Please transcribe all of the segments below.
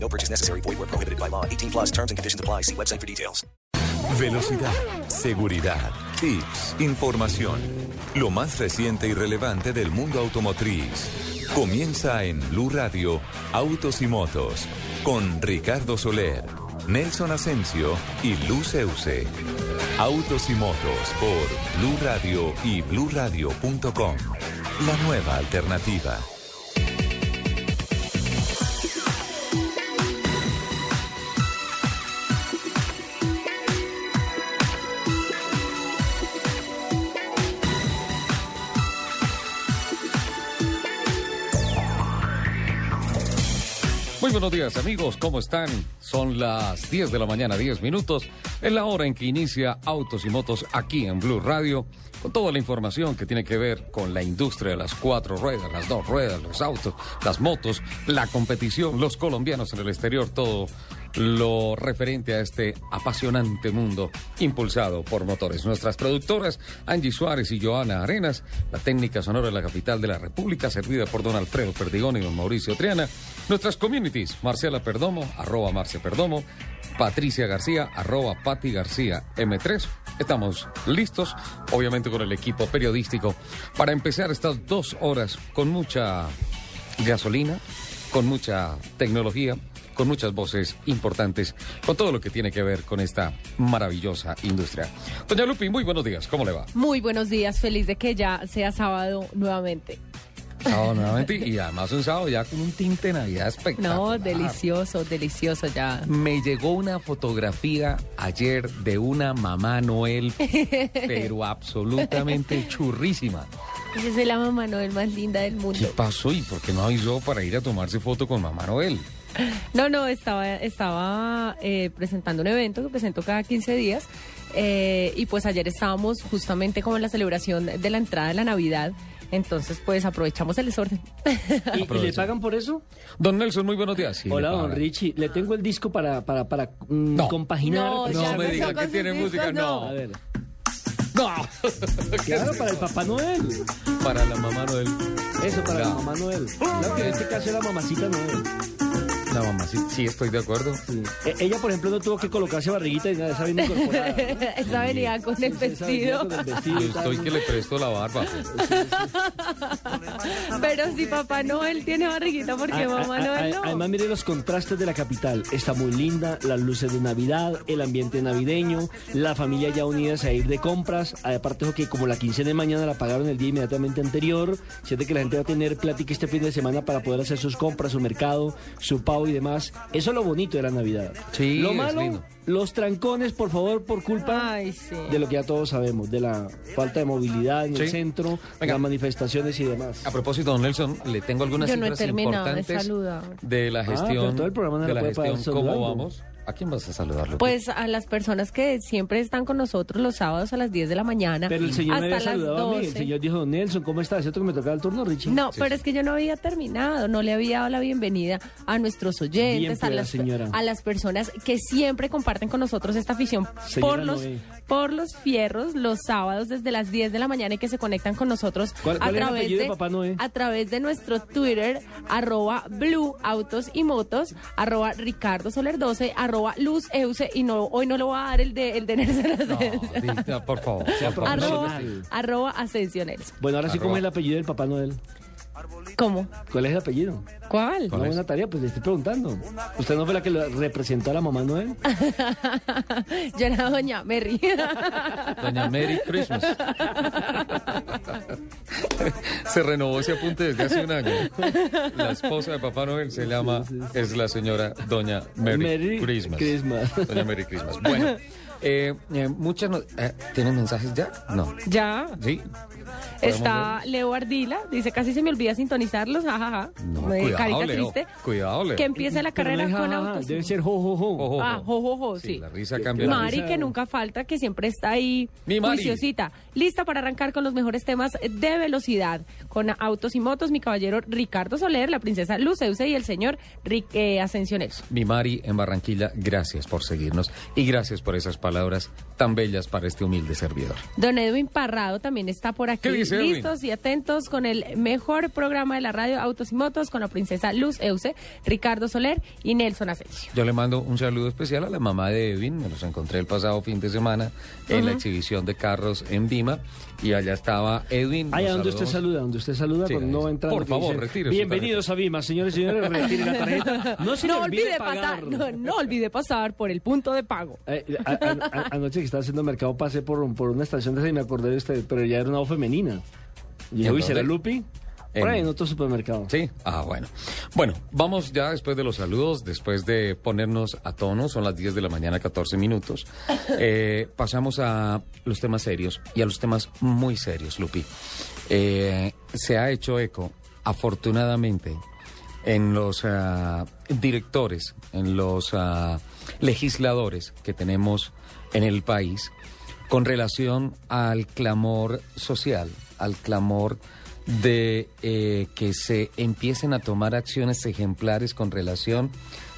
No purchase necessary. Void where prohibited by law. 18 plus terms and conditions apply. See website for details. Velocidad, seguridad, tips, información. Lo más reciente y relevante del mundo automotriz. Comienza en Blue Radio, Autos y Motos, con Ricardo Soler, Nelson Asensio y Luz Euse. Autos y Motos por Blue Radio y BlueRadio.com. La nueva alternativa. Muy buenos días amigos, ¿cómo están? Son las 10 de la mañana, 10 minutos, en la hora en que inicia Autos y Motos aquí en Blue Radio, con toda la información que tiene que ver con la industria de las cuatro ruedas, las dos ruedas, los autos, las motos, la competición, los colombianos en el exterior, todo lo referente a este apasionante mundo impulsado por motores. Nuestras productoras, Angie Suárez y Joana Arenas, la técnica sonora de la capital de la República, servida por don Alfredo Perdigón y don Mauricio Triana. Nuestras communities, Marcela Perdomo, arroba Marce Perdomo, Patricia García, arroba Pati García M3. Estamos listos, obviamente con el equipo periodístico, para empezar estas dos horas con mucha gasolina, con mucha tecnología, con muchas voces importantes, con todo lo que tiene que ver con esta maravillosa industria. Doña Lupi, muy buenos días, ¿cómo le va? Muy buenos días, feliz de que ya sea sábado nuevamente. Sábado nuevamente y además un sábado ya con un tinte de Navidad espectacular. No, delicioso, delicioso ya. Me llegó una fotografía ayer de una mamá Noel, pero absolutamente churrísima. Esa es la mamá Noel más linda del ¿Qué mundo. pasó y por qué no avisó para ir a tomarse foto con mamá Noel? No, no, estaba, estaba eh, presentando un evento que presento cada 15 días eh, y pues ayer estábamos justamente como en la celebración de la entrada de la Navidad. Entonces, pues aprovechamos el desorden. ¿Y, y le pagan por eso? Don Nelson, muy buenos días. Sí, Hola, don. Richie. Le tengo el disco para, para, para mm, No. compaginar. No, No me diga que tiene discos, música, A no. ver. No. Claro, para el Papá Noel. Para la mamá Noel. Eso, para la mamá Noel. Claro que en este caso es la mamacita Noel. La mamá, sí, sí, estoy de acuerdo. Sí. E- ella, por ejemplo, no tuvo que colocarse barriguita y nada, esa bien incorporada. Esa venía con el venía vestido. con el vestido Y y tal. estoy que le presto la barba. Pero si Papá Noel tiene barriguita, ¿por qué A- Mamá a- Noel no? Además, mire los contrastes de la capital. Está muy linda, las luces de Navidad, el ambiente navideño, la familia ya unidas a ir de compras. Aparte, que como la quincena de mañana la pagaron el día inmediatamente anterior, siente que la gente va a tener plática este fin de semana para poder hacer sus compras, su mercado, su pavo y demás. Eso es lo bonito de la Navidad. Sí, lo malo, los trancones, por favor, por culpa Ay, sí. de lo que ya todos sabemos, de la falta de movilidad en el centro, Venga. las manifestaciones y demás. A propósito, don Nelson, le tengo algunas Yo no he de importantes de la Ah, pero gestión. todo el programa no de la gestión, ¿cómo vamos? ¿A quién vas a saludarlo? Pues a las personas que siempre están con nosotros los sábados a las 10 de la mañana. Pero el señor me hasta había las saludado a mí. El 12. señor dijo, don Nelson, ¿cómo estás? ¿Cierto que me tocaba el turno, Richie? No, Sí, pero sí. es que yo no había terminado, no le había dado la bienvenida a nuestros Bien oyentes, a las, señora. a las personas que siempre comparten con nosotros esta afición Señora por los, Noé. por los fierros los sábados desde las 10 de la mañana y que se conectan con nosotros ¿Cuál- a cuál es el través apellido de de Papá Noé? a través de nuestro Twitter arroba Blue Autos y Motos arroba Ricardo Soler 12 arroba Luz Euse y no hoy no le voy a dar el de el de Nelson No, Asensio. por favor. Sea arroba, profesional. arroba Asensio Nelson. Bueno, ahora sí, ¿cómo es el apellido del Papá Noel? ¿Cómo? ¿Cuál es el apellido? ¿Cuál? Una buena tarea, pues le estoy preguntando. ¿Usted no fue la que lo representó a la mamá Noel? Yo era doña Mary. Doña Merry Christmas. se renovó ese apunte desde hace un año. La esposa de Papá Noel se llama, es la señora Doña Merry, Merry Christmas. Christmas. Doña Merry Christmas. Bueno, eh, eh, muchas... no- eh, ¿Tienen mensajes ya? No. ya. ¿Sí? Está Leo Ardila, dice casi se me olvida sintonizarlos, jajaja. No, Eh, cuidado, carita Leo. triste. Cuidado, Leo. Que empiece la no carrera es con jajaja, autos. Debe ser jo, jo, jo. Ah, jo, jo, jo, Sí, sí. la risa cambia. la Mari, risa. que nunca falta, que siempre está ahí Mi Mari. juiciosita. Lista para arrancar con los mejores temas de velocidad. Con autos y motos, mi caballero Ricardo Soler, la princesa Luceuse y el señor Rick, eh. Mi Mari en Barranquilla, gracias por seguirnos y gracias por esas palabras tan bellas para este humilde servidor. Don Edwin Parrado también está por aquí. ¿Qué dice Edwin? Listos y atentos con el mejor programa de la radio Autos y Motos con la princesa Luz Euse, Ricardo Soler y Nelson Asensio. Yo le mando un saludo especial a la mamá de Edwin, me los encontré el pasado fin de semana en la exhibición de carros en Vima y allá estaba Edwin. Allá donde usted saluda, donde usted saluda Sí, cuando uno va entrando. Por favor, retire Bienvenidos a Vima, señores y señores, retire la tarjeta. No se no olvide, pasar, no, no olvide pasar por el punto de pago. Eh, a- a- a- anoche que estaba haciendo mercado pasé por, por una estación de esa y me acordé de usted, pero ya era una voz femenina. Y yo, ¿En uy. Lupi? En- Por ahí en otro supermercado. Sí, ah, bueno. Bueno, vamos ya después de los saludos, después de ponernos a tono, son las 10 de la mañana, 14 minutos. Eh, pasamos a los temas serios y a los temas muy serios, Lupi. Eh, se ha hecho eco, afortunadamente, en los ah, directores, en los ah, legisladores que tenemos en el país con relación al clamor social, al clamor de eh, que se empiecen a tomar acciones ejemplares con relación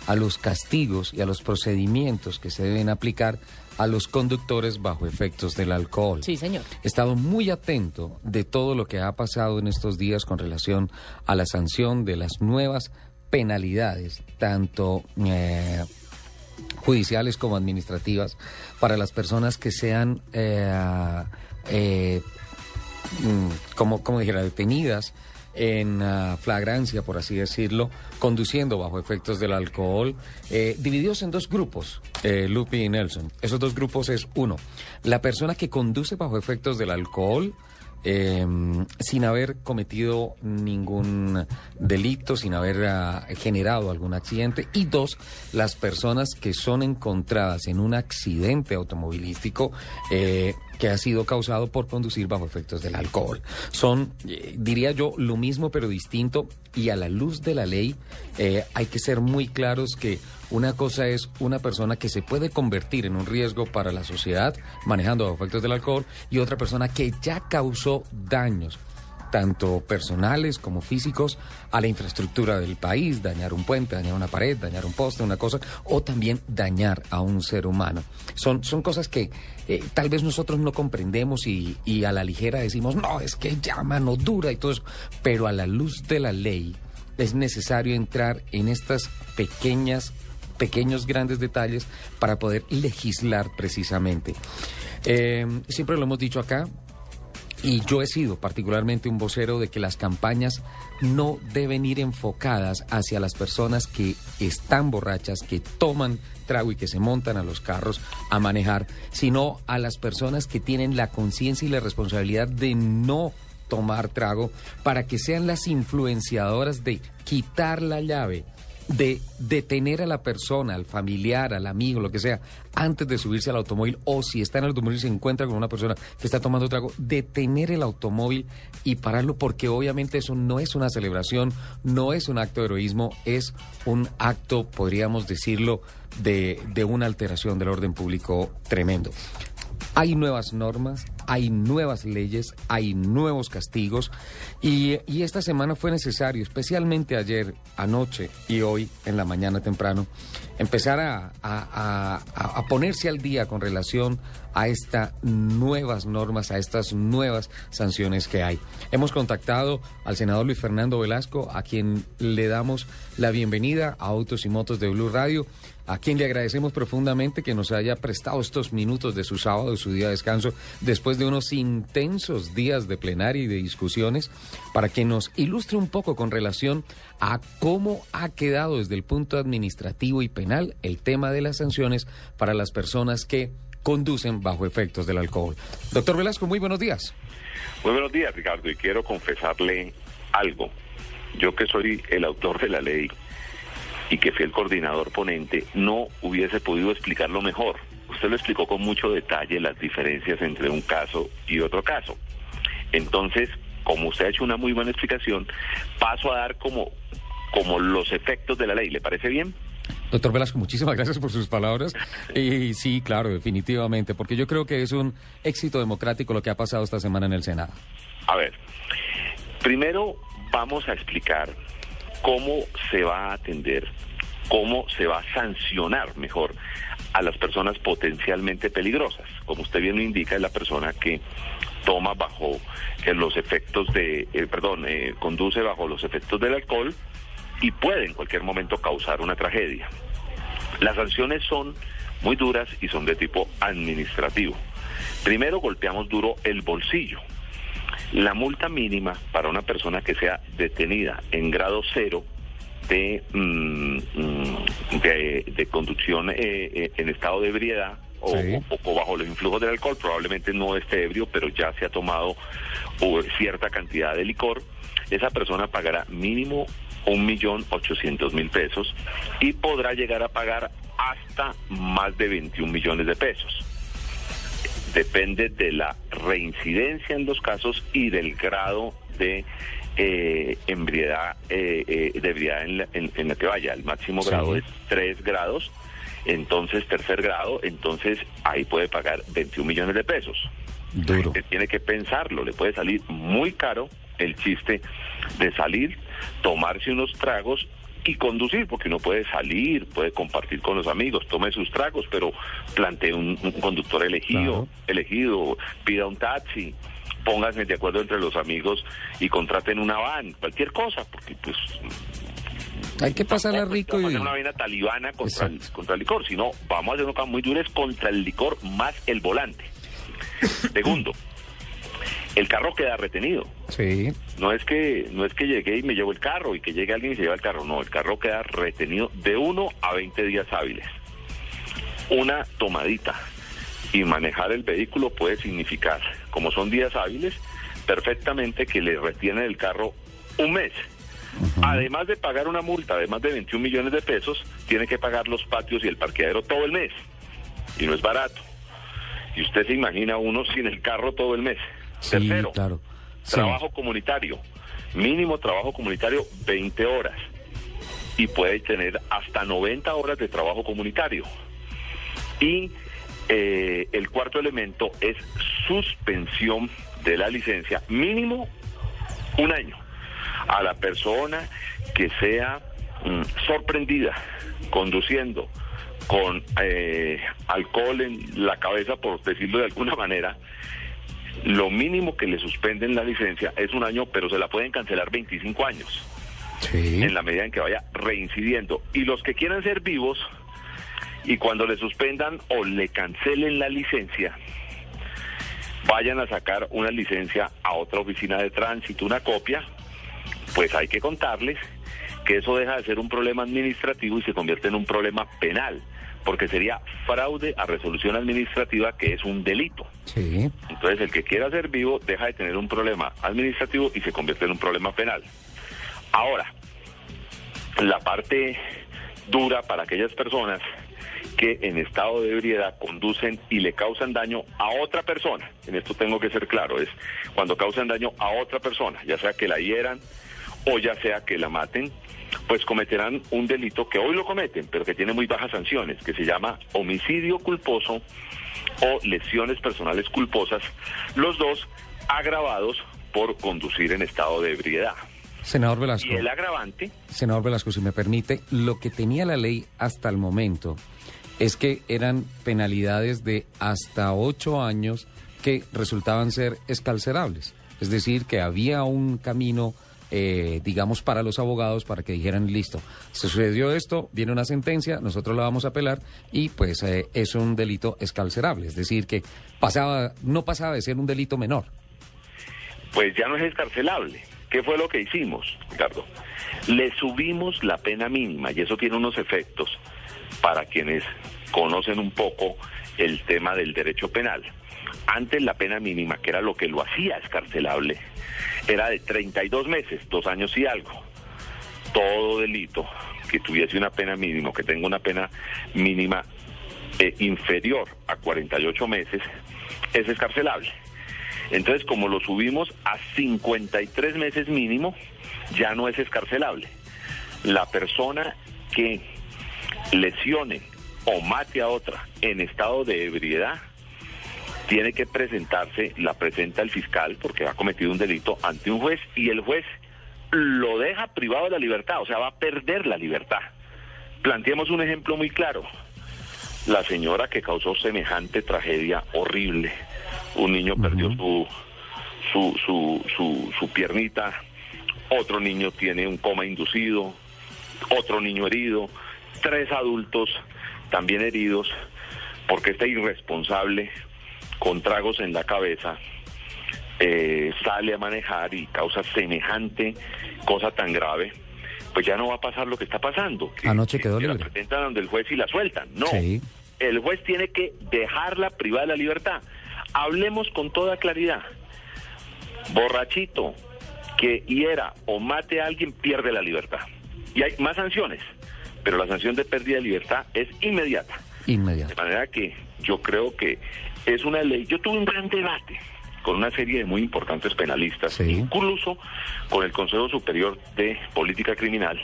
a los castigos y a los procedimientos que se deben aplicar a los conductores bajo efectos del alcohol. Sí, señor. He estado muy atento de todo lo que ha pasado en estos días con relación a la sanción de las nuevas penalidades, tanto eh, judiciales como administrativas, para las personas que sean, eh, eh, como, como dijera, detenidas en ah, flagrancia, por así decirlo, conduciendo bajo efectos del alcohol, eh, divididos en dos grupos, eh, Lupi y Nelson. Esos dos grupos es, uno, la persona que conduce bajo efectos del alcohol, eh, sin haber cometido ningún delito, sin haber ah, generado algún accidente. Y dos, las personas que son encontradas en un accidente automovilístico eh, que ha sido causado por conducir bajo efectos del alcohol. Son, eh, diría yo, lo mismo pero distinto y a la luz de la ley eh, hay que ser muy claros que una cosa es una persona que se puede convertir en un riesgo para la sociedad manejando efectos del alcohol y otra persona que ya causó daños tanto personales como físicos, a la infraestructura del país, dañar un puente, dañar una pared, dañar un poste, una cosa, o también dañar a un ser humano. Son, son cosas que eh, tal vez nosotros no comprendemos y, y a la ligera decimos, no, es que ya mano dura y todo eso, pero a la luz de la ley es necesario entrar en estas pequeñas pequeños grandes detalles para poder legislar precisamente. Eh, siempre lo hemos dicho acá, y yo he sido particularmente un vocero de que las campañas no deben ir enfocadas hacia las personas que están borrachas, que toman trago y que se montan a los carros a manejar, sino a las personas que tienen la conciencia y la responsabilidad de no tomar trago para que sean las influenciadoras de quitar la llave de detener a la persona, al familiar, al amigo, lo que sea, antes de subirse al automóvil o si está en el automóvil y se encuentra con una persona que está tomando trago, detener el automóvil y pararlo porque obviamente eso no es una celebración, no es un acto de heroísmo, es un acto, podríamos decirlo, de, de una alteración del orden público tremendo. Hay nuevas normas, hay nuevas leyes, hay nuevos castigos y, esta semana fue necesario, especialmente ayer, anoche y hoy en la mañana temprano, empezar a ponerse al día con relación a estas nuevas normas, a estas nuevas sanciones que hay. Hemos contactado al senador Luis Fernando Velasco, a quien le damos la bienvenida a Autos y Motos de Blue Radio a quien le agradecemos profundamente que nos haya prestado estos minutos de su sábado, su día de descanso, después de unos intensos días de plenaria y de discusiones, para que nos ilustre un poco con relación a cómo ha quedado desde el punto administrativo y penal el tema de las sanciones para las personas que conducen bajo efectos del alcohol. Doctor Velasco, muy buenos días. Muy buenos días, Ricardo, y quiero confesarle algo. Yo que soy el autor de la ley, y que fui el coordinador ponente, no hubiese podido explicarlo mejor. Usted lo explicó con mucho detalle las diferencias entre un caso y otro caso. Entonces, como usted ha hecho una muy buena explicación, paso a dar como, como los efectos de la ley. ¿Le parece bien? Doctor Velasco, muchísimas gracias por sus palabras. Y sí, claro, definitivamente, porque yo creo que es un éxito democrático lo que ha pasado esta semana en el Senado. A ver, primero vamos a explicar cómo se va a atender, cómo se va a sancionar mejor a las personas potencialmente peligrosas. Como usted bien lo indica, es la persona que toma bajo eh, los efectos de, eh, perdón, eh, conduce bajo los efectos del alcohol y puede en cualquier momento causar una tragedia. Las sanciones son muy duras y son de tipo administrativo. Primero golpeamos duro el bolsillo. La multa mínima para una persona que sea detenida en grado cero de, mm, mm, de, de conducción eh, eh, en estado de ebriedad o, Sí. o- o bajo los influjos del alcohol, probablemente no esté ebrio, pero ya se ha tomado cierta cantidad de licor, esa persona pagará mínimo un millón ochocientos mil pesos y podrá llegar a pagar hasta más de 21 millones de pesos depende de la reincidencia en los casos y del grado de eh, embriedad, eh, eh, de ebriedad en la, en- en la que vaya. El máximo Sí. grado es 3 grados, entonces tercer grado, entonces ahí puede pagar 21 millones de pesos. Duro. Tiene que pensarlo, le puede salir muy caro el chiste de salir, tomarse unos tragos y conducir, porque uno puede salir, puede compartir con los amigos, tome sus tragos, pero plantee un, un conductor elegido, Claro. elegido, pida un taxi, pónganse de acuerdo entre los amigos y contraten una van, cualquier cosa, porque pues Hay que pasarla rico y... una vaina talibana contra el, contra el licor, sino vamos a hacer una cosa muy dura es contra el licor más el volante. Segundo, el carro queda retenido. Sí, No es que no es que llegué y me llevo el carro y que llegue alguien y se lleva el carro, no, el carro queda retenido de 1 a 20 días hábiles. Una tomadita y manejar el vehículo puede significar, como son días hábiles, perfectamente que le retienen el carro un mes. Además de pagar una multa de más de 21 millones de pesos, tiene que pagar los patios y el parqueadero todo el mes. Y no es barato. Y usted se imagina uno sin el carro todo el mes. Sí, Tercero, claro. Sí. Trabajo comunitario. Mínimo trabajo comunitario 20 horas. Y puede tener hasta 90 horas de trabajo comunitario. Y eh, el cuarto elemento es suspensión de la licencia. Mínimo un año. A la persona que sea mm, sorprendida conduciendo con eh, alcohol en la cabeza, por decirlo de alguna manera, lo mínimo que le suspenden la licencia es un año, pero se la pueden cancelar 25 años, Sí. en la medida en que vaya reincidiendo. Y los que quieran ser vivos, y cuando le suspendan o le cancelen la licencia, vayan a sacar una licencia a otra oficina de tránsito, una copia, pues hay que contarles que eso deja de ser un problema administrativo y se convierte en un problema penal, porque sería fraude a resolución administrativa, que es un delito. Sí. Entonces, el que quiera ser vivo deja de tener un problema administrativo y se convierte en un problema penal. Ahora, la parte dura para aquellas personas que en estado de ebriedad conducen y le causan daño a otra persona. En esto tengo que ser claro, es cuando causan daño a otra persona, ya sea que la hieran o ya sea que la maten, pues cometerán un delito que hoy lo cometen, pero que tiene muy bajas sanciones, que se llama homicidio culposo o lesiones personales culposas, los dos agravados por conducir en estado de ebriedad. Senador Velasco. Y el agravante, Senador Velasco, si me permite, lo que tenía la ley hasta el momento es que eran penalidades de hasta ocho años que resultaban ser escarcelables. Es decir, que había un camino, eh, digamos, para los abogados para que dijeran, listo, sucedió esto, viene una sentencia, nosotros la vamos a apelar y pues eh, es un delito escarcelable. Es decir, que pasaba, no pasaba de ser un delito menor. pues ya no es escarcelable. ¿Qué fue lo que hicimos, Ricardo? Le subimos la pena mínima y eso tiene unos efectos para quienes conocen un poco el tema del derecho penal. Antes la pena mínima, que era lo que lo hacía escarcelable, era de 32 meses, dos años y algo. Todo delito que tuviese una pena mínima, que tenga una pena mínima eh, inferior a 48 meses, es escarcelable. Entonces, como lo subimos a 53 meses mínimo, ya no es escarcelable. La persona que lesione o mate a otra en estado de ebriedad tiene que presentarse, la presenta el fiscal porque ha cometido un delito ante un juez y el juez lo deja privado de la libertad, o sea, va a perder la libertad. Planteemos un ejemplo muy claro. La señora que causó semejante tragedia horrible, un niño perdió su, su, su, su, su piernita, otro niño tiene un coma inducido, otro niño herido, tres adultos también heridos, porque este irresponsable con tragos en la cabeza eh, sale a manejar y causa semejante cosa tan grave, pues ya no va a pasar lo que está pasando. Que, Anoche quedó que la presentan donde el juez y la sueltan. No, Sí. el juez tiene que dejarla privada de la libertad. Hablemos con toda claridad. Borrachito que hiera o mate a alguien pierde la libertad. Y hay más sanciones, pero la sanción de pérdida de libertad es inmediata. De Inmediato. manera que yo creo que es una ley. Yo tuve un gran debate con una serie de muy importantes penalistas, Sí. incluso con el Consejo Superior de Política Criminal,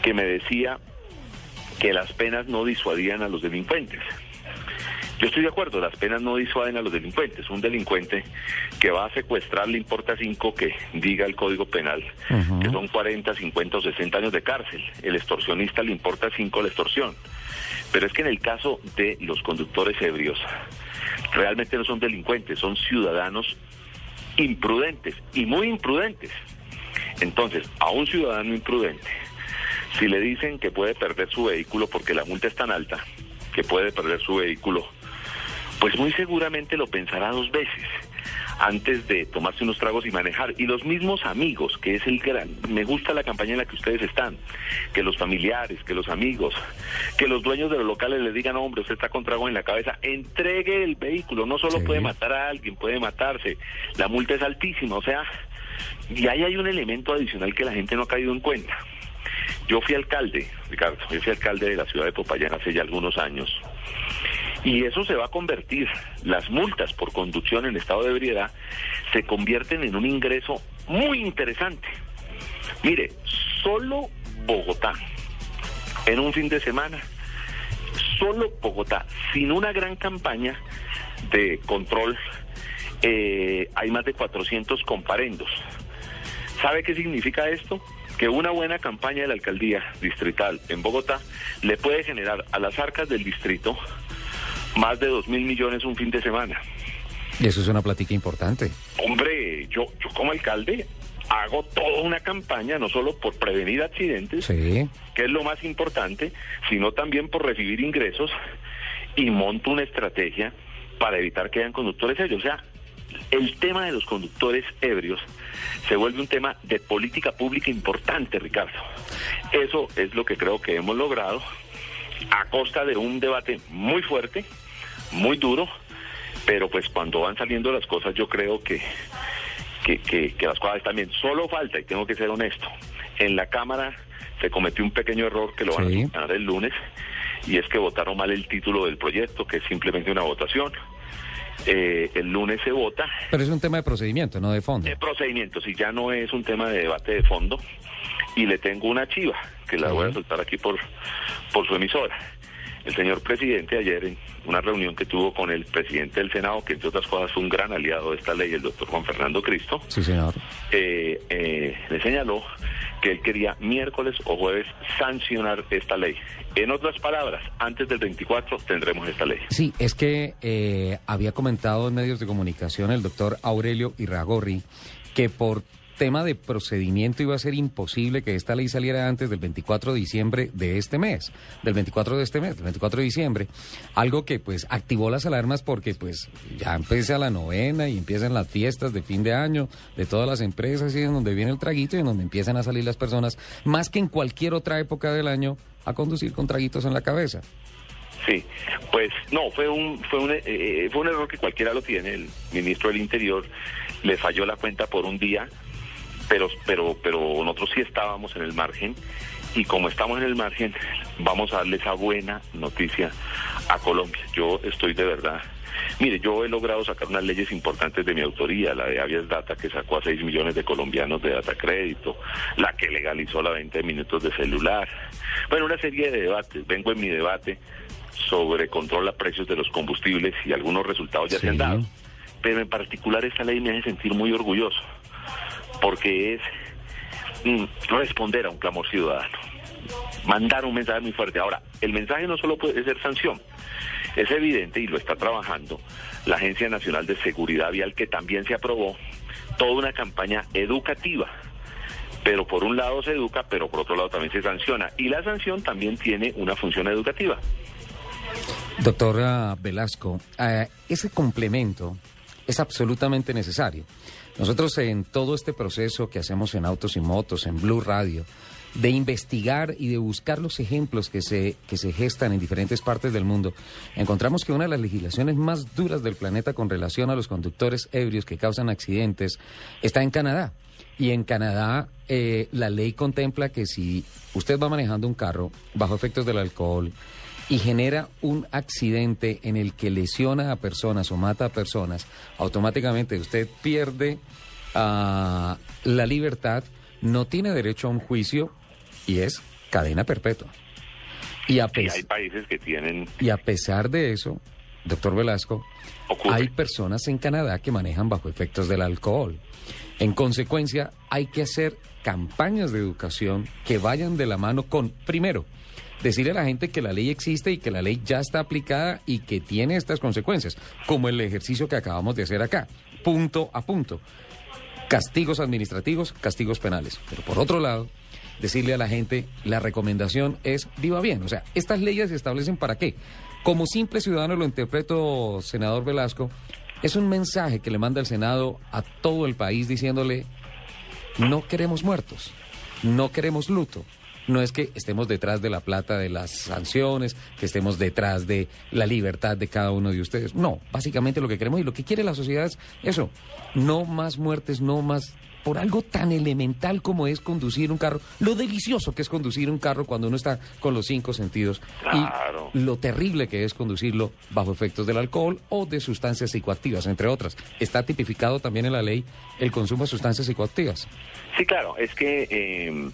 que me decía que las penas no disuadían a los delincuentes. Yo estoy de acuerdo, las penas no disuaden a los delincuentes. Un delincuente que va a secuestrar le importa cinco que diga el Código Penal, que son 40, 50 o 60 años de cárcel. El extorsionista le importa cinco la extorsión. Pero es que en el caso de los conductores ebrios, realmente no son delincuentes, son ciudadanos imprudentes y muy imprudentes. Entonces, a un ciudadano imprudente, si le dicen que puede perder su vehículo porque la multa es tan alta, que puede perder su vehículo, pues muy seguramente lo pensará dos veces antes de tomarse unos tragos y manejar. Y los mismos amigos, que es el gran, me gusta la campaña en la que ustedes están, que los familiares, que los amigos, que los dueños de los locales le digan, hombre, usted está con trago en la cabeza, entregue el vehículo, no solo Sí. puede matar a alguien, puede matarse, la multa es altísima, o sea, y ahí hay un elemento adicional que la gente no ha caído en cuenta. Yo fui alcalde, Ricardo, yo fui alcalde de la ciudad de Popayán hace ya algunos años. Y eso se va a convertir, las multas por conducción en estado de ebriedad se convierten en un ingreso muy interesante. Mire, solo Bogotá, en un fin de semana, solo Bogotá, sin una gran campaña de control, eh, hay más de 400 comparendos. ¿Sabe qué significa esto? Que una buena campaña de la alcaldía distrital en Bogotá le puede generar a las arcas del distrito más de dos mil millones un fin de semana. Y eso es una plática importante. Hombre, yo, yo como alcalde hago toda una campaña, no solo por prevenir accidentes, Sí. que es lo más importante, sino también por recibir ingresos y monto una estrategia para evitar que hayan conductores ebrios. O sea, el tema de los conductores ebrios se vuelve un tema de política pública importante, Ricardo. Eso es lo que creo que hemos logrado a costa de un debate muy fuerte, muy duro, pero pues cuando van saliendo las cosas yo creo que, que, que- que las cosas bien. Solo falta, y tengo que ser honesto, en la Cámara se cometió un pequeño error que lo van Sí. a solucionar el lunes, y es que votaron mal el título del proyecto, que es simplemente una votación. Eh, el lunes se vota Pero es un tema de procedimiento, no de fondo. de procedimientos y ya no es un tema de debate de fondo. Y le tengo una chiva que la voy a soltar aquí por, por su emisora. El señor presidente ayer en una reunión que tuvo con el presidente del Senado, que entre otras cosas fue un gran aliado de esta ley, el doctor Juan Fernando Cristo, Sí, señor. eh, eh, le señaló que él quería miércoles o jueves sancionar esta ley. En otras palabras, antes del 24 tendremos esta ley. Sí, es que eh, había comentado en medios de comunicación el doctor Aurelio Irragorri que por tema de procedimiento iba a ser imposible que esta ley saliera antes del 24 de diciembre de este mes, del 24 de este mes, del 24 de diciembre, algo que pues activó las alarmas porque pues ya empieza la novena y empiezan las fiestas de fin de año de todas las empresas y es donde viene el traguito y en donde empiezan a salir las personas más que en cualquier otra época del año a conducir con traguitos en la cabeza. Sí, pues no, fue un, fue un, eh, fue un error que cualquiera lo tiene. El ministro del Interior le falló la cuenta por un día, pero, pero, pero nosotros sí estábamos en el margen y como estamos en el margen, vamos a darle esa buena noticia a Colombia. Yo estoy de verdad. Mire, yo he logrado sacar unas leyes importantes de mi autoría, la de Avias Data, que sacó a 6 millones de colombianos de data crédito, la que legalizó la venta de minutos de celular. Bueno, una serie de debates. Vengo en mi debate sobre control a precios de los combustibles y algunos resultados ya se han dado. Pero en particular esta ley me hace sentir muy orgulloso, porque es mm, responder a un clamor ciudadano, mandar un mensaje muy fuerte. Ahora, el mensaje no solo puede ser sanción, es evidente y lo está trabajando la Agencia Nacional de Seguridad Vial que también se aprobó toda una campaña educativa. Pero por un lado se educa, pero por otro lado también se sanciona. Y la sanción también tiene una función educativa. Doctora Velasco, eh, ese complemento es absolutamente necesario. Nosotros en todo este proceso que hacemos en Autos y Motos, en Blue Radio, de investigar y de buscar los ejemplos que se, que se gestan en diferentes partes del mundo, encontramos que una de las legislaciones más duras del planeta con relación a los conductores ebrios que causan accidentes está en Canadá. Y en Canadá eh, la ley contempla que si usted va manejando un carro bajo efectos del alcohol y genera un accidente en el que lesiona a personas o mata a personas, automáticamente usted pierde ah, la libertad, no tiene derecho a un juicio y es cadena perpetua. Y a, hay países que tienen y a pesar de eso, doctor Velasco, Ocurre. hay personas en Canadá que manejan bajo efectos del alcohol. En consecuencia, hay que hacer campañas de educación que vayan de la mano con, primero, decirle a la gente que la ley existe y que la ley ya está aplicada y que tiene estas consecuencias, como el ejercicio que acabamos de hacer acá, punto a punto. Castigos administrativos, castigos penales. Pero por otro lado, decirle a la gente, la recomendación es viva bien. O sea, estas leyes se establecen para qué. Como simple ciudadano lo interpreto, senador Velasco, es un mensaje que le manda el Senado a todo el país diciéndole, no queremos muertos, no queremos luto. No es que estemos detrás de la plata de las sanciones, que estemos detrás de la libertad de cada uno de ustedes. No, básicamente lo que queremos y lo que quiere la sociedad es eso, no más muertes, no más por algo tan elemental como es conducir un carro, lo delicioso que es conducir un carro cuando uno está con los cinco sentidos Claro. y lo terrible que es conducirlo bajo efectos del alcohol o de sustancias psicoactivas, entre otras. Está tipificado también en la ley el consumo de sustancias psicoactivas. Sí, claro, es que eh,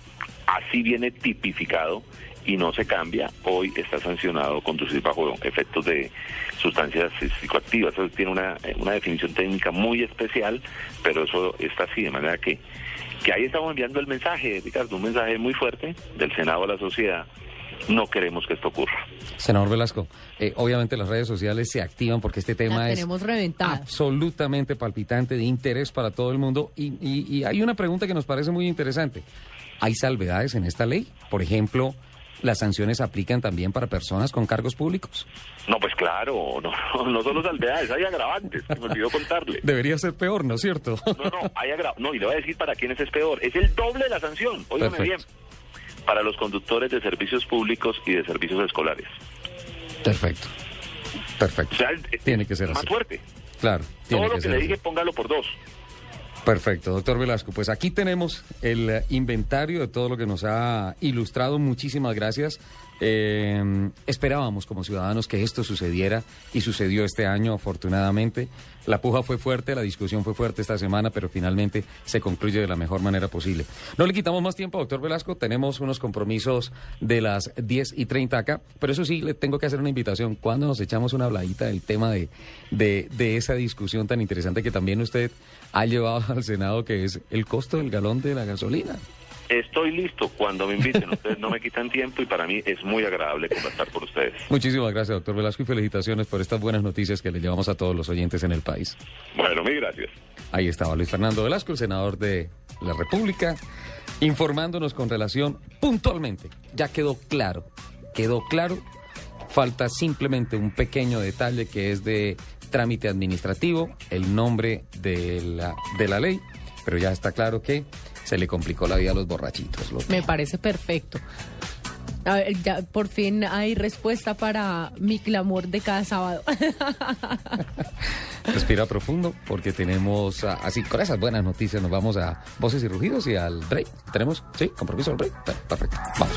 así viene tipificado y no se cambia. Hoy está sancionado conducir bajo efectos de sustancias psicoactivas. Eso tiene una, una definición técnica muy especial, pero eso está así, de manera que, que ahí estamos enviando el mensaje, Ricardo, un mensaje muy fuerte del Senado a la sociedad. No queremos que esto ocurra. Senador Velasco, eh, obviamente las redes sociales se activan porque este tema es reventadas. absolutamente palpitante, de interés para todo el mundo. Y, y- y hay una pregunta que nos parece muy interesante. ¿Hay salvedades en esta ley? Por ejemplo, ¿las sanciones aplican también para personas con cargos públicos? No, pues claro, no, no solo salvedades, hay agravantes, me olvidó contarle. Debería ser peor, ¿no es cierto? No, no, hay agra- No, y le voy a decir para quiénes es peor. Es el doble de la sanción. Óigame bien. Para los conductores de servicios públicos y de servicios escolares. Perfecto. Perfecto. O sea, Tiene que ser más así. fuerte. Claro, tiene Todo lo que que ser le dije, póngalo por dos. Perfecto, doctor Velasco. Pues aquí tenemos el eh, inventario de todo lo que nos ha ilustrado. Muchísimas gracias. Eh, esperábamos como ciudadanos que esto sucediera y sucedió este año, afortunadamente. La puja fue fuerte, la discusión fue fuerte esta semana, pero finalmente se concluye de la mejor manera posible. No le quitamos más tiempo, doctor Velasco. Tenemos unos compromisos de las 10 y 30 acá, pero eso sí, le tengo que hacer una invitación. ¿Cuándo nos echamos una habladita del tema de, de esa discusión tan interesante que también usted ha llevado al Senado, que es el costo del galón de la gasolina? Estoy listo cuando me inviten. Ustedes no me quitan tiempo y para mí es muy agradable conversar con ustedes. Muchísimas gracias, doctor Velasco, y felicitaciones por estas buenas noticias que le llevamos a todos los oyentes en el país. Bueno, mil gracias. Ahí estaba Luis Fernando Velasco, el senador de la República, informándonos con relación puntualmente. Ya quedó claro, quedó claro. Falta simplemente un pequeño detalle que es de trámite administrativo, el nombre de la, de la ley, pero ya está claro que se le complicó la vida a los borrachitos. lo- Me parece perfecto. A ver, ya por fin hay respuesta para mi clamor de cada sábado. Respira profundo porque tenemos, ah, así con esas buenas noticias, nos vamos a Voces y Rugidos y al break. ¿Tenemos? Sí, compromiso al break. Perfecto, vamos.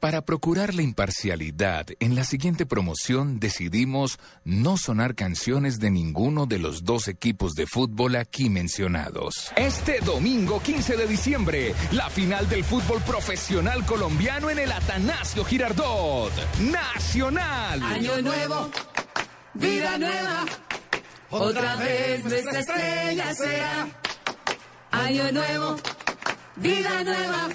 Para procurar la imparcialidad, en la siguiente promoción decidimos no sonar canciones de ninguno de los dos equipos de fútbol aquí mencionados. Este domingo 15 de diciembre, la final del fútbol profesional colombiano en el Atanasio Girardot. Nacional. Año nuevo, vida nueva. Otra vez nuestra estrella será. Año nuevo, vida nueva.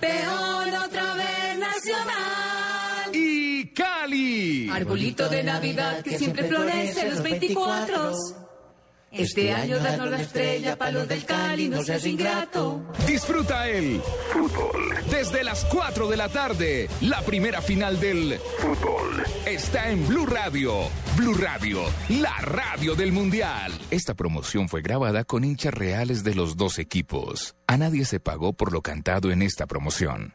Campeón otra vez nacional. Y Cali. Arbolito de Navidad que siempre florece los 24. Este año danos la estrella para los del Cali, no seas ingrato. Disfruta el fútbol. Desde las 4 de la tarde, la primera final del fútbol está en Blue Radio. Blue Radio, la radio del Mundial. Esta promoción fue grabada con hinchas reales de los dos equipos. A nadie se pagó por lo cantado en esta promoción.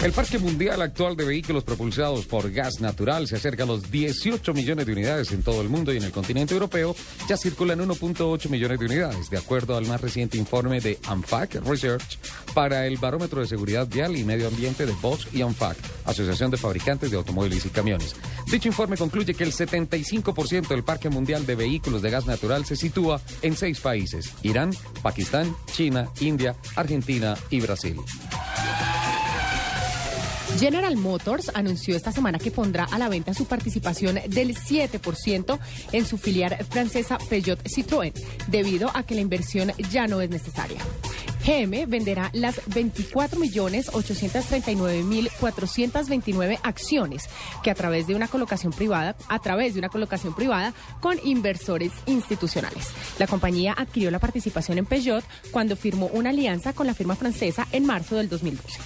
El Parque Mundial actual de vehículos propulsados por gas natural se acerca a los 18 millones de unidades en todo el mundo y en el continente europeo ya circulan 1.8 millones de unidades, de acuerdo al más reciente informe de ANFAC Research para el Barómetro de Seguridad Vial y Medio Ambiente de Bosch y ANFAC, Asociación de Fabricantes de Automóviles y Camiones. Dicho informe concluye que el 75% del Parque Mundial de Vehículos de Gas Natural se sitúa en seis países, Irán, Pakistán, China, India, Argentina y Brasil. General Motors anunció esta semana que pondrá a la venta su participación del 7% en su filial francesa Peugeot Citroën, debido a que la inversión ya no es necesaria. GM venderá las 24.839.429 acciones que a través de una colocación privada, a través de una colocación privada con inversores institucionales. La compañía adquirió la participación en Peugeot cuando firmó una alianza con la firma francesa en marzo del 2012.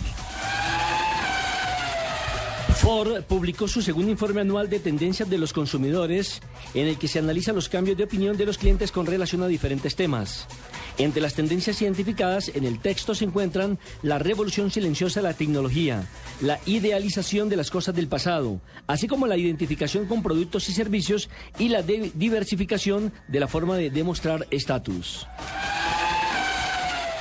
Ford publicó su segundo informe anual de tendencias de los consumidores, en el que se analizan los cambios de opinión de los clientes con relación a diferentes temas. Entre las tendencias identificadas en el texto se encuentran la revolución silenciosa de la tecnología, la idealización de las cosas del pasado, así como la identificación con productos y servicios y la diversificación de la forma de demostrar estatus.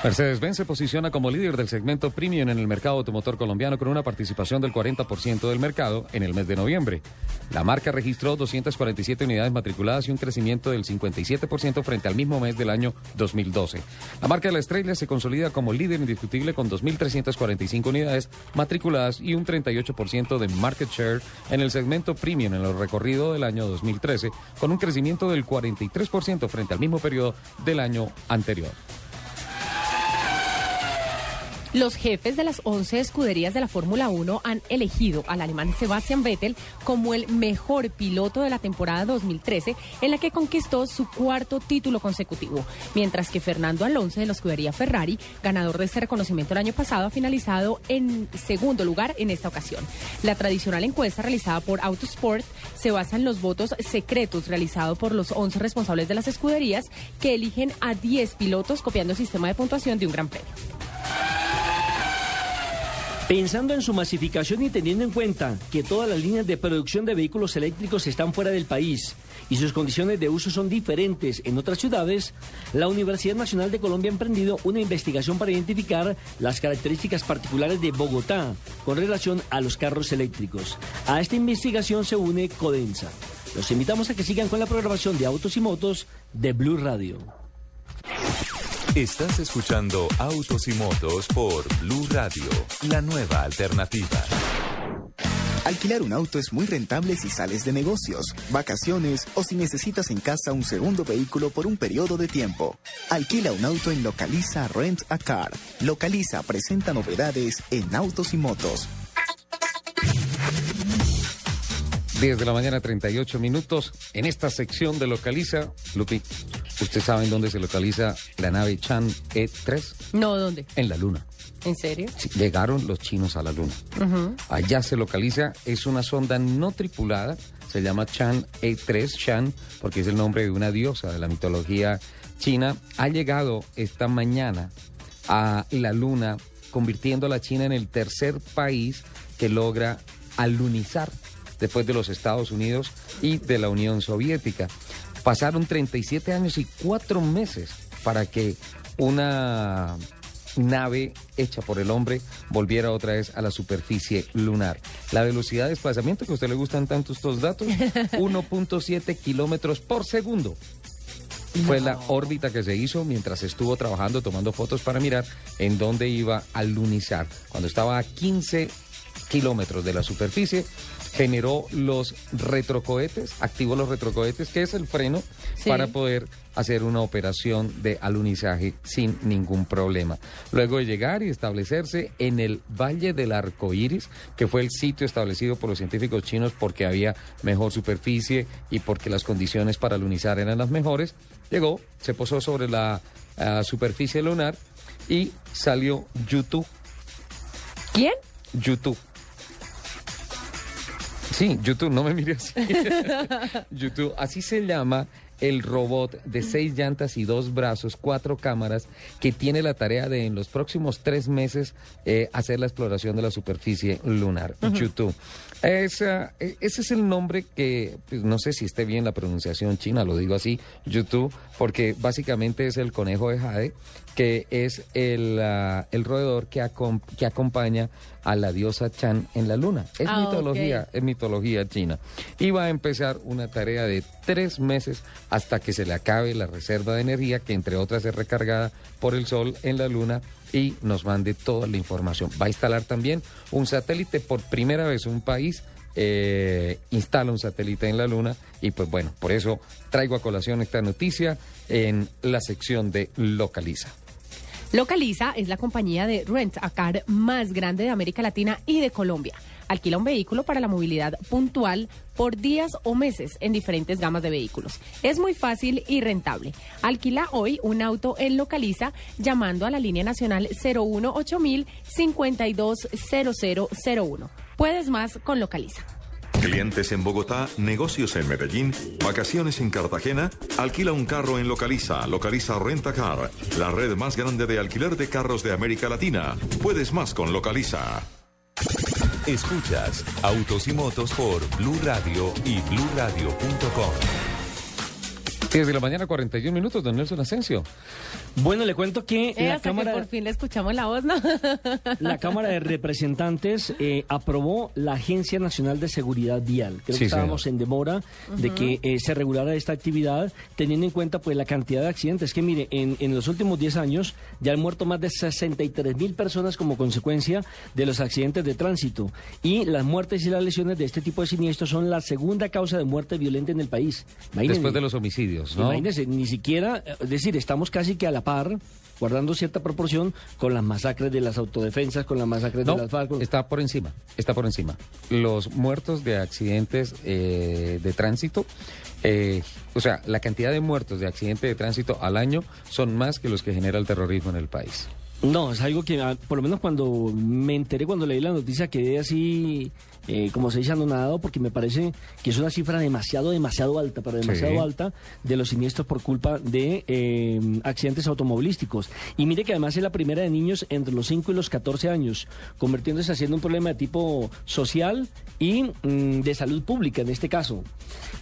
Mercedes-Benz se posiciona como líder del segmento premium en el mercado automotor colombiano con una participación del 40% del mercado en el mes de noviembre. La marca registró 247 unidades matriculadas y un crecimiento del 57% frente al mismo mes del año 2012. La marca de la estrella se consolida como líder indiscutible con 2.345 unidades matriculadas y un 38% de market share en el segmento premium en el recorrido del año 2013, con un crecimiento del 43% frente al mismo periodo del año anterior. Los jefes de las 11 escuderías de la Fórmula 1 han elegido al alemán Sebastian Vettel como el mejor piloto de la temporada 2013, en la que conquistó su cuarto título consecutivo, mientras que Fernando Alonso de la escudería Ferrari, ganador de este reconocimiento el año pasado, ha finalizado en segundo lugar en esta ocasión. La tradicional encuesta realizada por Autosport se basa en los votos secretos realizados por los 11 responsables de las escuderías que eligen a 10 pilotos copiando el sistema de puntuación de un gran premio. Pensando en su masificación y teniendo en cuenta que todas las líneas de producción de vehículos eléctricos están fuera del país y sus condiciones de uso son diferentes en otras ciudades, la Universidad Nacional de Colombia ha emprendido una investigación para identificar las características particulares de Bogotá con relación a los carros eléctricos. A esta investigación se une Codensa. Los invitamos a que sigan con la programación de Autos y Motos de Blue Radio. Estás escuchando Autos y Motos por Blue Radio, la nueva alternativa. Alquilar un auto es muy rentable si sales de negocios, vacaciones o si necesitas en casa un segundo vehículo por un periodo de tiempo. Alquila un auto en Localiza Rent a Car. Localiza presenta novedades en autos y motos. 10 de la mañana, 38 minutos. En esta sección de Localiza, Lupi, ¿usted sabe en dónde se localiza la nave Chan E3? No, ¿dónde? En la Luna. ¿En serio? Sí, llegaron los chinos a la Luna. Allá se localiza, es una sonda no tripulada, se llama Chan E3, Chan, porque es el nombre de una diosa de la mitología china. Ha llegado esta mañana a la Luna, convirtiendo a la China en el tercer país que logra alunizar después de los Estados Unidos y de la Unión Soviética. Pasaron 37 años y 4 meses para que una nave hecha por el hombre volviera otra vez a la superficie lunar. La velocidad de desplazamiento, que a usted le gustan tanto estos datos, 1.7 kilómetros por segundo. Fue la órbita que se hizo mientras estuvo trabajando, tomando fotos para mirar en dónde iba a lunizar. Cuando estaba a 15 kilómetros de la superficie, generó los retrocohetes, activó los retrocohetes, que es el freno, Sí. para poder hacer una operación de alunizaje sin ningún problema. Luego de llegar y establecerse en el Valle del Arco Iris, que fue el sitio establecido por los científicos chinos porque había mejor superficie y porque las condiciones para alunizar eran las mejores, llegó, se posó sobre la ah, superficie lunar y salió YouTube. ¿Quién? YouTube. Sí, YouTube, no me mire así. YouTube, así se llama el robot de seis llantas y dos brazos, cuatro cámaras, que tiene la tarea de en los próximos tres meses eh, hacer la exploración de la superficie lunar. YouTube. Esa- e- ese es el nombre que, pues, no sé si esté bien la pronunciación china, lo digo así, YouTube, porque básicamente es el conejo de Jade, que es el, ah, el roedor que, acom- que acompaña a la diosa Chan en la luna. Es Ah, mitología, es mitología china. Y va a empezar una tarea de tres meses hasta que se le acabe la reserva de energía, que entre otras es recargada por el sol en la luna y nos mande toda la información. Va a instalar también un satélite por primera vez un país. eh, instala un satélite en la luna y pues bueno, por eso traigo a colación esta noticia en la sección de Localiza. Localiza es la compañía de rent a car más grande de América Latina y de Colombia. Alquila un vehículo para la movilidad puntual por días o meses en diferentes gamas de vehículos. Es muy fácil y rentable. Alquila hoy un auto en Localiza llamando a la línea nacional 018 520001. Puedes más con Localiza. Clientes en Bogotá, negocios en Medellín, vacaciones en Cartagena, alquila un carro en Localiza, Localiza Renta Car, la red más grande de alquiler de carros de América Latina. Puedes más con Localiza. Escuchas Autos y Motos por Blue Radio y BlueRadio.com. 10 de la mañana, 41 minutos, don Nelson Asensio. Bueno, le cuento que Eh, la hasta Cámara... que por fin le escuchamos la voz, ¿no? La Cámara de Representantes eh, aprobó la Agencia Nacional de Seguridad Vial. Creo Sí, que estábamos señor. en demora de que eh, se regulara esta actividad, teniendo en cuenta pues la cantidad de accidentes. Que mire, en, en los últimos 10 años ya han muerto más de 63 mil personas como consecuencia de los accidentes de tránsito. Y las muertes y las lesiones de este tipo de siniestros son la segunda causa de muerte violenta en el país. Imagínense. Después de los homicidios, ¿no? Imagínense, ni siquiera, eh, es decir, estamos casi que a la par, guardando cierta proporción con las masacres de las autodefensas, con las masacres No, de las FARC. está por encima, está por encima. Los muertos de accidentes eh, de tránsito, eh, o sea, la cantidad de muertos de accidentes de tránsito al año son más que los que genera el terrorismo en el país. No, es algo que, ah, por lo menos cuando me enteré, cuando leí la noticia, quedé así, eh, como se dice, anonadado, porque me parece que es una cifra demasiado, demasiado alta, pero demasiado Sí. alta, de los siniestros por culpa de eh, accidentes automovilísticos. Y mire que además es la primera de niños entre los 5 y los 14 años, convirtiéndose haciendo un problema de tipo social y mm, de salud pública en este caso.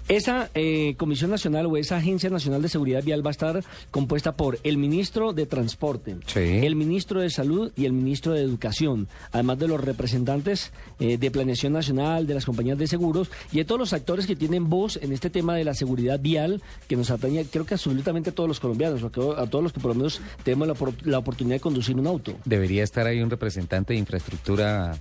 Esa eh, Comisión Nacional o esa Agencia Nacional de Seguridad Vial va a estar compuesta por el ministro de Transporte, el ministro de Salud y el ministro de Educación, además de los representantes eh, de Planeación Nacional, de las compañías de seguros y de todos los actores que tienen voz en este tema de la seguridad vial que nos atañe, creo que absolutamente a todos los colombianos, o a todos los que por lo menos tenemos la, la oportunidad de conducir un auto. Debería estar ahí un representante de infraestructura,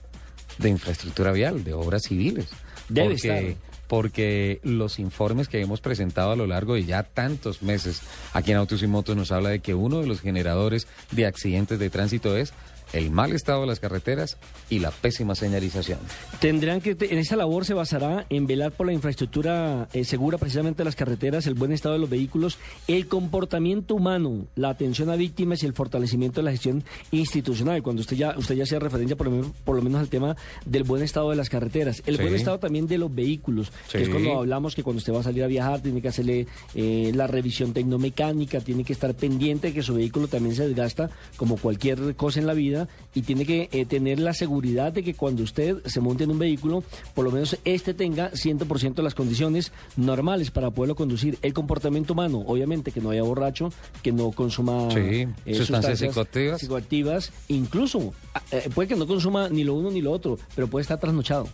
de infraestructura vial, de obras civiles. Debe porque estar. Porque los informes que hemos presentado a lo largo de ya tantos meses aquí en Autos y Motos nos habla de que uno de los generadores de accidentes de tránsito es el mal estado de las carreteras y la pésima señalización. Tendrán que, en esa labor se basará en velar por la infraestructura eh, segura precisamente de las carreteras, el buen estado de los vehículos, el comportamiento humano, la atención a víctimas y el fortalecimiento de la gestión institucional. Cuando usted ya usted ya hacía referencia por lo, menos, por lo menos al tema del buen estado de las carreteras, el Sí. buen estado también de los vehículos, que es cuando hablamos que cuando usted va a salir a viajar tiene que hacerle eh, la revisión tecnomecánica, tiene que estar pendiente de que su vehículo también se desgasta como cualquier cosa en la vida y tiene que eh, tener la seguridad de que cuando usted se monte en un vehículo, por lo menos este tenga 100% de las condiciones normales para poderlo conducir. El comportamiento humano, obviamente que no haya borracho, que no consuma Sí, sustancias psicoactivas. psicoactivas, incluso ah, eh, puede que no consuma ni lo uno ni lo otro, pero puede estar trasnochado.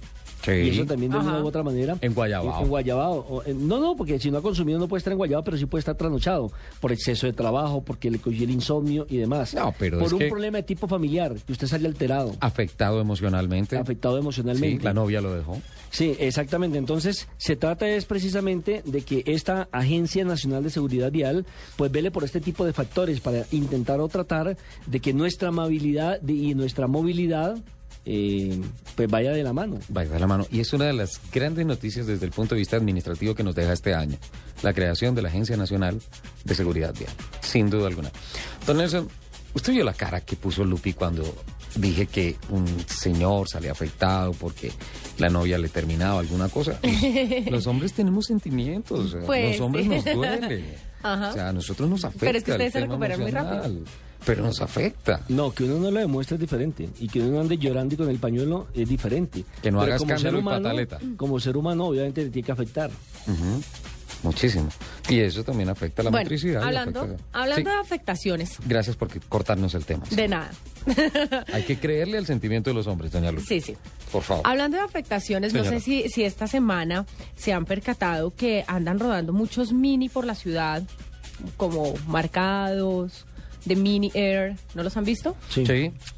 Sí. Y eso también de Ajá. una u otra manera. En Guayabao. En, en Guayabao. O, no, no, porque si no ha consumido no puede estar en Guayabao, pero sí puede estar trasnochado por exceso de trabajo, porque le cogió el insomnio y demás. No, pero por es un que- problema de tipo familiar, que usted sale alterado, Afectado emocionalmente. afectado emocionalmente. Sí, la novia lo dejó. Sí, exactamente. Entonces, se trata es precisamente de que esta Agencia Nacional de Seguridad Vial, pues vele por este tipo de factores para intentar o tratar de que nuestra amabilidad y nuestra movilidad, eh, pues vaya de la mano. Vaya de la mano. Y es una de las grandes noticias desde el punto de vista administrativo que nos deja este año. La creación de la Agencia Nacional de Seguridad Vial. Sin duda alguna. Don Nelson, usted vio la cara que puso Lupi cuando dije que un señor salía afectado porque la novia le terminaba alguna cosa. Los, los hombres tenemos sentimientos. Pues, los hombres sí. nos duele. Ajá. O sea, a nosotros nos afecta. Pero es que ustedes se recuperan muy rápido. Pero nos afecta. No, que uno no lo demuestre es diferente. Y que uno no ande llorando y con el pañuelo es diferente. Que no Pero haga y pataleta. Como ser humano, obviamente le tiene que afectar. Muchísimo. Y eso también afecta la bueno, motricidad. hablando, hablando Sí, de afectaciones, Gracias por cortarnos el tema. de nada. Hay que creerle al sentimiento de los hombres, doña Luz. Sí, sí. Por favor. Hablando de afectaciones, no sé si, si esta semana se han percatado que andan rodando muchos mini por la ciudad, como marcados, de mini air. ¿No los han visto? Sí.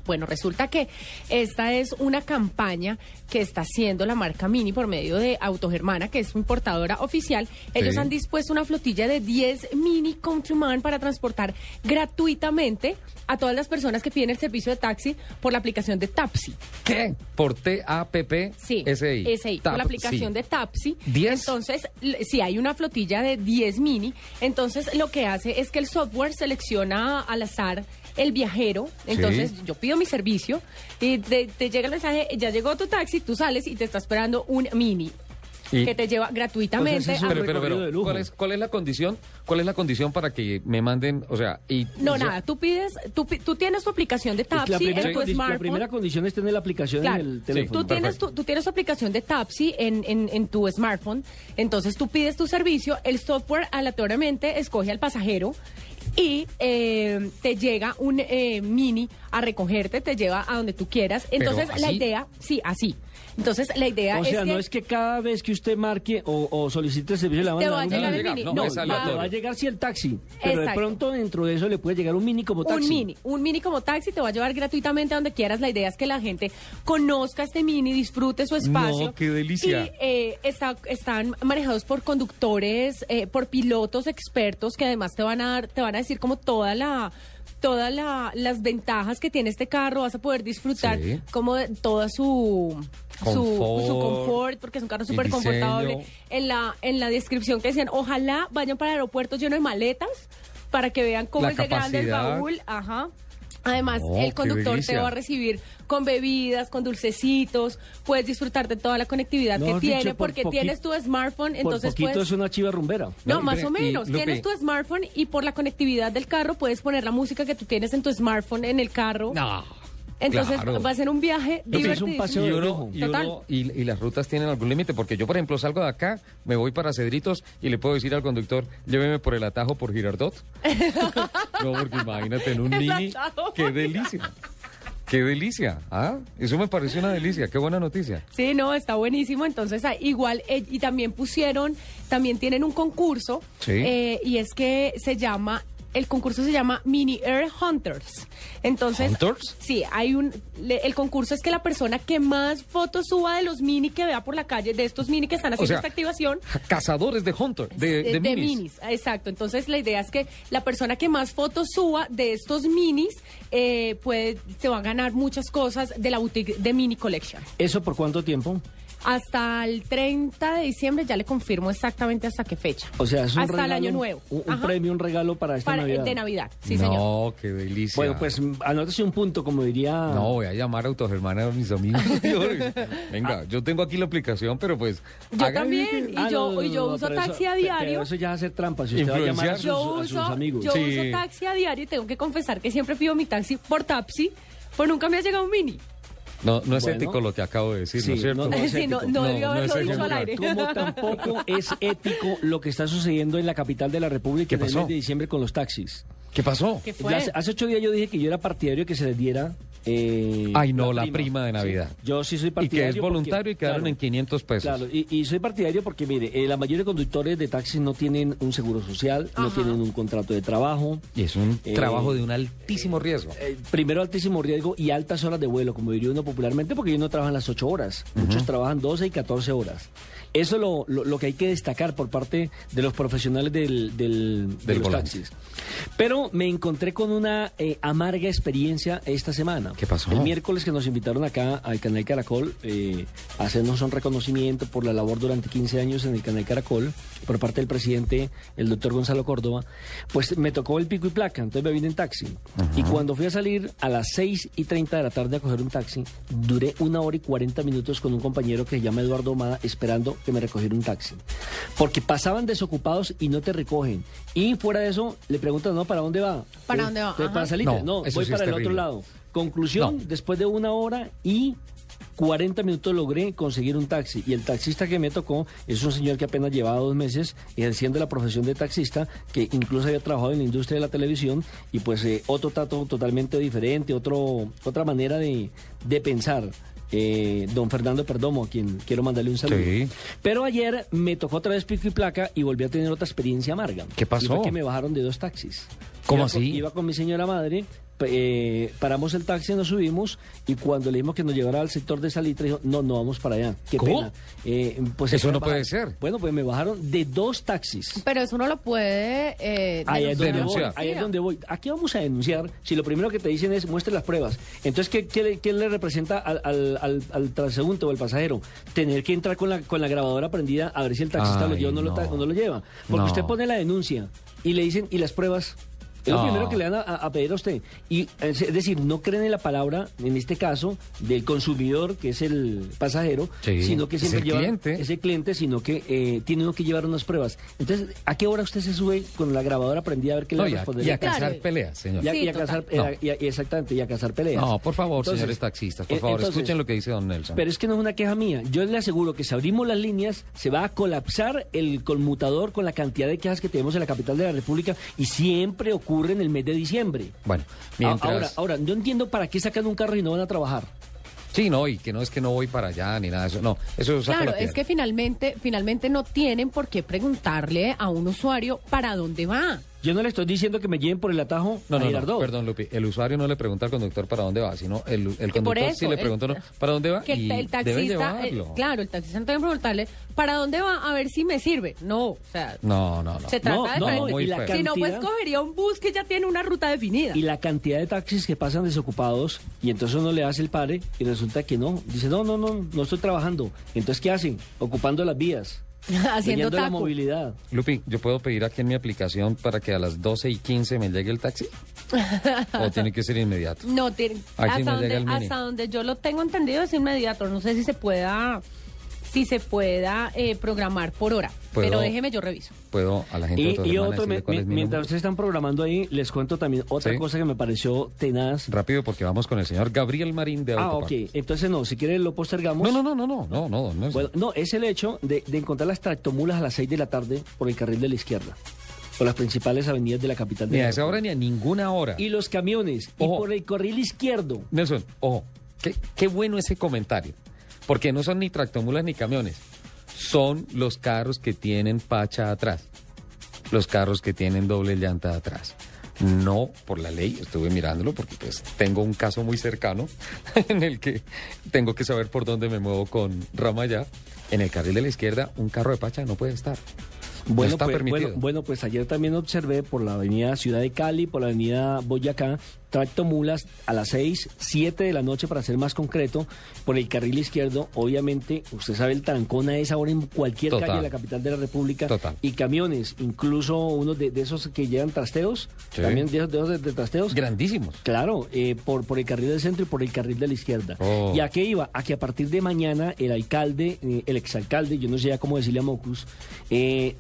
Bueno, resulta que esta es una campaña que está haciendo la marca Mini por medio de Autogermana, que es su importadora oficial. Ellos Sí. han dispuesto una flotilla de 10 Mini Countryman para transportar gratuitamente a todas las personas que piden el servicio de taxi por la aplicación de Tapsi. ¿Qué? Por T-A-P-P Sí, S-I. SI, por la aplicación de Tapsi. ¿Diez? Entonces, l- si hay una flotilla de 10 mini, entonces lo que hace es que el software selecciona al azar el viajero. Entonces, yo pido mi servicio y te, te llega el mensaje, ya llegó tu taxi, tú sales y te está esperando un mini. Y- Que te lleva gratuitamente a- Pero, pero, pero, ¿cuál es, ¿cuál es la condición? ¿Cuál es la condición para que me manden, o sea, y... No, o sea, nada, tú pides, tú, tú tienes tu aplicación de Es que la, Tapsi primera en tu condi- la smartphone. primera condición es tener la aplicación Claro. en el teléfono. Tú tienes, tu, tú tienes tu aplicación de Tapsi en, en, en tu smartphone, entonces tú pides tu servicio, el software aleatoriamente escoge al pasajero y eh, te llega un eh, mini a recogerte, te lleva a donde tú quieras. Entonces la idea, sí, así. Entonces la idea O es sea, que... no es que cada vez que usted marque o, o solicite el servicio le van Te a va llegar mini. el mini. No, No, es va- a llegar sí el taxi, pero de pronto dentro de eso le puede llegar un mini como taxi. Un mini, un mini como taxi te va a llevar gratuitamente a donde quieras. La idea es que la gente conozca este mini, disfrute su espacio. No, qué delicia. Y eh, está- están manejados por conductores, eh, por pilotos expertos que además te van a dar, te van a decir como toda la todas la- las ventajas que tiene este carro, vas a poder disfrutar Sí. como de toda su, Confort. su confort, porque es un carro súper confortable. En la, en la descripción que decían, ojalá vayan para el aeropuerto lleno de maletas para que vean cómo La es de grande el baúl. Ajá. Además, Oh, el conductor te va a recibir con bebidas, con dulcecitos, puedes disfrutar de toda la conectividad que dicho, tiene por porque poqui- tienes tu smartphone, Por entonces poquito puedes... es una chiva rumbera. No, más o menos. Tienes tu smartphone y por la conectividad del carro puedes poner la música que tú tienes en tu smartphone en el carro. No. Entonces claro. va a ser un viaje divertido. y, uno- y, Total. uno- y- y las rutas tienen algún límite, porque yo, por ejemplo, salgo de acá, me voy para Cedritos y le puedo decir al conductor, lléveme por el atajo por Girardot. no, porque imagínate en un mini, qué delicia. Qué delicia, ¿ah? Eso me pareció una delicia, qué buena noticia. Sí, no, está buenísimo. Entonces, ah, igual, eh, y también pusieron, también tienen un concurso, Sí. eh, y es que se llama el concurso se llama Mini Air Hunters. Entonces, ¿Hunters? sí, hay un le- el concurso es que la persona que más fotos suba de los mini que vea por la calle, de estos mini que están haciendo sea, esta activación, Cazadores de Hunter, de, de, minis. Exacto. Entonces la idea es que la persona que más fotos suba de estos minis eh, puede se va a ganar muchas cosas de la boutique de Mini Collection. ¿Eso por cuánto tiempo? Hasta el 30 de diciembre ya le confirmo exactamente hasta qué fecha. O sea, es un hasta el año nuevo. Un, premio, un regalo para esta Para- Navidad. de Navidad, sí señor. no, qué delicia. Bueno, pues anótese un punto, como diría... No, voy a llamar a Autogermana a mis amigos. Venga, yo tengo aquí la aplicación, pero pues... Yo haga- también, y Ah, yo, no, no, y yo no, uso eso- taxi a diario. Pero eso ya es hacer trampa. Si usted va a llamar a sus, yo a sus uso, amigos. yo Sí. uso taxi a diario y tengo que confesar que siempre pido mi taxi por taxi, pues nunca me ha llegado un mini. No, no es Bueno. ético lo que acabo de decir, Sí, ¿no es cierto? no, no es Sí, no, ético. no No, debió no haberlo dicho al ético. aire. Como tampoco es ético lo que está sucediendo en la capital de la República ¿Qué en el pasó? mes de diciembre con los taxis. ¿Qué pasó? ¿Qué fue? Hace, hace ocho días yo dije que yo era partidario que se les diera. Eh, Ay, no, la prima de Navidad. Sí. Yo sí soy Y partidario. que es voluntario porque- y quedaron claro, en 500 pesos. Claro, y, y soy partidario porque, mire, eh, la mayoría de conductores de taxis no tienen un seguro social, no tienen un contrato de trabajo. Y es un Eh, trabajo de un altísimo riesgo. Eh, primero altísimo riesgo y altas horas de vuelo, como diría uno popularmente, porque ellos no trabajan las 8 horas. Muchos trabajan 12 y 14 horas. Eso es lo, lo- lo que hay que destacar por parte de los profesionales del, del- de Del los volante. taxis. Pero me encontré con una eh, amarga experiencia esta semana. ¿Qué pasó? El miércoles que nos invitaron acá al canal Caracol eh, a hacernos un reconocimiento por la labor durante 15 años en el canal Caracol por parte del presidente, el doctor Gonzalo Córdoba, pues me tocó el pico y placa, entonces me vine en taxi. Y cuando fui a salir a las 6 y 30 de la tarde a coger un taxi, duré una hora y 40 minutos con un compañero que se llama Eduardo Omada esperando que me recogiera un taxi. Porque pasaban desocupados y no te recogen. Y fuera de eso, le preguntan, ¿no? ¿Para dónde va? ¿Para dónde va? ¿Para salir? No, voy sí para el otro lado. Conclusión, No. después de una hora y 40 minutos logré conseguir un taxi. Y el taxista que me tocó es un señor que apenas llevaba dos meses ejerciendo la profesión de taxista, que incluso había trabajado en la industria de la televisión y pues eh, otro trato totalmente diferente, otro, otra manera de, de pensar. Eh, don Fernando Perdomo, a quien quiero mandarle un saludo. Sí. Pero ayer me tocó otra vez pico y placa y volví a tener otra experiencia amarga. ¿Qué pasó? Que me bajaron de dos taxis. ¿Cómo Iba con- así? iba con mi señora madre, eh, paramos el taxi, nos subimos y cuando le dijimos que nos llevara al sector de Salitre, dijo, no, no vamos para allá. Qué ¿Cómo? pena. Eh, pues Eso no puede puede ser. Bueno, pues me bajaron de dos taxis. Pero eso no lo puede eh, Ahí es, donde voy, ahí es donde voy. Aquí vamos a denunciar si lo primero que te dicen es muestre las pruebas. Entonces, ¿qué, qué le, qué le representa al, al, al, al transeúnte o al pasajero? Tener que entrar con la, con la grabadora prendida a ver si el taxista lo Ay, lleva o no, Lo, no. o no lo lleva. Porque No. usted pone la denuncia y le dicen, ¿y las pruebas? Es lo primero que le van a, a pedir a usted. Y es es decir, no creen en la palabra, en este caso, del consumidor, que es el pasajero, Sí, sino que es siempre el lleva cliente. es el cliente, sino que eh, tiene uno que llevar unas pruebas. Entonces, ¿a qué hora usted se sube con la grabadora prendida a ver qué No, le respondería? y a cazar peleas, señor. Y a, Sí, y a total. cazar, No. eh, y a- y exactamente, y a cazar peleas. No, por favor, Entonces, señores taxistas, por eh, favor, entonces, escuchen lo que dice don Nelson. Pero es que no es una queja mía. Yo le aseguro que si abrimos las líneas, se va a colapsar el conmutador con la cantidad de quejas que tenemos en la capital de la República y siempre ocurre en el mes de diciembre. Bueno, mientras... Ahora, ahora, no entiendo para qué sacan un carro y no van a trabajar. Sí, no, y que no es que no voy para allá ni nada de eso. No, eso saca Claro, la es que finalmente, finalmente no tienen por qué preguntarle a un usuario para dónde va. Yo no le estoy diciendo que me lleven por el atajo No, a no, Girardot. no, perdón, Lupi. El usuario no le pregunta al conductor para dónde va, sino el, el conductor sí eso, le el- pregunta no, para dónde va Que el, y el debe taxista, eh, llevarlo. claro, el taxista no tiene que preguntarle para dónde va a ver si me sirve. No, o sea, No, no, no. se trata No, de no. Si no, pues cogería un bus que ya tiene una ruta definida. Y la cantidad de taxis que pasan desocupados y entonces uno le hace el padre y resulta que no. Dice, no, no, no, no estoy trabajando. Entonces, ¿qué hacen? Ocupando las vías. haciendo la movilidad. Lupi, ¿yo puedo pedir aquí en mi aplicación para que a las 12 y 15 me llegue el taxi? ¿O tiene que ser inmediato? No, tiene, donde, hasta donde yo lo tengo entendido es inmediato. No sé si se pueda, si se pueda eh, programar por hora. ¿Puedo? Pero déjeme, yo reviso. ¿Puedo a la gente Y, y otro, me- mi mientras ustedes están programando ahí, les cuento también otra Sí. cosa que me pareció tenaz. Rápido, porque vamos con el señor Gabriel Marín de Ah, ok. Entonces, no, si quieren lo postergamos. No, no, no, no, no, no, no, no es- Bueno, no, es el hecho de, de encontrar las tractomulas a las 6 de la tarde por el carril de la izquierda. Por las principales avenidas de la capital de ni a esa hora ni a ninguna hora. Y los camiones. Y por el carril izquierdo. Nelson, ojo, qué, qué bueno ese comentario. Porque no son ni tractomulas ni camiones. Son los carros que tienen pacha atrás. Los carros que tienen doble llanta atrás. No por la ley, estuve mirándolo porque pues tengo un caso muy cercano en el que tengo que saber por dónde me muevo con Ramayá. En el carril de la izquierda, un carro de pacha no puede estar. No Bueno, está pues, permitido. bueno, bueno, pues ayer también observé por la avenida Ciudad de Cali, por la avenida Boyacá, tractomulas a las 6, 7 de la noche, para ser más concreto, por el carril izquierdo. Obviamente, usted sabe, el trancón a esa hora en cualquier Total. calle de la capital de la República. Total. Y camiones, incluso unos de, de esos que llevan trasteos, Sí. también de esos de, esos de- de trasteos. Grandísimos. Claro, eh, por, por el carril del centro y por el carril de la izquierda. Oh. ¿Y a qué iba? A que a partir de mañana el alcalde, eh, el exalcalde, yo no sé ya cómo decirle a Mocus, eh,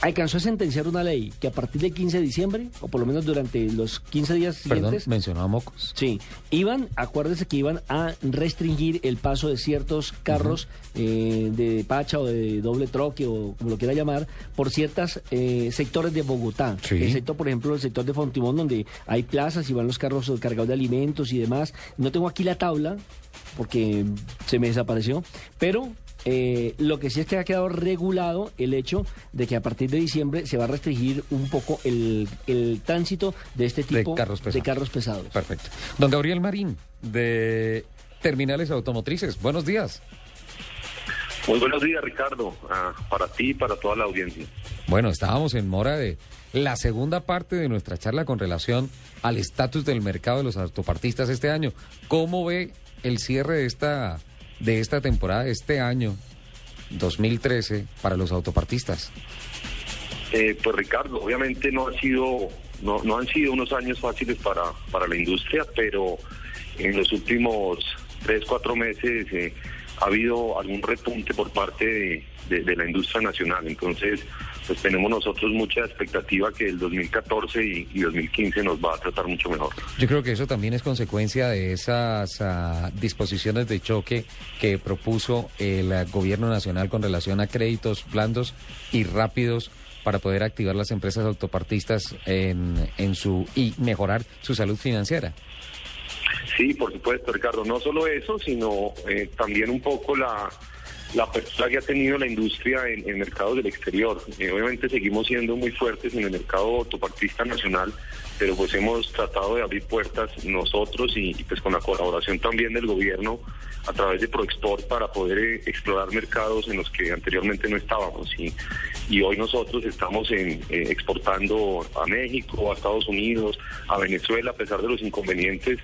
alcanzó a sentenciar una ley que a partir del 15 de diciembre, o por lo menos durante los 15 días Perdón, siguientes, mencionó a Mocos. Sí, iban, acuérdese que iban a restringir el paso de ciertos carros eh, de pacha o de doble troque o como lo quiera llamar, por ciertos sectores de Bogotá. Sí. Excepto, por ejemplo, el sector de Fontimón, donde hay plazas y van los carros cargados de alimentos y demás. No tengo aquí la tabla, porque se me desapareció, pero... eh, lo que sí es que ha quedado regulado el hecho de que a partir de diciembre se va a restringir un poco el, el tránsito de este De tipo carros pesados. de carros pesados. Perfecto. Don Gabriel Marín, de Terminales Automotrices. Buenos días. Muy buenos días, Ricardo, ah, para ti y para toda la audiencia. Bueno, estábamos en mora de la segunda parte de nuestra charla con relación al estatus del mercado de los autopartistas este año. ¿Cómo ve el cierre de esta, de esta temporada, este año 2013, para los autopartistas? Eh, pues Ricardo, obviamente no ha sido, no, no han sido unos años fáciles para, para la industria, pero en los últimos tres, cuatro meses eh, ha habido algún repunte por parte de, la industria nacional. Entonces, pues tenemos nosotros mucha expectativa que el 2014 y, y 2015 nos va a tratar mucho mejor. Yo creo que eso también es consecuencia de esas ah, disposiciones de choque que propuso el gobierno nacional con relación a créditos blandos y rápidos para poder activar las empresas autopartistas en su y mejorar su salud financiera. Sí, por supuesto, Ricardo. No solo eso, sino eh, también un poco la, la apertura que ha tenido la industria en, en mercados del exterior. Eh, obviamente seguimos siendo muy fuertes en el mercado autopartista nacional, pero pues hemos tratado de abrir puertas nosotros y, pues con la colaboración también del gobierno a través de ProExport para poder eh, explorar mercados en los que anteriormente no estábamos. Y, hoy nosotros estamos en, eh, exportando a México, a Estados Unidos, a Venezuela, a pesar de los inconvenientes,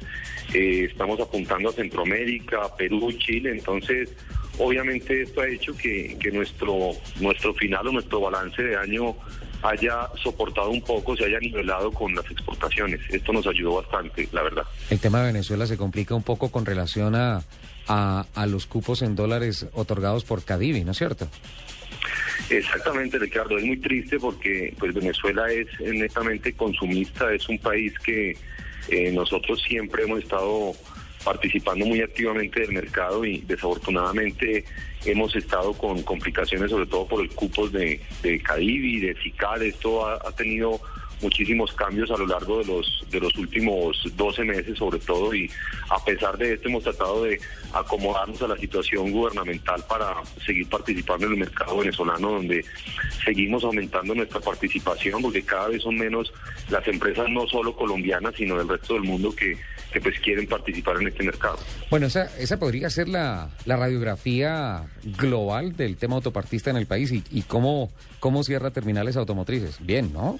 estamos apuntando a Centroamérica, a Perú, Chile, entonces obviamente esto ha hecho que, que nuestro, nuestro final o nuestro balance de año haya soportado un poco, se haya nivelado con las exportaciones. Esto nos ayudó bastante, la verdad. El tema de Venezuela se complica un poco con relación a, a, a los cupos en dólares otorgados por Cadivi, ¿no es cierto? Exactamente, Ricardo. Es muy triste porque pues Venezuela es netamente consumista, es un país que eh, nosotros siempre hemos estado participando muy activamente del mercado y desafortunadamente hemos estado con complicaciones, sobre todo por el cupos de, de Cadivi, de FICAL. Esto ha, ha tenido muchísimos cambios a lo largo de los de los últimos 12 meses sobre todo y a pesar de esto hemos tratado de acomodarnos a la situación gubernamental para seguir participando en el mercado venezolano donde seguimos aumentando nuestra participación porque cada vez son menos las empresas no solo colombianas sino del resto del mundo que, que pues quieren participar en este mercado. Bueno, esa, esa podría ser la, la radiografía global del tema autopartista en el país y, y cómo, cómo cierra terminales automotrices. Bien, ¿no?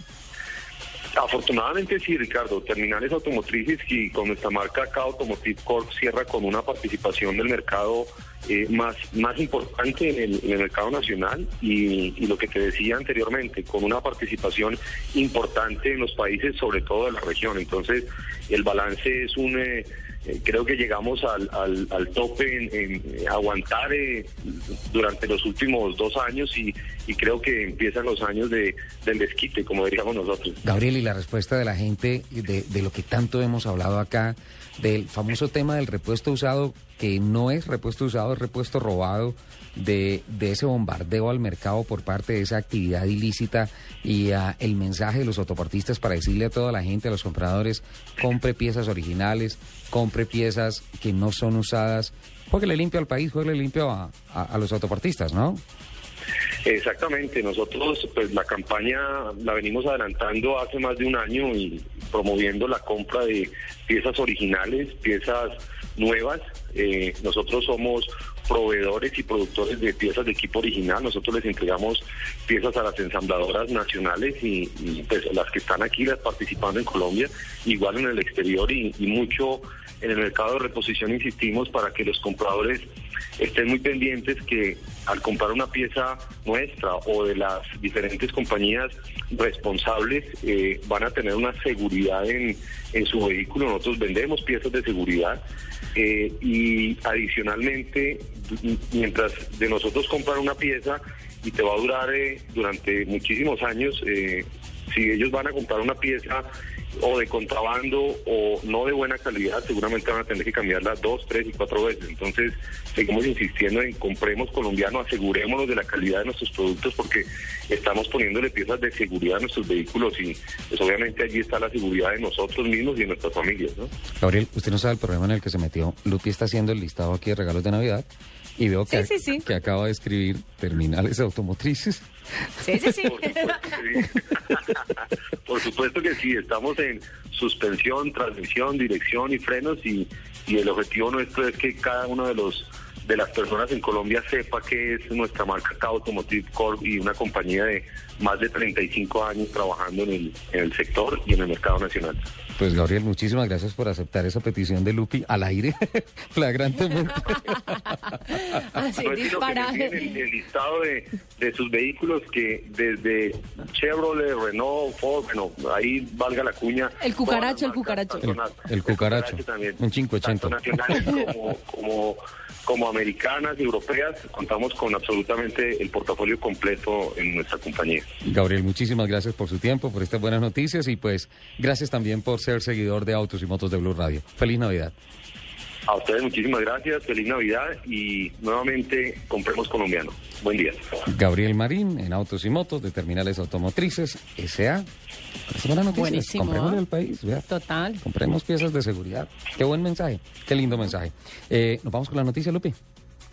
Afortunadamente sí, Ricardo. Terminales automotrices y con nuestra marca acá Automotive Corp cierra con una participación del mercado eh, más, más importante en el, en el mercado nacional y, y lo que te decía anteriormente, con una participación importante en los países, sobre todo de la región. Entonces, el balance es un... eh, eh, creo que llegamos al, al, tope en, aguantar eh, durante los últimos dos años y, y creo que empiezan los años de, del desquite, como diríamos nosotros. Gabriel, y la respuesta de la gente de, de lo que tanto hemos hablado acá, del famoso tema del repuesto usado, que no es repuesto usado, es repuesto robado, de, de ese bombardeo al mercado por parte de esa actividad ilícita y ah, el mensaje de los autopartistas para decirle a toda la gente, a los compradores, compre piezas originales, compre piezas que no son usadas, juegue limpio al país, juegue limpio a, a- a los autopartistas, ¿no? Exactamente, nosotros pues la campaña la venimos adelantando hace más de un año y promoviendo la compra de piezas originales, piezas nuevas. Eh, nosotros somos proveedores y productores de piezas de equipo original. Nosotros les entregamos piezas a las ensambladoras nacionales y, pues las que están aquí las participando en Colombia, igual en el exterior y, y mucho en el mercado de reposición insistimos para que los compradores estén muy pendientes que al comprar una pieza nuestra o de las diferentes compañías responsables eh, van a tener una seguridad en, en su vehículo. Nosotros vendemos piezas de seguridad eh, y adicionalmente, mientras de nosotros comprar una pieza y te va a durar eh, durante muchísimos años, eh, si ellos van a comprar una pieza o de contrabando o no de buena calidad, seguramente van a tener que cambiarla dos, tres y cuatro veces. Entonces, seguimos insistiendo en compremos colombiano, asegurémonos de la calidad de nuestros productos porque estamos poniéndole piezas de seguridad a nuestros vehículos y pues obviamente allí está la seguridad de nosotros mismos y de nuestras familias, ¿no? Gabriel, usted no sabe el problema en el que se metió. Lupi está haciendo el listado aquí de regalos de Navidad y veo que, Sí, sí, sí. que acaba de escribir terminales automotrices. Sí, sí, sí. Por supuesto que sí, estamos en suspensión, transmisión, dirección y frenos y, y el objetivo nuestro es que cada uno de los de las personas en Colombia sepa que es nuestra marca K Automotive Corp y una compañía de más de 35 años trabajando en el, en el sector y en el mercado nacional. Pues Gabriel, muchísimas gracias por aceptar esa petición de Lupi al aire, flagrantemente. Así No es sino que el, el listado de, de sus vehículos que desde Chevrolet, Renault, Ford, bueno, ahí valga la cuña. El cucaracho, el cucaracho. El, el cucaracho, también. un 580. tanto nacionales como, como, como americanas y europeas, contamos con absolutamente el portafolio completo en nuestra compañía. Gabriel, muchísimas gracias por su tiempo, por estas buenas noticias y pues gracias también por ser seguidor de Autos y Motos de Blue Radio. Feliz Navidad. A ustedes muchísimas gracias, feliz Navidad y nuevamente compremos colombiano. Buen día. Gabriel Marín en Autos y Motos de Terminales Automotrices SA. Es buena noticia. Buenísimo, Comprémosle ¿ah? al país. vea. Total. Compremos piezas de seguridad. Qué buen mensaje. Qué lindo mensaje. Eh, Nos vamos con la noticia, Lupi.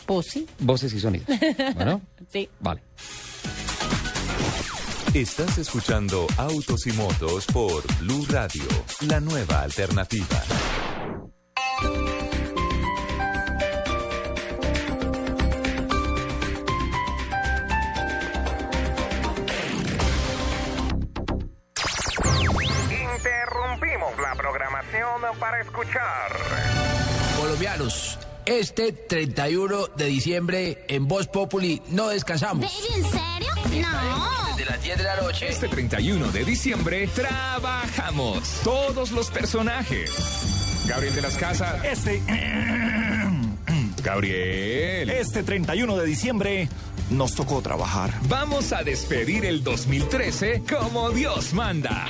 Pues sí. Voces y sonidos. Bueno, Sí. vale. Estás escuchando Autos y Motos por Blue Radio, la nueva alternativa. Escuchar. Colombianos, este 31 de diciembre en Voz Populi no descansamos. ¿En serio? No. Desde las 10 de la noche. Este 31 de diciembre trabajamos todos los personajes. Gabriel de las Casas. Este. Gabriel. Este 31 de diciembre nos tocó trabajar. Vamos a despedir el 2013 como Dios manda.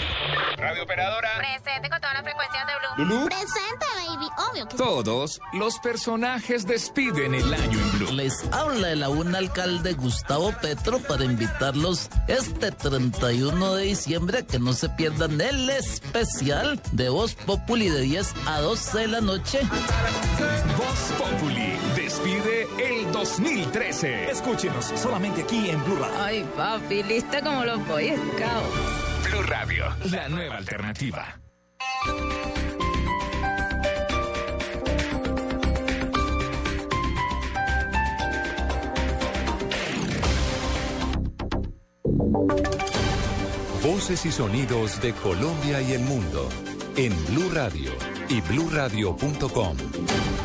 Radio Operadora. Presente con todas las frecuencias de Blue. Lulú. Presente, baby. Obvio que. Todos los personajes despiden el año en Blue. Les habla el aún alcalde Gustavo Petro para invitarlos este 31 de diciembre a que no se pierdan el especial de Voz Populi de 10 a 12 de la noche. Voz Populi despide el 2013. Escúchenos solamente aquí en Blue Radio. Ay, papi, lista como los Boy Scouts. Blue Radio, la nueva alternativa. Voces y sonidos de Colombia y el mundo en Blue Radio y bluradio.com,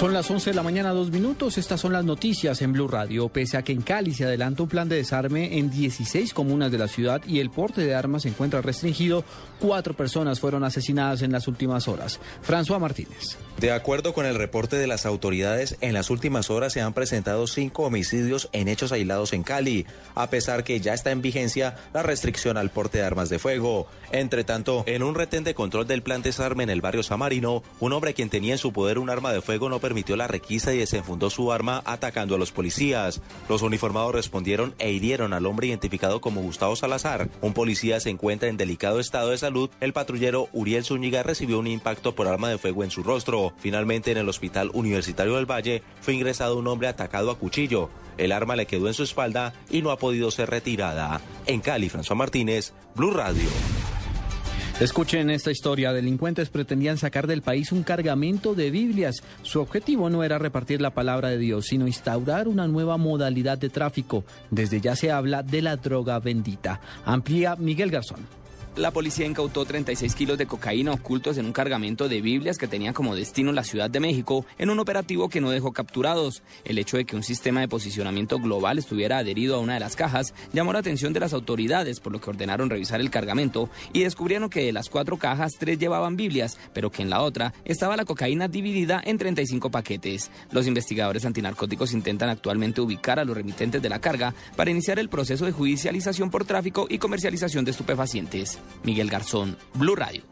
Son las 11 de la mañana, dos minutos. Estas son las noticias en Blue Radio. Pese a que en Cali se adelanta un plan de desarme en 16 comunas de la ciudad y el porte de armas se encuentra restringido, cuatro personas fueron asesinadas en las últimas horas. François Martínez. De acuerdo con el reporte de las autoridades, en las últimas horas se han presentado cinco homicidios en hechos aislados en Cali, a pesar que ya está en vigencia la restricción al porte de armas de fuego. Entre tanto, en un retén de control del plan desarme en el barrio Samarino, un hombre quien tenía en su poder un arma de fuego no permitió la requisa y desenfundó su arma atacando a los policías. Los uniformados respondieron e hirieron al hombre identificado como Gustavo Salazar. Un policía se encuentra en delicado estado de salud. El patrullero Uriel Zúñiga recibió un impacto por arma de fuego en su rostro. Finalmente, en el Hospital Universitario del Valle fue ingresado un hombre atacado a cuchillo. El arma le quedó en su espalda y no ha podido ser retirada. En Cali, François Martínez, Blue Radio. Escuchen esta historia. Delincuentes pretendían sacar del país un cargamento de Biblias. Su objetivo no era repartir la palabra de Dios, sino instaurar una nueva modalidad de tráfico. Desde ya se habla de la droga bendita. Amplía Miguel Garzón. La policía incautó 36 kilos de cocaína ocultos en un cargamento de Biblias que tenía como destino la Ciudad de México en un operativo que no dejó capturados. El hecho de que un sistema de posicionamiento global estuviera adherido a una de las cajas llamó la atención de las autoridades, por lo que ordenaron revisar el cargamento y descubrieron que de las cuatro cajas, tres llevaban Biblias, pero que en la otra estaba la cocaína dividida en 35 paquetes. Los investigadores antinarcóticos intentan actualmente ubicar a los remitentes de la carga para iniciar el proceso de judicialización por tráfico y comercialización de estupefacientes. Miguel Garzón, Blue Radio.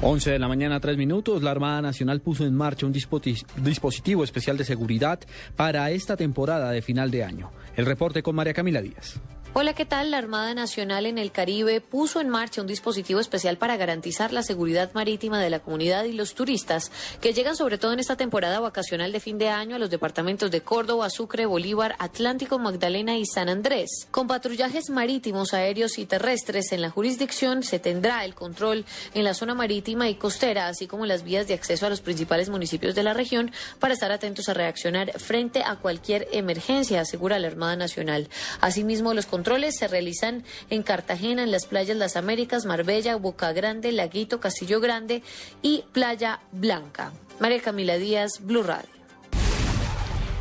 11 de la mañana, 3 minutos. La Armada Nacional puso en marcha un dispositivo especial de seguridad para esta temporada de final de año. El reporte con María Camila Díaz. Hola, ¿qué tal? La Armada Nacional en el Caribe puso en marcha un dispositivo especial para garantizar la seguridad marítima de la comunidad y los turistas que llegan sobre todo en esta temporada vacacional de fin de año a los departamentos de Córdoba, Sucre, Bolívar, Atlántico, Magdalena y San Andrés. Con patrullajes marítimos, aéreos y terrestres en la jurisdicción se tendrá el control en la zona marítima y costera, así como en las vías de acceso a los principales municipios de la región para estar atentos a reaccionar frente a cualquier emergencia, asegura la Armada Nacional. Asimismo, los controles se realizan en Cartagena, en las playas Las Américas, Marbella, Boca Grande, Laguito, Castillo Grande y Playa Blanca. María Camila Díaz, Blue Radio.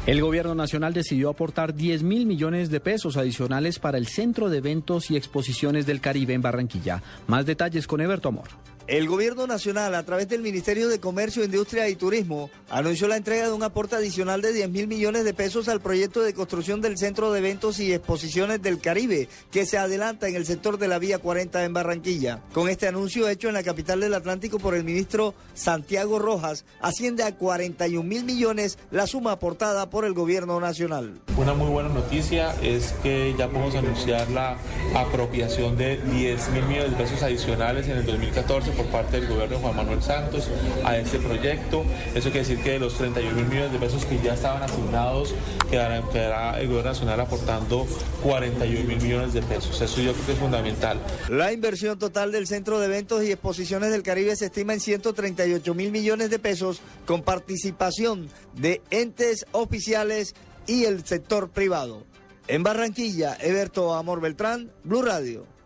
El gobierno nacional decidió aportar 10 mil millones de pesos adicionales para el Centro de Eventos y Exposiciones del Caribe en Barranquilla. Más detalles con Eberto Amor. El gobierno nacional, a través del Ministerio de Comercio, Industria y Turismo, anunció la entrega de un aporte adicional de 10 mil millones de pesos al proyecto de construcción del Centro de Eventos y Exposiciones del Caribe, que se adelanta en el sector de la Vía 40 en Barranquilla. Con este anuncio hecho en la capital del Atlántico por el ministro Santiago Rojas, asciende a 41 mil millones la suma aportada por el gobierno nacional. Una muy buena noticia es que ya podemos anunciar la apropiación de 10 mil millones de pesos adicionales en el 2014 por parte del gobierno de Juan Manuel Santos a este proyecto. Eso quiere decir que de los 31 mil millones de pesos que ya estaban asignados, quedará, quedará el gobierno nacional aportando 41 mil millones de pesos. Eso yo creo que es fundamental. La inversión total del Centro de Eventos y Exposiciones del Caribe se estima en 138 mil millones de pesos con participación de entes oficiales y el sector privado. En Barranquilla, Eberto Amor Beltrán, Blue Radio.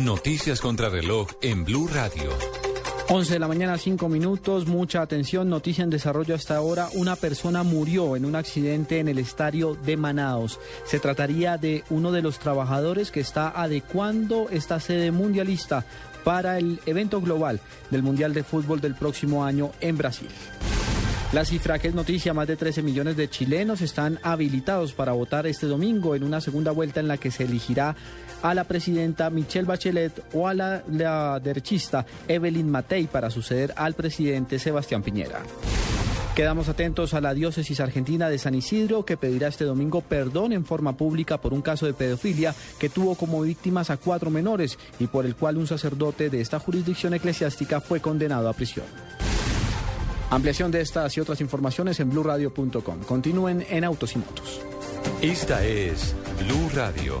Noticias contra reloj en Blue Radio. 11 de la mañana, 5 minutos. Mucha atención. Noticia en desarrollo hasta ahora. Una persona murió en un accidente en el estadio de Manaos. Se trataría de uno de los trabajadores que está adecuando esta sede mundialista para el evento global del Mundial de Fútbol del próximo año en Brasil. La cifra que es noticia, más de 13 millones de chilenos están habilitados para votar este domingo en una segunda vuelta en la que se elegirá a la presidenta Michelle Bachelet o a la, derechista Evelyn Matei para suceder al presidente Sebastián Piñera. Quedamos atentos a la diócesis argentina de San Isidro que pedirá este domingo perdón en forma pública por un caso de pedofilia que tuvo como víctimas a cuatro menores y por el cual un sacerdote de esta jurisdicción eclesiástica fue condenado a prisión. Ampliación de estas y otras informaciones en blurradio.com. Continúen en Autos y Motos. Esta es Blue Radio.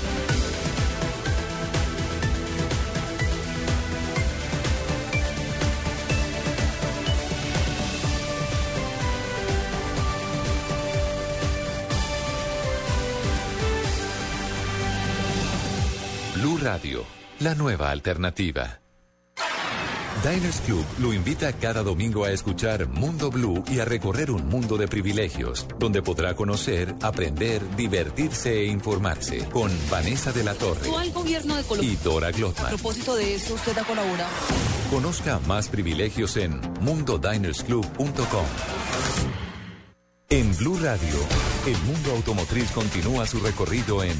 Radio, la nueva alternativa. Diners Club lo invita cada domingo a escuchar Mundo Blue y a recorrer un mundo de privilegios, donde podrá conocer, aprender, divertirse e informarse con Vanessa de la Torre al gobierno de Colombia. y Dora A Glotman. propósito de eso, usted ha colaborado. Conozca más privilegios en mundodinersclub.com. En Blue Radio, el mundo automotriz continúa su recorrido en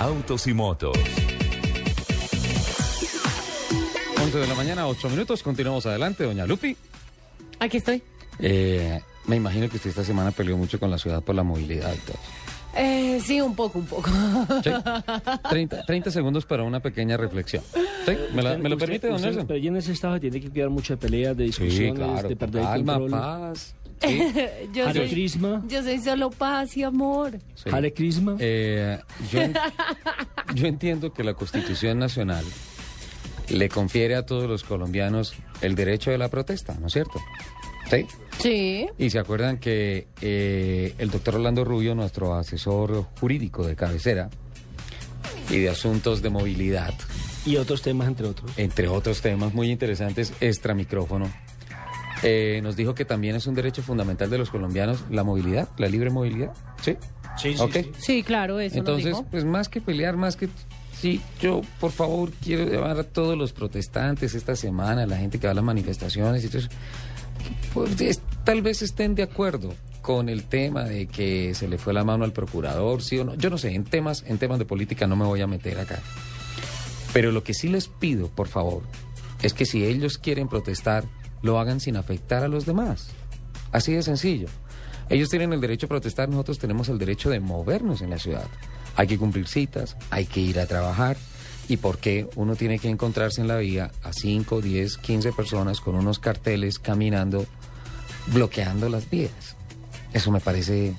Autos y Motos. 11 de la mañana, 8 minutos. Continuamos adelante, doña Lupi. Aquí estoy. Eh, me imagino que usted esta semana peleó mucho con la ciudad por la movilidad y todo. Eh, sí, un poco, un poco. Sí. 30, 30 segundos para una pequeña reflexión. ¿Sí? ¿Me, la- me lo Usted- permite, don usted- Nelson? Pero en ese estado tiene que cuidar mucho de peleas, de Sí, discusiones, claro. de perder Calma, el control. paz. yo, Hare soy, Krishna. yo soy solo paz y amor. Sí. Hare Krishna. Eh, yo, yo entiendo que la Constitución Nacional le confiere a todos los colombianos el derecho de la protesta, ¿no es cierto? Sí. Sí. Y se acuerdan que eh, el doctor Orlando Rubio, nuestro asesor jurídico de cabecera y de asuntos de movilidad, Y otros temas, entre otros. entre otros temas muy interesantes, extra micrófono, eh, nos dijo que también es un derecho fundamental de los colombianos la movilidad, la libre movilidad. ¿Sí? Sí, Ok. Sí, claro, eso Entonces, nos dijo. pues más que pelear, más que... Sí, yo por favor quiero llevar a todos los protestantes esta semana, la gente que va a las manifestaciones y todo eso, pues, es- tal vez estén de acuerdo con el tema de que se le fue la mano al procurador, sí o no. Yo no sé, en temas, en temas de política no me voy a meter acá. Pero lo que sí les pido, por favor, es que si ellos quieren protestar, lo hagan sin afectar a los demás. Así de sencillo. Ellos tienen el derecho a protestar, nosotros tenemos el derecho de movernos en la ciudad. Hay que cumplir citas, hay que ir a trabajar. ¿Y por qué uno tiene que encontrarse en la vía a 5, 10, 15 personas con unos carteles caminando, bloqueando las vías? Eso me parece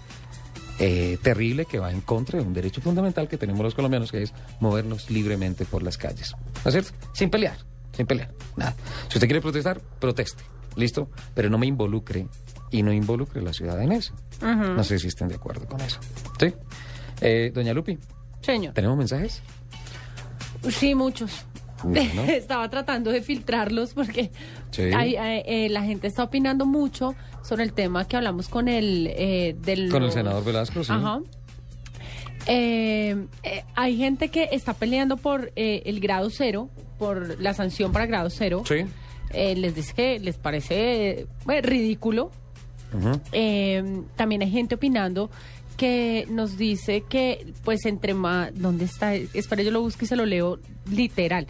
eh, terrible que va en contra de un derecho fundamental que tenemos los colombianos, que es movernos libremente por las calles. ¿No es cierto? Sin pelear, sin pelear, nada. Si usted quiere protestar, proteste, ¿listo? Pero no me involucre y no involucre a la ciudad en eso. No sé si estén de acuerdo con eso. ¿Sí? Eh, doña Lupi, Señor. ¿tenemos mensajes? Sí, muchos. Bueno. Estaba tratando de filtrarlos porque Sí. hay- hay, eh, la gente está opinando mucho sobre el tema que hablamos con el eh, del Con el senador Velasco, sí. Ajá. Eh, eh, hay gente que está peleando por eh, el grado cero, por la sanción para grado cero. Sí. Eh, les dice que les parece bueno, ridículo. Eh, también hay gente opinando que nos dice que, pues, entre más. ¿Dónde está? Espera, yo lo busco y se lo leo literal.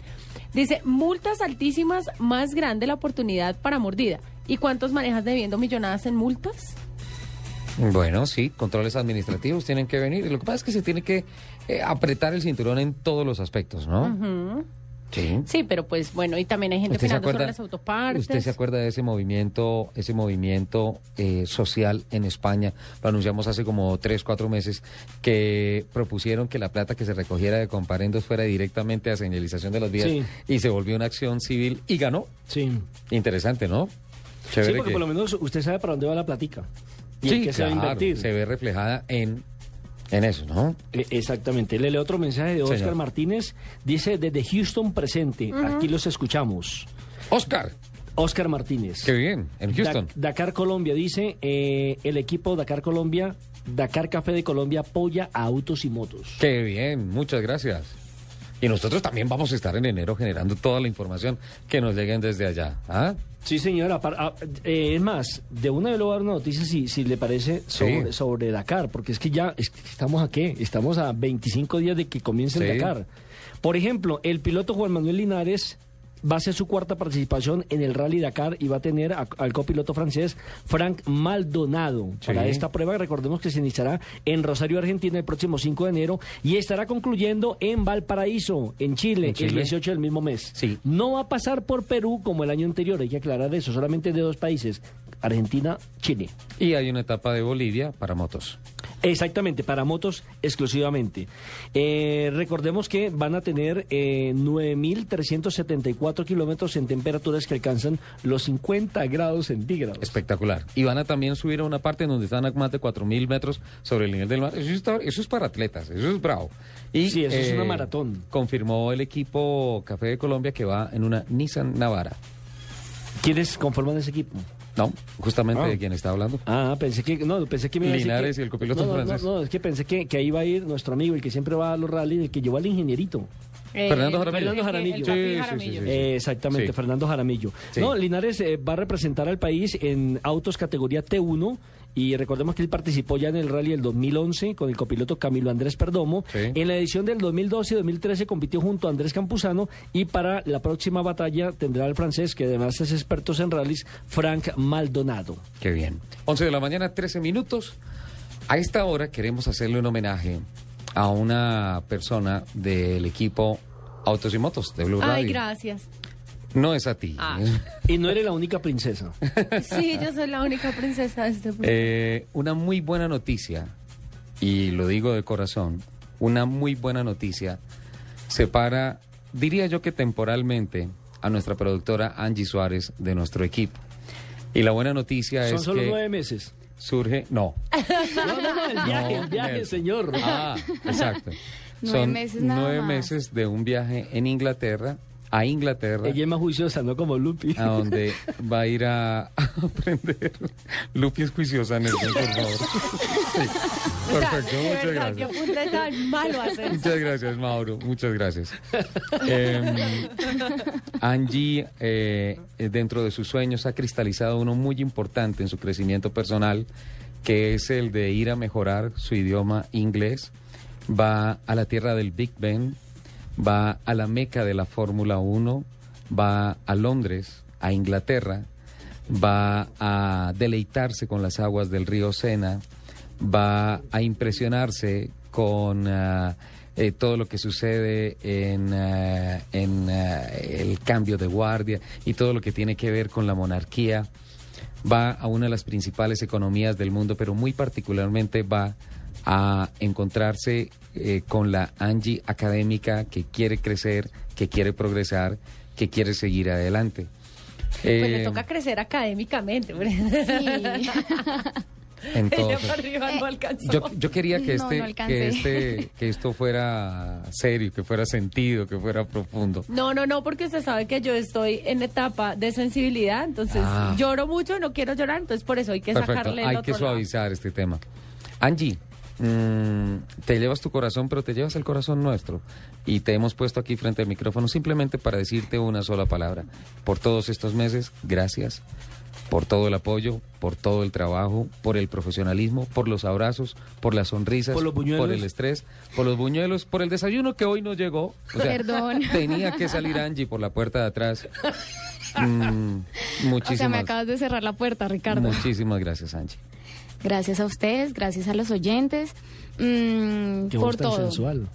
Dice: multas altísimas, más grande la oportunidad para mordida. ¿Y cuántos manejas debiendo millonadas en multas? Bueno, sí, controles administrativos tienen que venir. Y lo que pasa es que se tiene que eh, apretar el cinturón en todos los aspectos, ¿no? Ujú. Sí. Sí, pero pues bueno, y también hay gente ¿Usted se opinando sobre acuerda- las autopartes. ¿Usted se acuerda de ese movimiento, ese movimiento eh, social en España? Lo anunciamos hace como tres, cuatro meses, que propusieron que la plata que se recogiera de comparendos fuera directamente a señalización de las vías Sí. y se volvió una acción civil y ganó. Sí. Interesante, ¿no? Sí, porque que- por lo menos usted sabe para dónde va la platica. Y Sí, qué se va a invertir. se ve reflejada en, en eso, ¿no? Eh, Exactamente. Le leo otro mensaje de Oscar Señor. Martínez. Dice, desde Houston presente, aquí los escuchamos. Oscar. Oscar Martínez. Qué bien, en Houston. Da- Dakar Colombia dice, eh, el equipo Dakar Colombia, Dakar Café de Colombia apoya a autos y motos. Qué bien, muchas gracias. Y nosotros también vamos a estar en enero generando toda la información que nos lleguen desde allá. ¿ah? Sí, señora. ah, eh, es más, de una vez le voy a dar una noticia si, si le parece sobre, Sí. sobre Dakar, porque es que ya es que estamos a qué? Estamos a 25 días de que comience el Sí. Dakar. Por ejemplo, el piloto Juan Manuel Linares va a ser su cuarta participación en el Rally Dakar y va a tener a- al copiloto francés Frank Maldonado. Sí. Para esta prueba, recordemos que se iniciará en Rosario, Argentina, el próximo 5 de enero y estará concluyendo en Valparaíso, en Chile, En Chile. el 18 del mismo mes. Sí. No va a pasar por Perú como el año anterior, hay que aclarar eso, solamente de dos países, Argentina, Chile. Y hay una etapa de Bolivia para motos. Exactamente, para motos exclusivamente. Eh, recordemos que van a tener eh, 9.374 kilómetros en temperaturas que alcanzan los 50 grados centígrados. Espectacular. Y van a también subir a una parte en donde están a más de 4.000 metros sobre el nivel del mar. Eso, está- eso es para atletas, eso es bravo. Y, eh, Sí, eso es una maratón. Confirmó el equipo Café de Colombia que va en una Nissan Navara. ¿Quiénes conforman ese equipo? No, justamente Ah. de quien está hablando. Ah, pensé que, no, pensé que me iba a decir Linares que- y el copiloto no, no, francés. No, no, es que pensé que, que ahí va a ir nuestro amigo, el que siempre va a los rallies, el que llevó al ingenierito. Eh, Fernando Jaramillo. Fernando Jaramillo. Sí, sí, Jaramillo. sí, sí, sí. Eh, exactamente, Sí. Fernando Jaramillo. Sí. No, Linares eh, va a representar al país en autos categoría T1 y recordemos que él participó ya en el rally del 2011 con el copiloto Camilo Andrés Perdomo. Sí. En la edición del 2012 y 2013 compitió junto a Andrés Campuzano y para la próxima batalla tendrá al francés, que además es experto en rallies, Frank Maldonado. Qué bien. 11 de la mañana, 13 minutos. A esta hora queremos hacerle un homenaje a una persona del equipo Autos y Motos de Blue Ay, Radio. gracias. No es a ti. Ah. Y no eres la única princesa. Sí, yo soy la única princesa de este programa. Eh, una muy buena noticia, y lo digo de corazón, una muy buena noticia separa, diría yo que temporalmente, a nuestra productora Angie Suárez de nuestro equipo. Y la buena noticia Son es solo que nueve meses. surge, no, No, no, no, el viaje, No, el viaje, señor. Ah, exacto. Nueve Son meses nada nueve más. meses de un viaje en Inglaterra, a Inglaterra, Ella es más juiciosa, no como Lupi. a donde va a ir a, a aprender. Lupi es juiciosa, Nelson, por favor. Sí, O sea, perfecto, muchas verdad, gracias. qué apunte tan malo hacer. Muchas gracias, Mauro. Muchas gracias. Eh, Angie, eh, dentro de sus sueños, ha cristalizado uno muy importante en su crecimiento personal, que es el de ir a mejorar su idioma inglés. Va a la tierra del Big Ben, va a la meca de la Fórmula 1, va a Londres, a Inglaterra, va a deleitarse con las aguas del río Sena, va a impresionarse con ah, eh, todo lo que sucede en, ah, en ah, el cambio de guardia y todo lo que tiene que ver con la monarquía. Va a una de las principales economías del mundo, pero muy particularmente va a encontrarse eh, con la Angie académica que quiere crecer, que quiere progresar, que quiere seguir adelante. Pues le Eh, toca crecer académicamente. Entonces- Ella para arriba no alcanzó. Yo, yo quería que No, este, no que este, que esto fuera serio, que fuera sentido, que fuera profundo. No, no, no, porque usted sabe que yo estoy en etapa de sensibilidad, entonces Ah. lloro mucho, no quiero llorar, entonces por eso hay que Perfecto, sacarle el hay otro que lado. suavizar este tema. Angie, mm, te llevas tu corazón, pero te llevas el corazón nuestro. Y te hemos puesto aquí frente al micrófono simplemente para decirte una sola palabra. Por todos estos meses, gracias. Por todo el apoyo, por todo el trabajo, por el profesionalismo, por los abrazos, por las sonrisas, Por los buñuelos. el estrés, por los buñuelos, por el desayuno que hoy no llegó. O sea, Perdón. Tenía que salir Angie por la puerta de atrás. Mm, O sea, me muchísimas, acabas de cerrar la puerta, Ricardo. muchísimas gracias, Angie. Gracias a ustedes, gracias a los oyentes. mm, Qué por todo.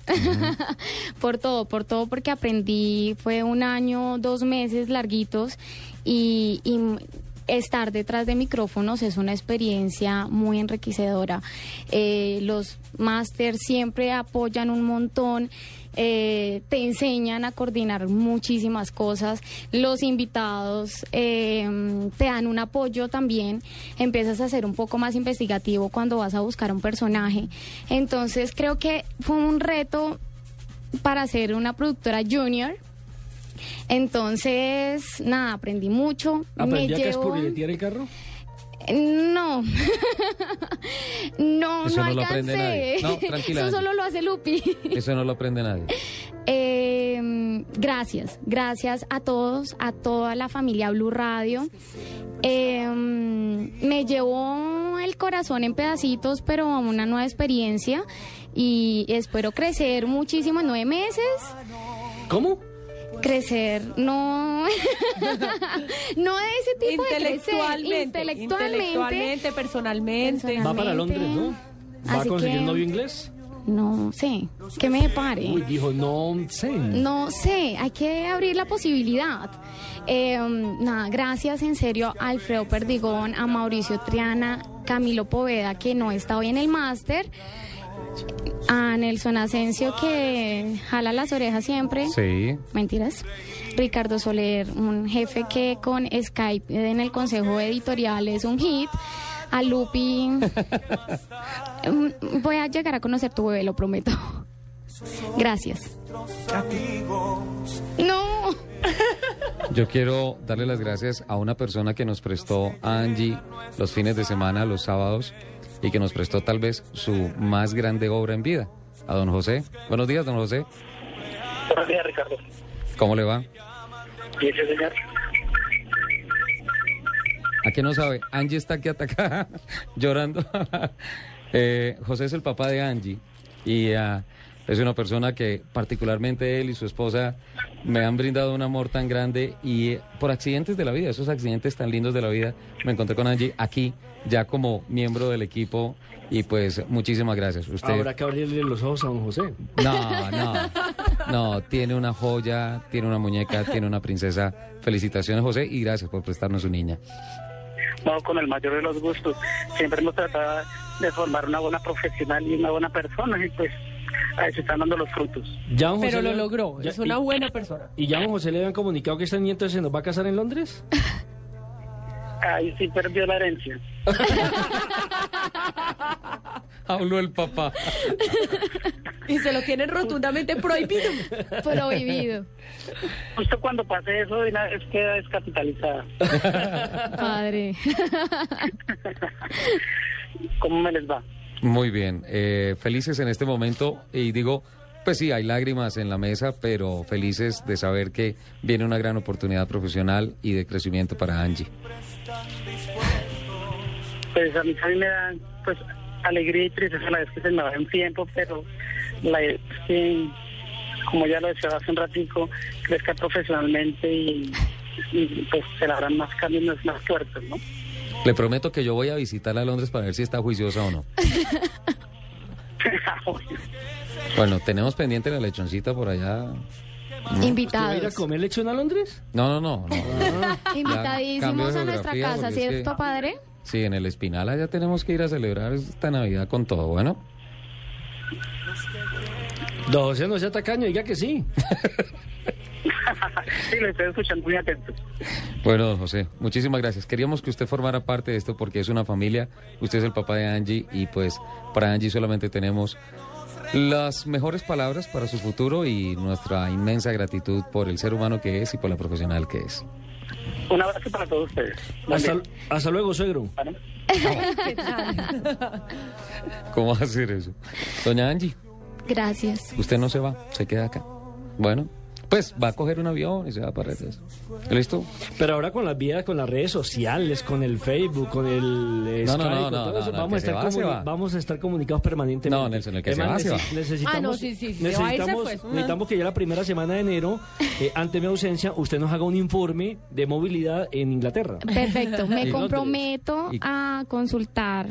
por todo, por todo, porque aprendí, fue un año, dos meses larguitos y, y estar detrás de micrófonos es una experiencia muy enriquecedora. Eh, los máster siempre apoyan un montón. Eh, te enseñan a coordinar muchísimas cosas, los invitados eh, te dan un apoyo también, empiezas a ser un poco más investigativo cuando vas a buscar un personaje. Entonces creo que fue un reto para ser una productora junior. Entonces, nada, aprendí mucho. ¿Aprendí a me llevo... caspuletear el carro? No. no, Eso no, no lo aprende alcancé. nadie. No, tranquila, Eso Angie. solo lo hace Lupi. Eso no lo aprende nadie. Eh, gracias, gracias a todos, a toda la familia Blue Radio. Eh, me llevó el corazón en pedacitos, pero a una nueva experiencia y espero crecer muchísimo en nueve meses. ¿Cómo? Crecer, no, no de ese tipo de crecer, Intelectualmente, intelectualmente, intelectualmente, personalmente. Va para Londres, ¿no? ¿Va Así a conseguir que- novio inglés? No sé, que me pare. Uy, dijo, no sé. No sé, hay que abrir la posibilidad. Eh, nada, gracias en serio a Alfredo Perdigón, a Mauricio Triana, Camilo Poveda, que no está hoy en el máster, a Nelson Asensio, que jala las orejas siempre. Sí. Mentiras. Ricardo Soler, un jefe que con Skype en el consejo editorial es un hit. A Lupi. Mm, Voy a llegar a conocer tu bebé, lo prometo. Gracias. No. Yo quiero darle las gracias a una persona que nos prestó a Angie los fines de semana, los sábados, y que nos prestó tal vez su más grande obra en vida, a don José. Buenos días, don José. Buenos días, Ricardo. ¿Cómo le va? Bien, señor. ¿A qué no sabe? Angie está aquí atacada, llorando. Eh, José es el papá de Angie y ah, es una persona que particularmente él y su esposa me han brindado un amor tan grande y eh, por accidentes de la vida, esos accidentes tan lindos de la vida, me encontré con Angie aquí ya como miembro del equipo y pues muchísimas gracias. Usted Habrá que abrirle los ojos a don José. no, no, no, tiene una joya, tiene una muñeca, tiene una princesa. Felicitaciones José y gracias por prestarnos su niña. No, con el mayor de los gustos. Siempre hemos tratado de formar una buena profesional y una buena persona y pues ahí se están dando los frutos. Ya Pero José lo logró, ya- es una y- buena persona. ¿Y ya don José le habían comunicado que este nieto se nos va a casar en Londres? Ahí sí perdió la herencia. Habló el papá. Y se lo tienen rotundamente prohibido. Prohibido. Justo cuando pase eso, de una vez queda descapitalizada. Padre. ¿Cómo me les va? Muy bien, eh, felices en este momento y digo, pues sí, hay lágrimas en la mesa, pero felices de saber que viene una gran oportunidad profesional y de crecimiento para Angie. Pues a mí también me da pues alegría y tristeza a la vez que se me va un tiempo, pero la como ya lo decía hace un ratico, crezca profesionalmente y, pues se le más caminos más fuertes, ¿no? Le prometo que yo voy a visitarla a Londres para ver si está juiciosa o no. Bueno, tenemos pendiente la lechoncita por allá. ¿no? Invitados. ¿Usted va a ir a comer lechón a Londres? No, no, no. no. Ah. Invitadísimos a nuestra casa, porque es que- ¿cierto, padre? Sí, en el Espinal allá tenemos que ir a celebrar esta Navidad con todo, bueno. Don José no sea tacaño, diga que sí. sí, lo estoy escuchando muy atento. Bueno, don José, muchísimas gracias. Queríamos que usted formara parte de esto porque es una familia. Usted es el papá de Angie y pues para Angie solamente tenemos las mejores palabras para su futuro y nuestra inmensa gratitud por el ser humano que es y por la profesional que es. Un abrazo para todos ustedes. Hasta, hasta luego, suegro. ¿Cómo va a hacer eso? Doña Angie, Gracias. usted no se va, se queda acá. Bueno, pues va a coger un avión y se va para eso. ¿Listo? Pero ahora con las vías, con las redes sociales, con el Facebook, con el eh, No, no, Skype, no, todo no, eso, no, vamos, a estar va, va. vamos a estar comunicados permanentemente. No, Nelson, el que se va, se va. Necesitamos, Ah, no, sí, sí, sí, necesitamos, necesitamos que ya la primera semana de enero, eh, ante mi ausencia, usted nos haga un informe de movilidad en Inglaterra. Perfecto. Me comprometo Y- a consultar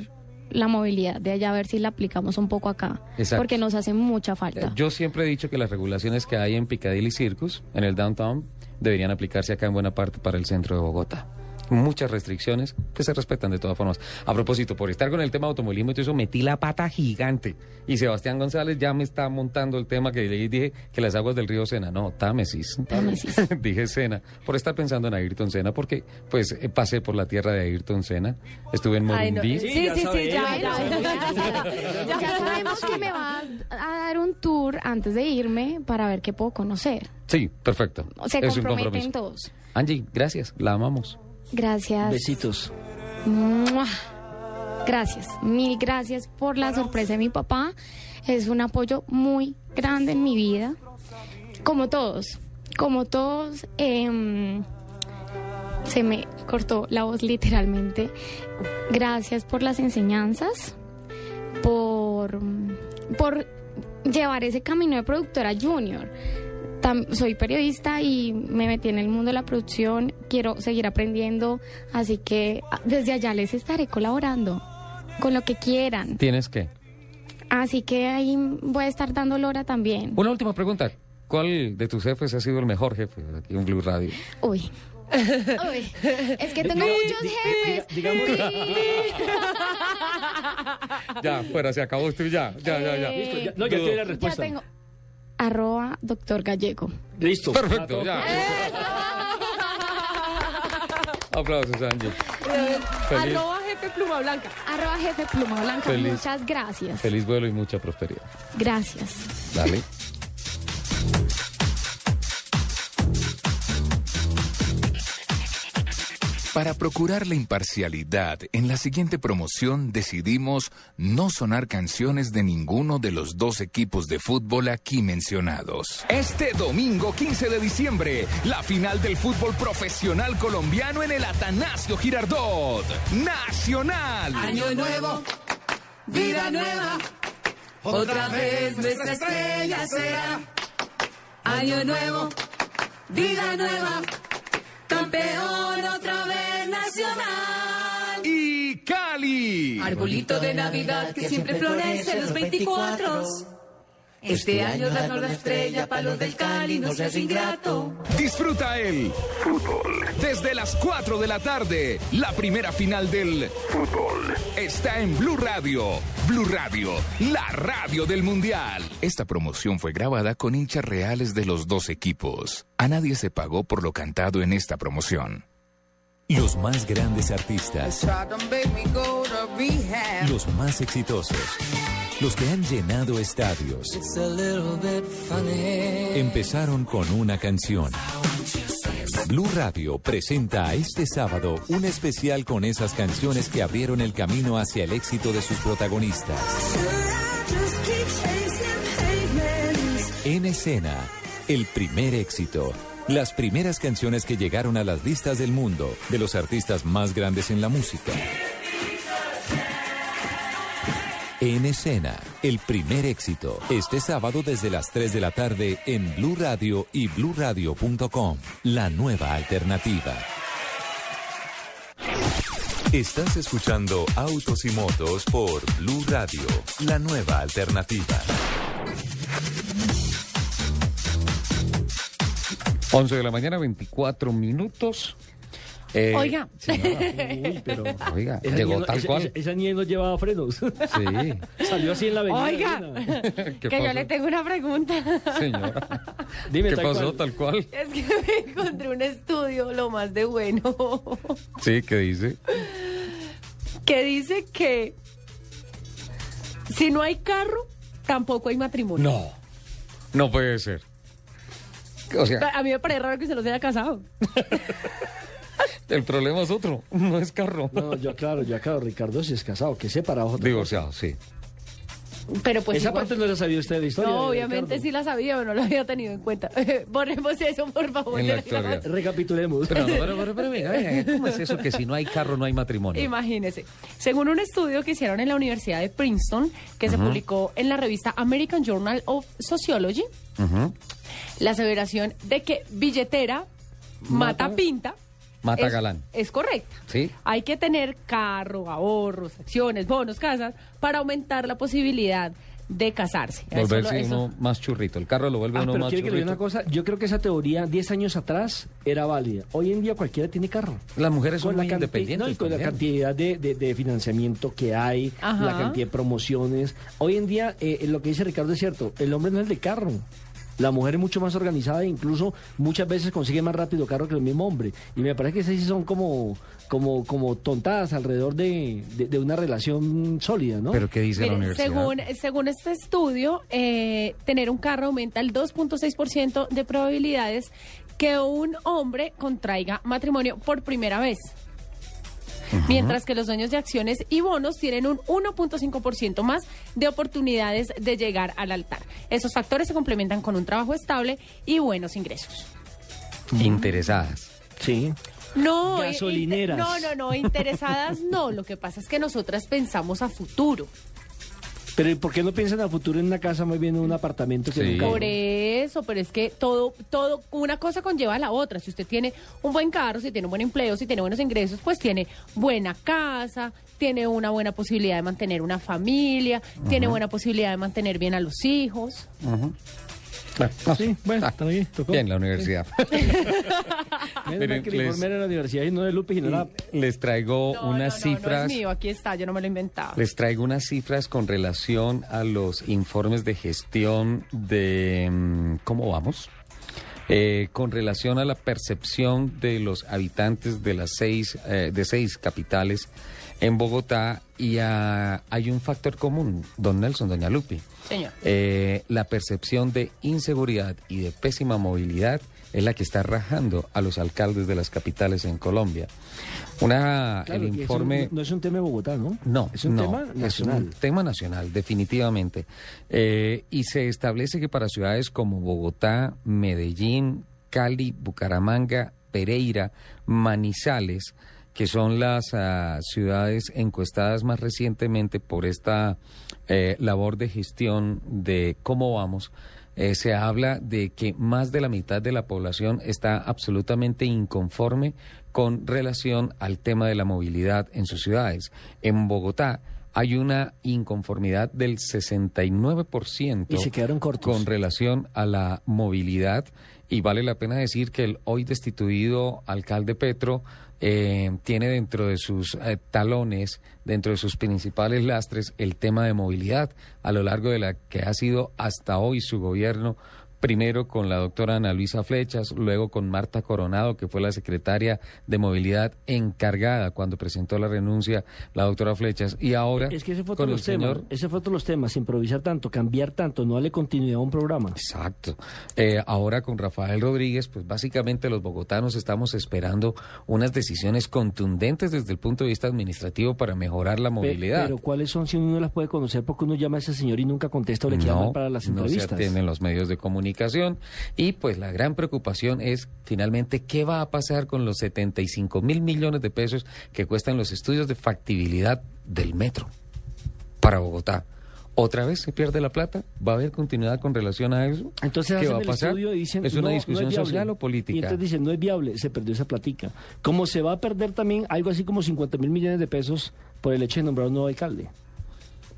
la movilidad de allá, a ver si la aplicamos un poco acá. Exacto. Porque nos hace mucha falta. Yo siempre he dicho que las regulaciones que hay en Piccadilly Circus, en el downtown, deberían aplicarse acá en buena parte para el centro de Bogotá. Muchas restricciones que se respetan de todas formas. A propósito, por estar con el tema automovilismo y todo eso, metí la pata gigante. Y Sebastián González ya me está montando el tema que le dije que las aguas del río Sena. No, Támesis. Támesis. dije Sena. Por estar pensando en Ayrton Senna, porque pues eh, pasé por la tierra de Ayrton Senna. Estuve en Ay, no. Morumbí. Sí, sí, sí, ya, ya ya, ya. Ya sabemos que me va a dar un tour antes de irme para ver qué puedo conocer. Sí, perfecto. Se es un compromiso. todos. Angie, gracias. La amamos. Gracias. Besitos. ¡Mua! Gracias, mil gracias por la sorpresa de mi papá. Es un apoyo muy grande en mi vida. Como todos, como todos, em, se me cortó la voz literalmente. Gracias por las enseñanzas, por, por llevar ese camino de productora junior. Tam- soy periodista y me metí en el mundo de la producción, quiero seguir aprendiendo, así que ah, desde allá les estaré colaborando con lo que quieran. ¿Tienes qué? Así que ahí voy a estar dando lora también. Una última pregunta. ¿Cuál de tus jefes ha sido el mejor jefe aquí en Blue Radio? Uy. Uy, es que tengo muchos jefes. digamos- Ya, fuera, se acabó usted ya. Ya, ya, ya. Eh, Ya- no, ya tiene la Ya respuesta. tengo arroba doctor gallego. Listo. Perfecto, ya. Aplausos, Angie. Feliz, Arroba jefe pluma blanca. Arroba jefe pluma blanca. Feliz. Muchas gracias. feliz vuelo y mucha prosperidad. Gracias. Dale. Para procurar la imparcialidad, en la siguiente promoción decidimos no sonar canciones de ninguno de los dos equipos de fútbol aquí mencionados. Este domingo 15 de diciembre, la final del fútbol profesional colombiano en el Atanasio Girardot. Nacional. Año nuevo, vida nueva. Otra vez nuestra estrella será. Año nuevo, vida nueva. Campeón otra vez nacional. Y Cali. Arbolito de Navidad que siempre florece los 24. Este año danos la estrella para los del Cali, no seas ingrato. Disfruta el fútbol. Desde las 4 de la tarde, la primera final del fútbol está en Blue Radio. Blue Radio, la radio del Mundial. Esta promoción fue grabada con hinchas reales de los dos equipos. A nadie se pagó por lo cantado en esta promoción. Los más grandes artistas. Los más exitosos. Los que han llenado estadios. Empezaron con una canción. Blue Radio presenta este sábado un especial con esas canciones que abrieron el camino hacia el éxito de sus protagonistas. En escena, el primer éxito. Las primeras canciones que llegaron a las listas del mundo de los artistas más grandes en la música. En escena, el primer éxito. Este sábado desde las 3 de la tarde en Blue Radio y bluradio.com. La nueva alternativa. Estás escuchando Autos y Motos por Blue Radio, la nueva alternativa. 11 de la mañana, 24 minutos. Eh, Oiga. Uy, pero... Oiga, Esa llegó no- tal esa- cual. Esa, esa niña no llevaba frenos. Sí. Salió así en la avenida. Oiga, que yo le tengo una pregunta. Señora. Dime ¿Qué tal pasó cual. tal cual? Es que me encontré un estudio, lo más de bueno, Sí, ¿qué dice? que dice que si no hay carro, tampoco hay matrimonio. No, no puede ser. O sea, A mí me parece raro que se los haya casado. el problema es otro, no es carro. No, yo claro, yo aclaro, Ricardo si es casado, que separado. Divorciado, sí. Pero pues Esa igual- parte no la sabía usted de la historia. No, obviamente Ricardo. sí la sabía, pero no la había tenido en cuenta. Borremos eso, por favor. En la de historia. grabación. Recapitulemos. Pero, no, pero, pero, pero, venga, venga, ¿cómo es eso que si no hay carro no hay matrimonio? Imagínese. Según un estudio que hicieron en la Universidad de Princeton, que se publicó en la revista American Journal of Sociology, la aseveración de que billetera mata, Mata- pinta Mata es, galán. es correcta. ¿Sí? Hay que tener carro, ahorros, acciones, bonos, casas para aumentar la posibilidad de casarse. Eso Volverse eso- uno más churrito. El carro lo vuelve Ah, uno pero más quiere que le diga churrito. una cosa, yo creo que esa teoría 10 años atrás era válida. Hoy en día cualquiera tiene carro. Las mujeres son la muy independientes. no, y con la cantidad de, de- de financiamiento que hay, Ajá. la cantidad de promociones. Hoy en día, eh, lo que dice Ricardo es cierto, el hombre no es el de carro. La mujer es mucho más organizada e incluso muchas veces consigue más rápido carro que el mismo hombre. Y me parece que esas sí son como, como, como tontadas alrededor de, de- de una relación sólida, ¿no? Pero ¿qué dice la universidad? según, según este estudio, eh, tener un carro aumenta el 2.6% de probabilidades que un hombre contraiga matrimonio por primera vez. Mientras que los dueños de acciones y bonos tienen un 1.5% más de oportunidades de llegar al altar. Esos factores se complementan con un trabajo estable y buenos ingresos. Interesadas. Sí. No, Gasolineras. inte- no, no, no, interesadas no. Lo que pasa es que nosotras pensamos a futuro. Pero ¿y por qué no piensan a futuro en una casa, muy bien en un apartamento que Sí. Por eso, pero es que todo, todo, una cosa conlleva a la otra. Si usted tiene un buen carro, si tiene un buen empleo, si tiene buenos ingresos, pues tiene buena casa, tiene una buena posibilidad de mantener una familia, tiene buena posibilidad de mantener bien a los hijos. Bueno, no, Sí, bueno, está bien, tocó. Bien, la universidad. Menos Miren, que el les- informe era de la universidad y no de Lupe, sino la... Les traigo No, unas no, no, cifras. No es mío, aquí está, yo no me lo inventaba. Les traigo unas cifras con relación a los informes de gestión de mm, cómo vamos. Eh, con relación a la percepción de los habitantes de las seis eh, de seis capitales en Bogotá y ah, hay un factor común, don Nelson, doña Lupi. Señor. Eh, la percepción de inseguridad y de pésima movilidad es la que está rajando a los alcaldes de las capitales en Colombia. Una, Claro, el es informe... un- no es un tema de Bogotá, ¿no? No, Es un no, tema nacional. Es un tema nacional, definitivamente. Eh, y se establece que para ciudades como Bogotá, Medellín, Cali, Bucaramanga, Pereira, Manizales, que son las ah, ciudades encuestadas más recientemente por esta eh, labor de gestión de cómo vamos, eh, se habla de que más de la mitad de la población está absolutamente inconforme con relación al tema de la movilidad en sus ciudades. En Bogotá hay una inconformidad del 69% Y se quedaron cortos. con relación a la movilidad y vale la pena decir que el hoy destituido alcalde Petro eh, tiene dentro de sus eh, talones, dentro de sus principales lastres, el tema de movilidad a lo largo de la que ha sido hasta hoy su gobierno. Primero con la doctora Ana Luisa Flechas, luego con Marta Coronado, que fue la secretaria de movilidad encargada cuando presentó la renuncia la doctora Flechas, y ahora Es que ese fue con el temas. señor Ese fue otro de los temas. Improvisar tanto, cambiar tanto, no darle continuidad a un programa. Exacto. Eh, ahora con Rafael Rodríguez, pues básicamente los bogotanos estamos esperando unas decisiones contundentes desde el punto de vista administrativo para mejorar la movilidad. Pero ¿cuáles son si uno no las puede conocer? Porque uno llama a ese señor y nunca contesta o le llama no, para las no se entrevistas. atienden los medios de comunicación y pues la gran preocupación es finalmente qué va a pasar con los 75 mil millones de pesos que cuestan los estudios de factibilidad del metro para Bogotá. ¿Otra vez se pierde la plata? ¿Va a haber continuidad con relación a eso? Entonces ¿Qué hacen va a pasar? y dicen, ¿Es una no discusión social o Y política? entonces dicen, no es viable, se perdió esa platica. Como se va a perder también algo así como 50 mil millones de pesos por el hecho de nombrar un nuevo alcalde.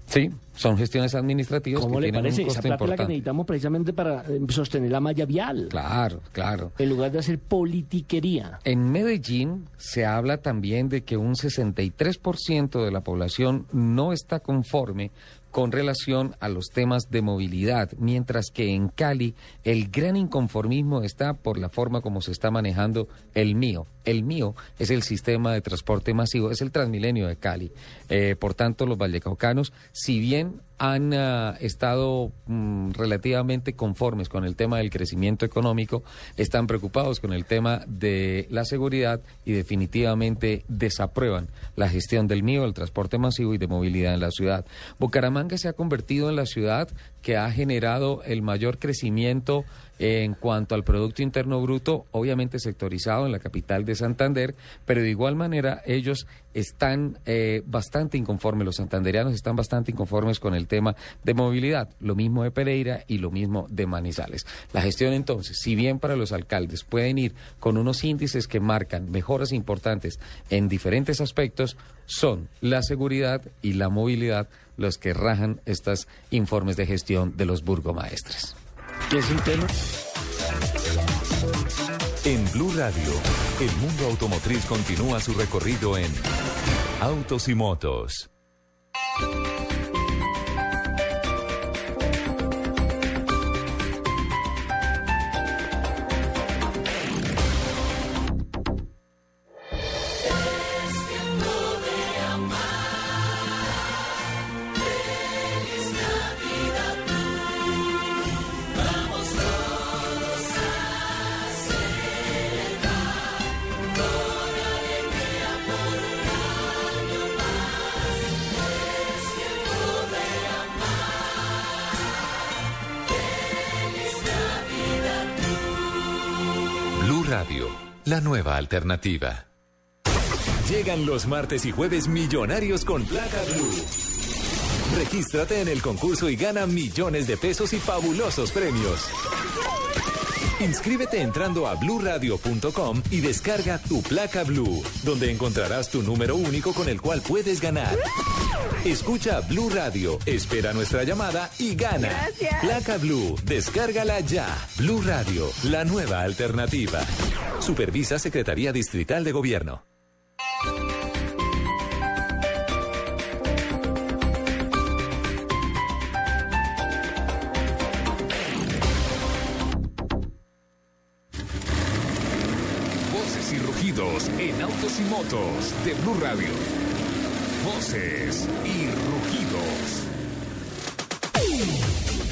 Sí, son gestiones administrativas ¿Cómo que le tienen parece? un Esa costo plata es la que importante. necesitamos precisamente para eh, sostener la malla vial. Claro, claro. En lugar de hacer politiquería. En Medellín se habla también de que un 63% de la población no está conforme con relación a los temas de movilidad, mientras que en Cali el gran inconformismo está por la forma como se está manejando el mío. El mío es el sistema de transporte masivo, es el Transmilenio de Cali. Eh, por tanto, los vallecaucanos, si bien han ah, estado mm, relativamente conformes con el tema del crecimiento económico, están preocupados con el tema de la seguridad y definitivamente desaprueban la gestión del mío, el transporte masivo y de movilidad en la ciudad. Bucaramanga se ha convertido en la ciudad que ha generado el mayor crecimiento en cuanto al Producto Interno Bruto, obviamente sectorizado en la capital de Santander, pero de igual manera ellos están eh, bastante inconformes, los santandereanos están bastante inconformes con el tema de movilidad, lo mismo de Pereira y lo mismo de Manizales. La gestión entonces, si bien para los alcaldes pueden ir con unos índices que marcan mejoras importantes en diferentes aspectos, son la seguridad y la movilidad los que rajan estos informes de gestión de los burgomaestres. ¿Qué es un tema? En Blue Radio, el mundo automotriz continúa su recorrido en Autos y Motos. La nueva alternativa. Llegan los martes y jueves millonarios con placa Blue. Regístrate en el concurso y gana millones de pesos y fabulosos premios. Inscríbete entrando a bluradio.com y descarga tu placa Blue, donde encontrarás tu número único con el cual puedes ganar. Escucha Blue Radio, espera nuestra llamada y gana. Gracias. Placa Blue, descárgala ya. Blue Radio, la nueva alternativa. Supervisa Secretaría Distrital de Gobierno. Voces y rugidos en autos y motos de Blue Radio. Y rugidos.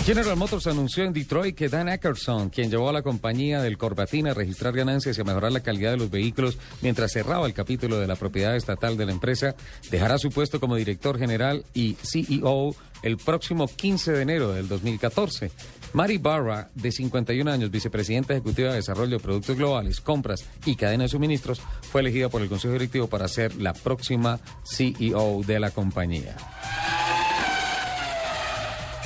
General Motors anunció en Detroit que Dan Eckerson, quien llevó a la compañía del Corbatín a registrar ganancias y a mejorar la calidad de los vehículos mientras cerraba el capítulo de la propiedad estatal de la empresa, dejará su puesto como director general y CEO el próximo 15 de enero del 2014. Mari Barra, de 51 años, vicepresidenta ejecutiva de Desarrollo de Productos Globales, Compras y Cadena de Suministros, fue elegida por el Consejo Directivo para ser la próxima CEO de la compañía.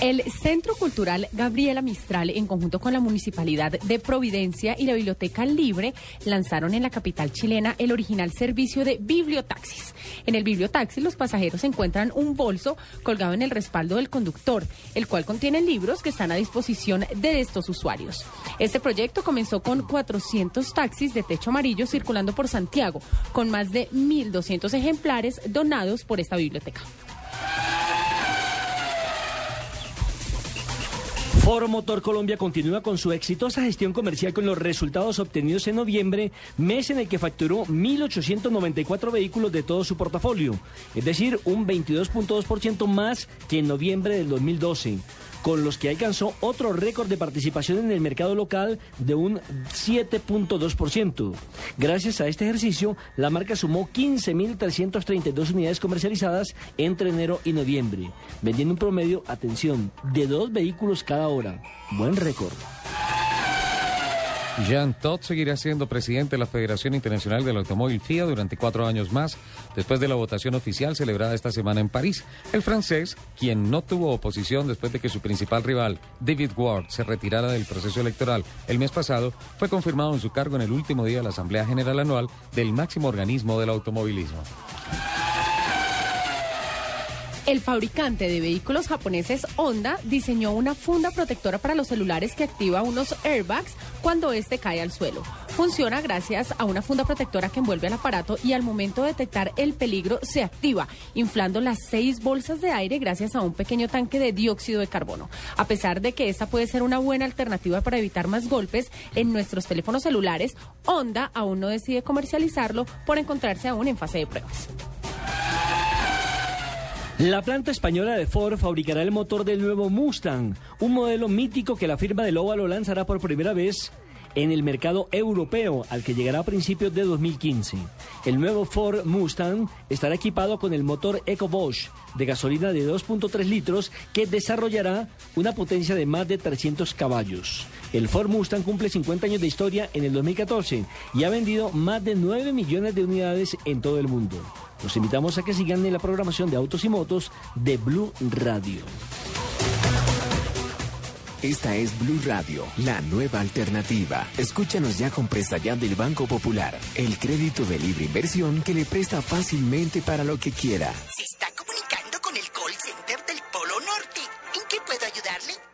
El Centro Cultural Gabriela Mistral, en conjunto con la Municipalidad de Providencia y la Biblioteca Libre, lanzaron en la capital chilena el original servicio de bibliotaxis. En el bibliotaxi, los pasajeros encuentran un bolso colgado en el respaldo del conductor, el cual contiene libros que están a disposición de estos usuarios. Este proyecto comenzó con 400 taxis de techo amarillo circulando por Santiago, con más de 1.200 ejemplares donados por esta biblioteca. Foro Motor Colombia continúa con su exitosa gestión comercial con los resultados obtenidos en noviembre, mes en el que facturó 1.894 vehículos de todo su portafolio, es decir, un 22.2% más que en noviembre del 2012 con los que alcanzó otro récord de participación en el mercado local de un 7.2%. Gracias a este ejercicio, la marca sumó 15.332 unidades comercializadas entre enero y noviembre, vendiendo un promedio, atención, de dos vehículos cada hora. Buen récord. Jean Todt seguirá siendo presidente de la Federación Internacional del Automóvil FIA durante cuatro años más, después de la votación oficial celebrada esta semana en París. El francés, quien no tuvo oposición después de que su principal rival, David Ward, se retirara del proceso electoral el mes pasado, fue confirmado en su cargo en el último día de la Asamblea General Anual del máximo organismo del automovilismo. El fabricante de vehículos japoneses Honda diseñó una funda protectora para los celulares que activa unos airbags cuando este cae al suelo. Funciona gracias a una funda protectora que envuelve al aparato y al momento de detectar el peligro se activa, inflando las seis bolsas de aire gracias a un pequeño tanque de dióxido de carbono. A pesar de que esta puede ser una buena alternativa para evitar más golpes en nuestros teléfonos celulares, Honda aún no decide comercializarlo por encontrarse aún en fase de pruebas. La planta española de Ford fabricará el motor del nuevo Mustang, un modelo mítico que la firma del óvalo lanzará por primera vez en el mercado europeo, al que llegará a principios de 2015. El nuevo Ford Mustang estará equipado con el motor EcoBosch de gasolina de 2.3 litros que desarrollará una potencia de más de 300 caballos. El Ford Mustang cumple 50 años de historia en el 2014 y ha vendido más de 9 millones de unidades en todo el mundo. Los invitamos a que sigan en la programación de Autos y Motos de Blue Radio. Esta es Blue Radio, la nueva alternativa. Escúchanos ya con presta ya del Banco Popular, el crédito de libre inversión que le presta fácilmente para lo que quiera. Se está comunicando con el call center del Polo Norte. ¿En qué puedo ayudarle?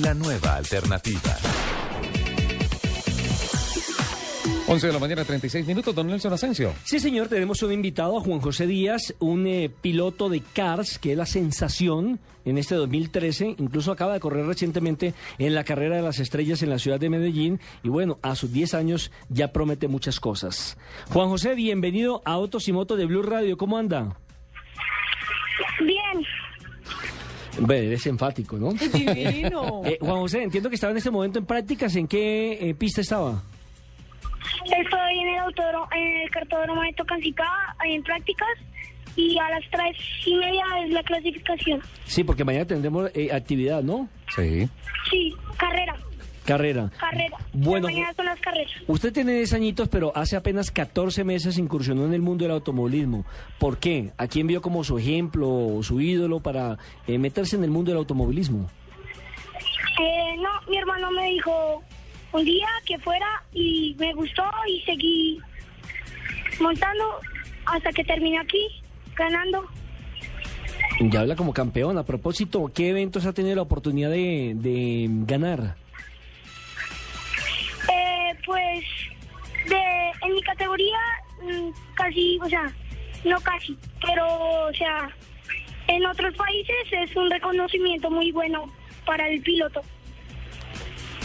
la nueva alternativa. 11 de la mañana, 36 minutos, don Nelson Asensio. Sí, señor, tenemos un invitado a Juan José Díaz, un eh, piloto de Cars, que es la sensación en este 2013, incluso acaba de correr recientemente en la carrera de las estrellas en la ciudad de Medellín, y bueno, a sus 10 años ya promete muchas cosas. Juan José, bienvenido a Autos y Motos de Blue Radio, ¿cómo anda? Bien. Ve, eres enfático, ¿no? Divino. Eh, Juan José, entiendo que estaba en este momento en prácticas, ¿en qué eh, pista estaba? Estoy en el autódromo, en el cartódromo de Tocancicá, en prácticas, y a las tres y media es la clasificación. Sí, porque mañana tendremos eh, actividad, ¿no? Sí. Sí, carrera, Carrera. carrera. Bueno, mañana son las carreras. Usted tiene 10 añitos, pero hace apenas 14 meses incursionó en el mundo del automovilismo. ¿Por qué? ¿A quién vio como su ejemplo o su ídolo para eh, meterse en el mundo del automovilismo? Eh, no, mi hermano me dijo un día que fuera y me gustó y seguí montando hasta que terminé aquí, ganando. Ya habla como campeón. A propósito, ¿qué eventos ha tenido la oportunidad de, de ganar? Pues de, en mi categoría mm, casi, o sea, no casi, pero o sea, en otros países es un reconocimiento muy bueno para el piloto.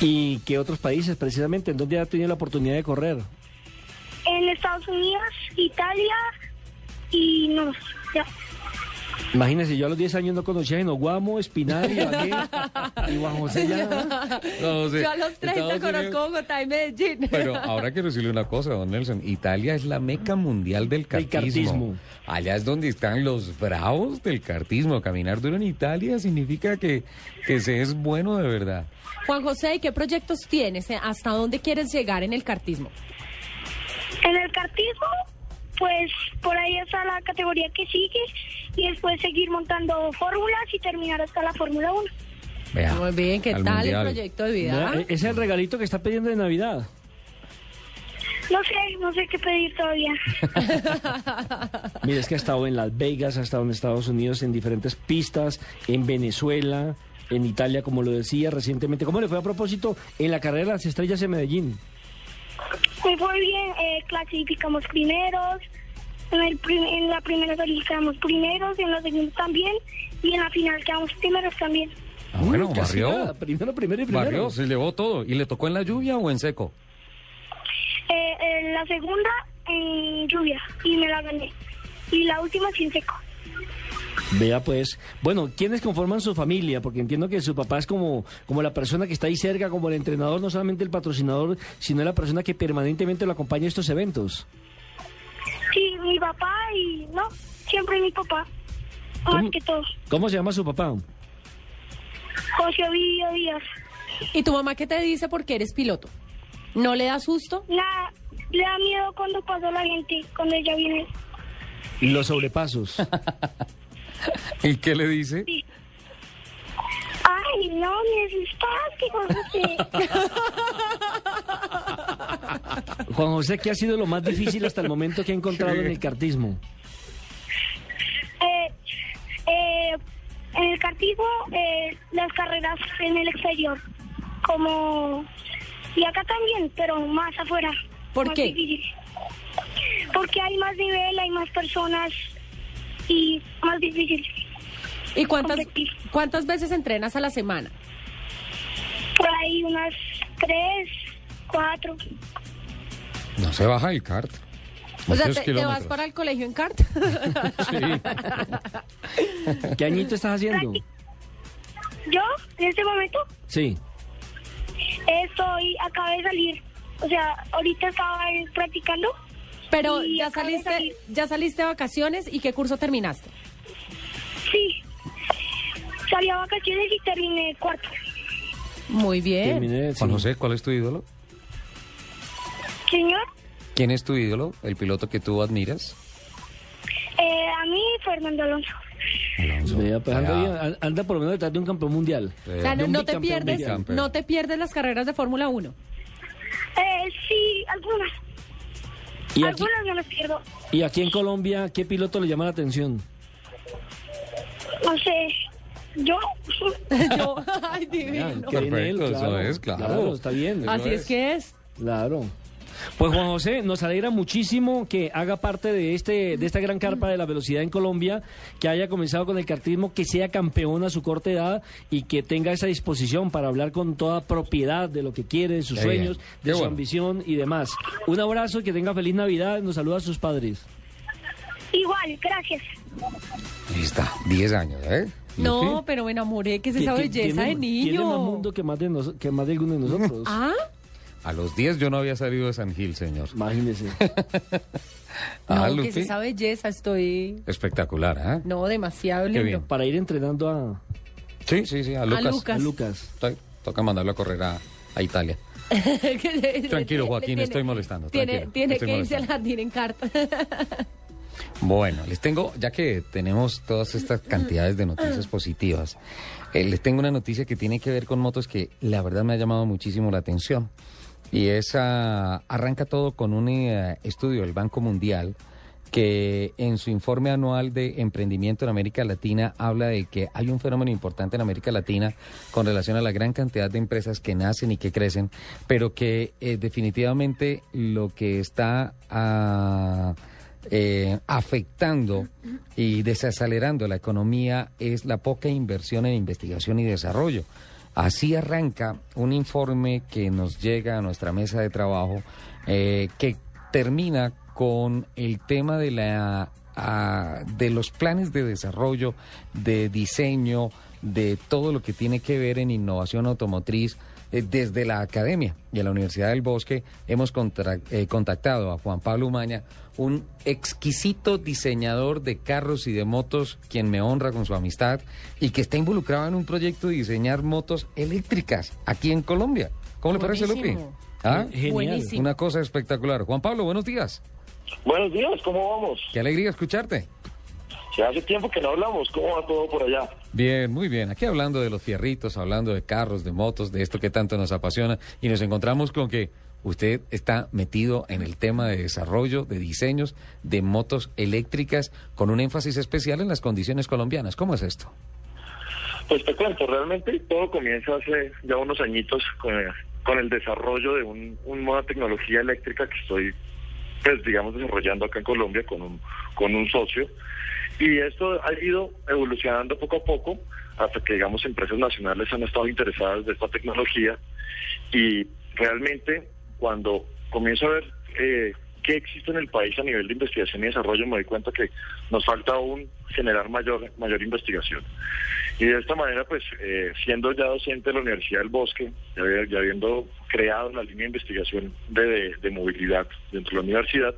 ¿Y qué otros países precisamente? ¿En dónde ha tenido la oportunidad de correr? En Estados Unidos, Italia y no, ya. Imagínese, yo a los 10 años no conocía a Guamo, Espinal, Ibagué y Juan José ya. No, Yo a los 30 Estados conozco Unidos- Bogotá y Medellín. Pero ahora quiero decirle una cosa, don Nelson. Italia es la meca mundial del kartismo. kartismo. Allá es donde están los bravos del kartismo. Caminar duro en Italia significa que, que se es bueno de verdad. Juan José, ¿y qué proyectos tienes? ¿Hasta dónde quieres llegar en el kartismo? En el kartismo, pues por ahí está la categoría que sigue y después seguir montando fórmulas y terminar hasta la Fórmula 1. Vea, Muy bien, ¿qué al tal mundial. el proyecto de vida? Vea, e- Ese es el regalito que está pidiendo de Navidad. No sé, no sé qué pedir todavía. Mire, es que ha estado en Las Vegas, ha estado en Estados Unidos en diferentes pistas, en Venezuela, en Italia, como lo decía recientemente. ¿Cómo le fue a propósito en la carrera de las estrellas en Medellín? Me fue bien, eh, clasificamos primeros, en, el prim- en la primera salida quedamos primeros, en la segunda también, y en la final quedamos primeros también. Ah, bueno, Uy, barrió. nada, Primero, primero y primero. Barrió, se llevó todo. ¿Y le tocó en la lluvia o en seco? Eh, eh, la segunda en lluvia, y me la gané. Y la última sin seco. Vea pues, bueno, ¿quiénes conforman su familia? Porque entiendo que su papá es como, como la persona que está ahí cerca, como el entrenador, no solamente el patrocinador, sino la persona que permanentemente lo acompaña a estos eventos. Sí, mi papá y no, siempre mi papá, más que todo. ¿Cómo se llama su papá? José Ovidio Díaz. ¿Y tu mamá qué te dice porque eres piloto? ¿No le da susto? La, le da miedo cuando pasa la gente, cuando ella viene. Los sobrepasos. ¿Y qué le dice? Ay, no, me asustaste, José. Juan José, ¿qué ha sido lo más difícil hasta el momento que ha encontrado en el cartismo? Eh, eh, en el kartismo, eh, las carreras en el exterior, como... Y acá también, pero más afuera. ¿Por más qué? difícil. Porque hay más nivel, hay más personas y más difícil. ¿Y cuántas, Competir. cuántas veces entrenas a la semana? Por ahí unas tres, cuatro. No se baja el kart. O sea, ¿te, te vas para el colegio en kart? ¿Qué añito estás haciendo? Yo, en este momento, Sí. estoy, acabé de salir. O sea, ahorita estaba practicando. Pero y ya saliste, ya saliste de vacaciones y qué curso terminaste? Sí. Salí a vacaciones y terminé cuarto. Muy bien. Terminé, sí. Juan José, ¿cuál es tu ídolo? Señor, ¿Quién es tu ídolo? ¿El piloto que tú admiras? eh, a mí Fernando Alonso. Alonso. Vea, pues anda, bien, anda por lo menos detrás de un campeón mundial. Sí. O sea, no, te pierdes, mundial. no te pierdes las carreras de Fórmula 1. Eh, sí, algunas. ¿Y aquí, Algunas no las pierdo. y aquí en Colombia, ¿qué piloto le llama la atención? No sé. Yo. Yo, ay, Ya, divino. en él, Perfecto, eso es, claro. está bien. Así es que es. Claro. Pues Juan José, nos alegra muchísimo que haga parte de este de esta gran carpa de la velocidad en Colombia, que haya comenzado con el cartismo, que sea campeón a su corta edad y que tenga esa disposición para hablar con toda propiedad de lo que quiere, de sus Qué sueños, bien, de qué su bueno. ambición y demás. Un abrazo y que tenga feliz Navidad. Nos saluda a sus padres. Igual, gracias. Ahí está, 10 años, ¿eh? No, pero me enamoré, que es esa ¿Qui- qui- belleza de tiene- Tiene más niño. mundo que más de, nos- que más de alguno de nosotros. Ah, A los 10 yo no había salido de San Gil, señor. Imagínese. Ah, no, que Lupi. es esa belleza, estoy... Espectacular, ¿ah? No, demasiado Qué lindo. bien. Para ir entrenando a, Sí, sí, sí, a Lucas. Lucas. a Lucas. Estoy- toca mandarlo a correr a, a Italia. Tranquilo, Joaquín, Tiene- estoy molestando. Tiene, tiene estoy que irse al jardín en carta. Bueno, les tengo, ya que tenemos todas estas cantidades de noticias positivas, eh, les tengo una noticia que tiene que ver con motos que la verdad me ha llamado muchísimo la atención. Y es, ah, arranca todo con un eh, estudio del Banco Mundial que en su informe anual de emprendimiento en América Latina habla de que hay un fenómeno importante en América Latina con relación a la gran cantidad de empresas que nacen y que crecen, pero que eh, definitivamente lo que está ah, eh, afectando y desacelerando la economía es la poca inversión en investigación y desarrollo. Así arranca un informe que nos llega a nuestra mesa de trabajo eh, que termina con el tema de la de los planes de desarrollo, de diseño, de todo lo que tiene que ver en innovación automotriz eh, desde la academia y a la Universidad del Bosque hemos contra- eh, contactado a Juan Pablo Umaña, un exquisito diseñador de carros y de motos, quien me honra con su amistad y que está involucrado en un proyecto de diseñar motos eléctricas aquí en Colombia. ¿Cómo le parece, Lupi? ¿Ah? Genial. Buenísimo. Una cosa espectacular. Juan Pablo, buenos días. Buenos días, ¿cómo vamos? Qué alegría escucharte. Ya hace tiempo que no hablamos, ¿cómo va todo por allá? Bien, muy bien. Aquí hablando de los fierritos, hablando de carros, de motos, de esto que tanto nos apasiona y nos encontramos con que usted está metido en el tema de desarrollo, de diseños de motos eléctricas con un énfasis especial en las condiciones colombianas. ¿Cómo es esto? Pues te cuento, realmente todo comienza hace ya unos añitos con, con el desarrollo de un, una nueva tecnología eléctrica que estoy, pues digamos, desarrollando acá en Colombia con un, con un socio. Y esto ha ido evolucionando poco a poco hasta que, digamos, empresas nacionales han estado interesadas de esta tecnología y realmente cuando comienzo a ver eh, qué existe en el país a nivel de investigación y desarrollo, me doy cuenta que nos falta aún generar mayor, mayor investigación. Y de esta manera, pues, eh, siendo ya docente de la Universidad del Bosque, ya, habiendo creado la línea de investigación de- de movilidad dentro de la universidad,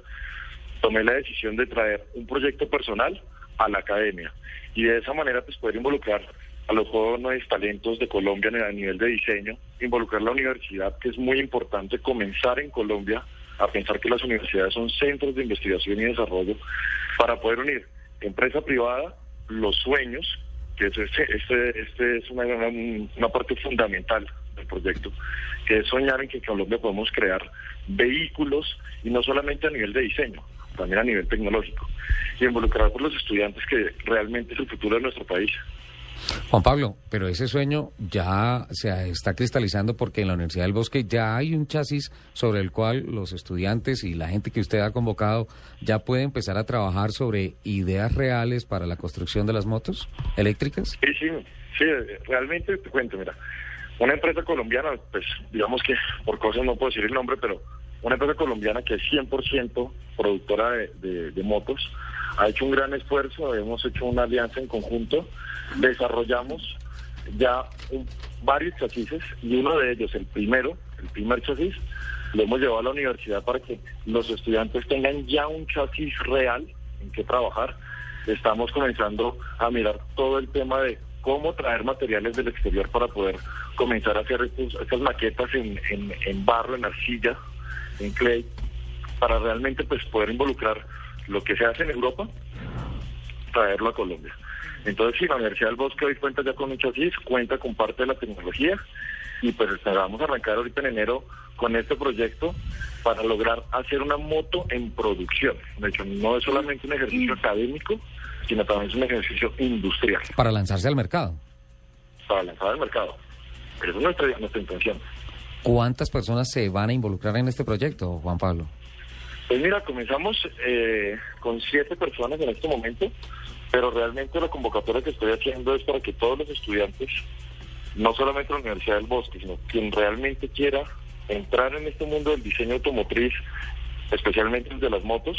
tomé la decisión de traer un proyecto personal a la academia. Y de esa manera pues poder involucrar a los jóvenes talentos de Colombia a nivel de diseño, involucrar la universidad, que es muy importante comenzar en Colombia a pensar que las universidades son centros de investigación y desarrollo para poder unir empresa privada, los sueños, que es este, este, este es una, una parte fundamental del proyecto, que es soñar en que en Colombia podemos crear vehículos y no solamente a nivel de diseño, también a nivel tecnológico, y involucrar por los estudiantes que realmente es el futuro de nuestro país. Juan Pablo, pero ese sueño ya se está cristalizando porque en la Universidad del Bosque ya hay un chasis sobre el cual los estudiantes y la gente que usted ha convocado ya puede empezar a trabajar sobre ideas reales para la construcción de las motos eléctricas. Sí, sí, sí, realmente te cuento, mira, una empresa colombiana, pues digamos que por cosas no puedo decir el nombre, pero una empresa colombiana que es 100% productora de, motos, ha hecho un gran esfuerzo, hemos hecho una alianza en conjunto, desarrollamos ya un- varios chasis y uno de ellos, el primero, el primer chasis, lo hemos llevado a la universidad para que los estudiantes tengan ya un chasis real en que trabajar. Estamos comenzando a mirar todo el tema de cómo traer materiales del exterior para poder comenzar a hacer estos- maquetas en, en- en barro, en arcilla, clay, para realmente pues poder involucrar lo que se hace en Europa, traerlo a Colombia. Entonces, sí, la Universidad del Bosque hoy cuenta ya con un chasis, cuenta con parte de la tecnología y pues vamos a arrancar ahorita en enero con este proyecto para lograr hacer una moto en producción. De hecho, no es solamente un ejercicio académico, sino también es un ejercicio industrial Para lanzarse al mercado. para lanzar al mercado. Esa es nuestra, nuestra intención. ¿Cuántas personas se van a involucrar en este proyecto, Juan Pablo? Pues mira, comenzamos eh, con siete personas en este momento, pero realmente la convocatoria que estoy haciendo es para que todos los estudiantes, no solamente la Universidad del Bosque, sino quien realmente quiera entrar en este mundo del diseño automotriz, especialmente el de las motos,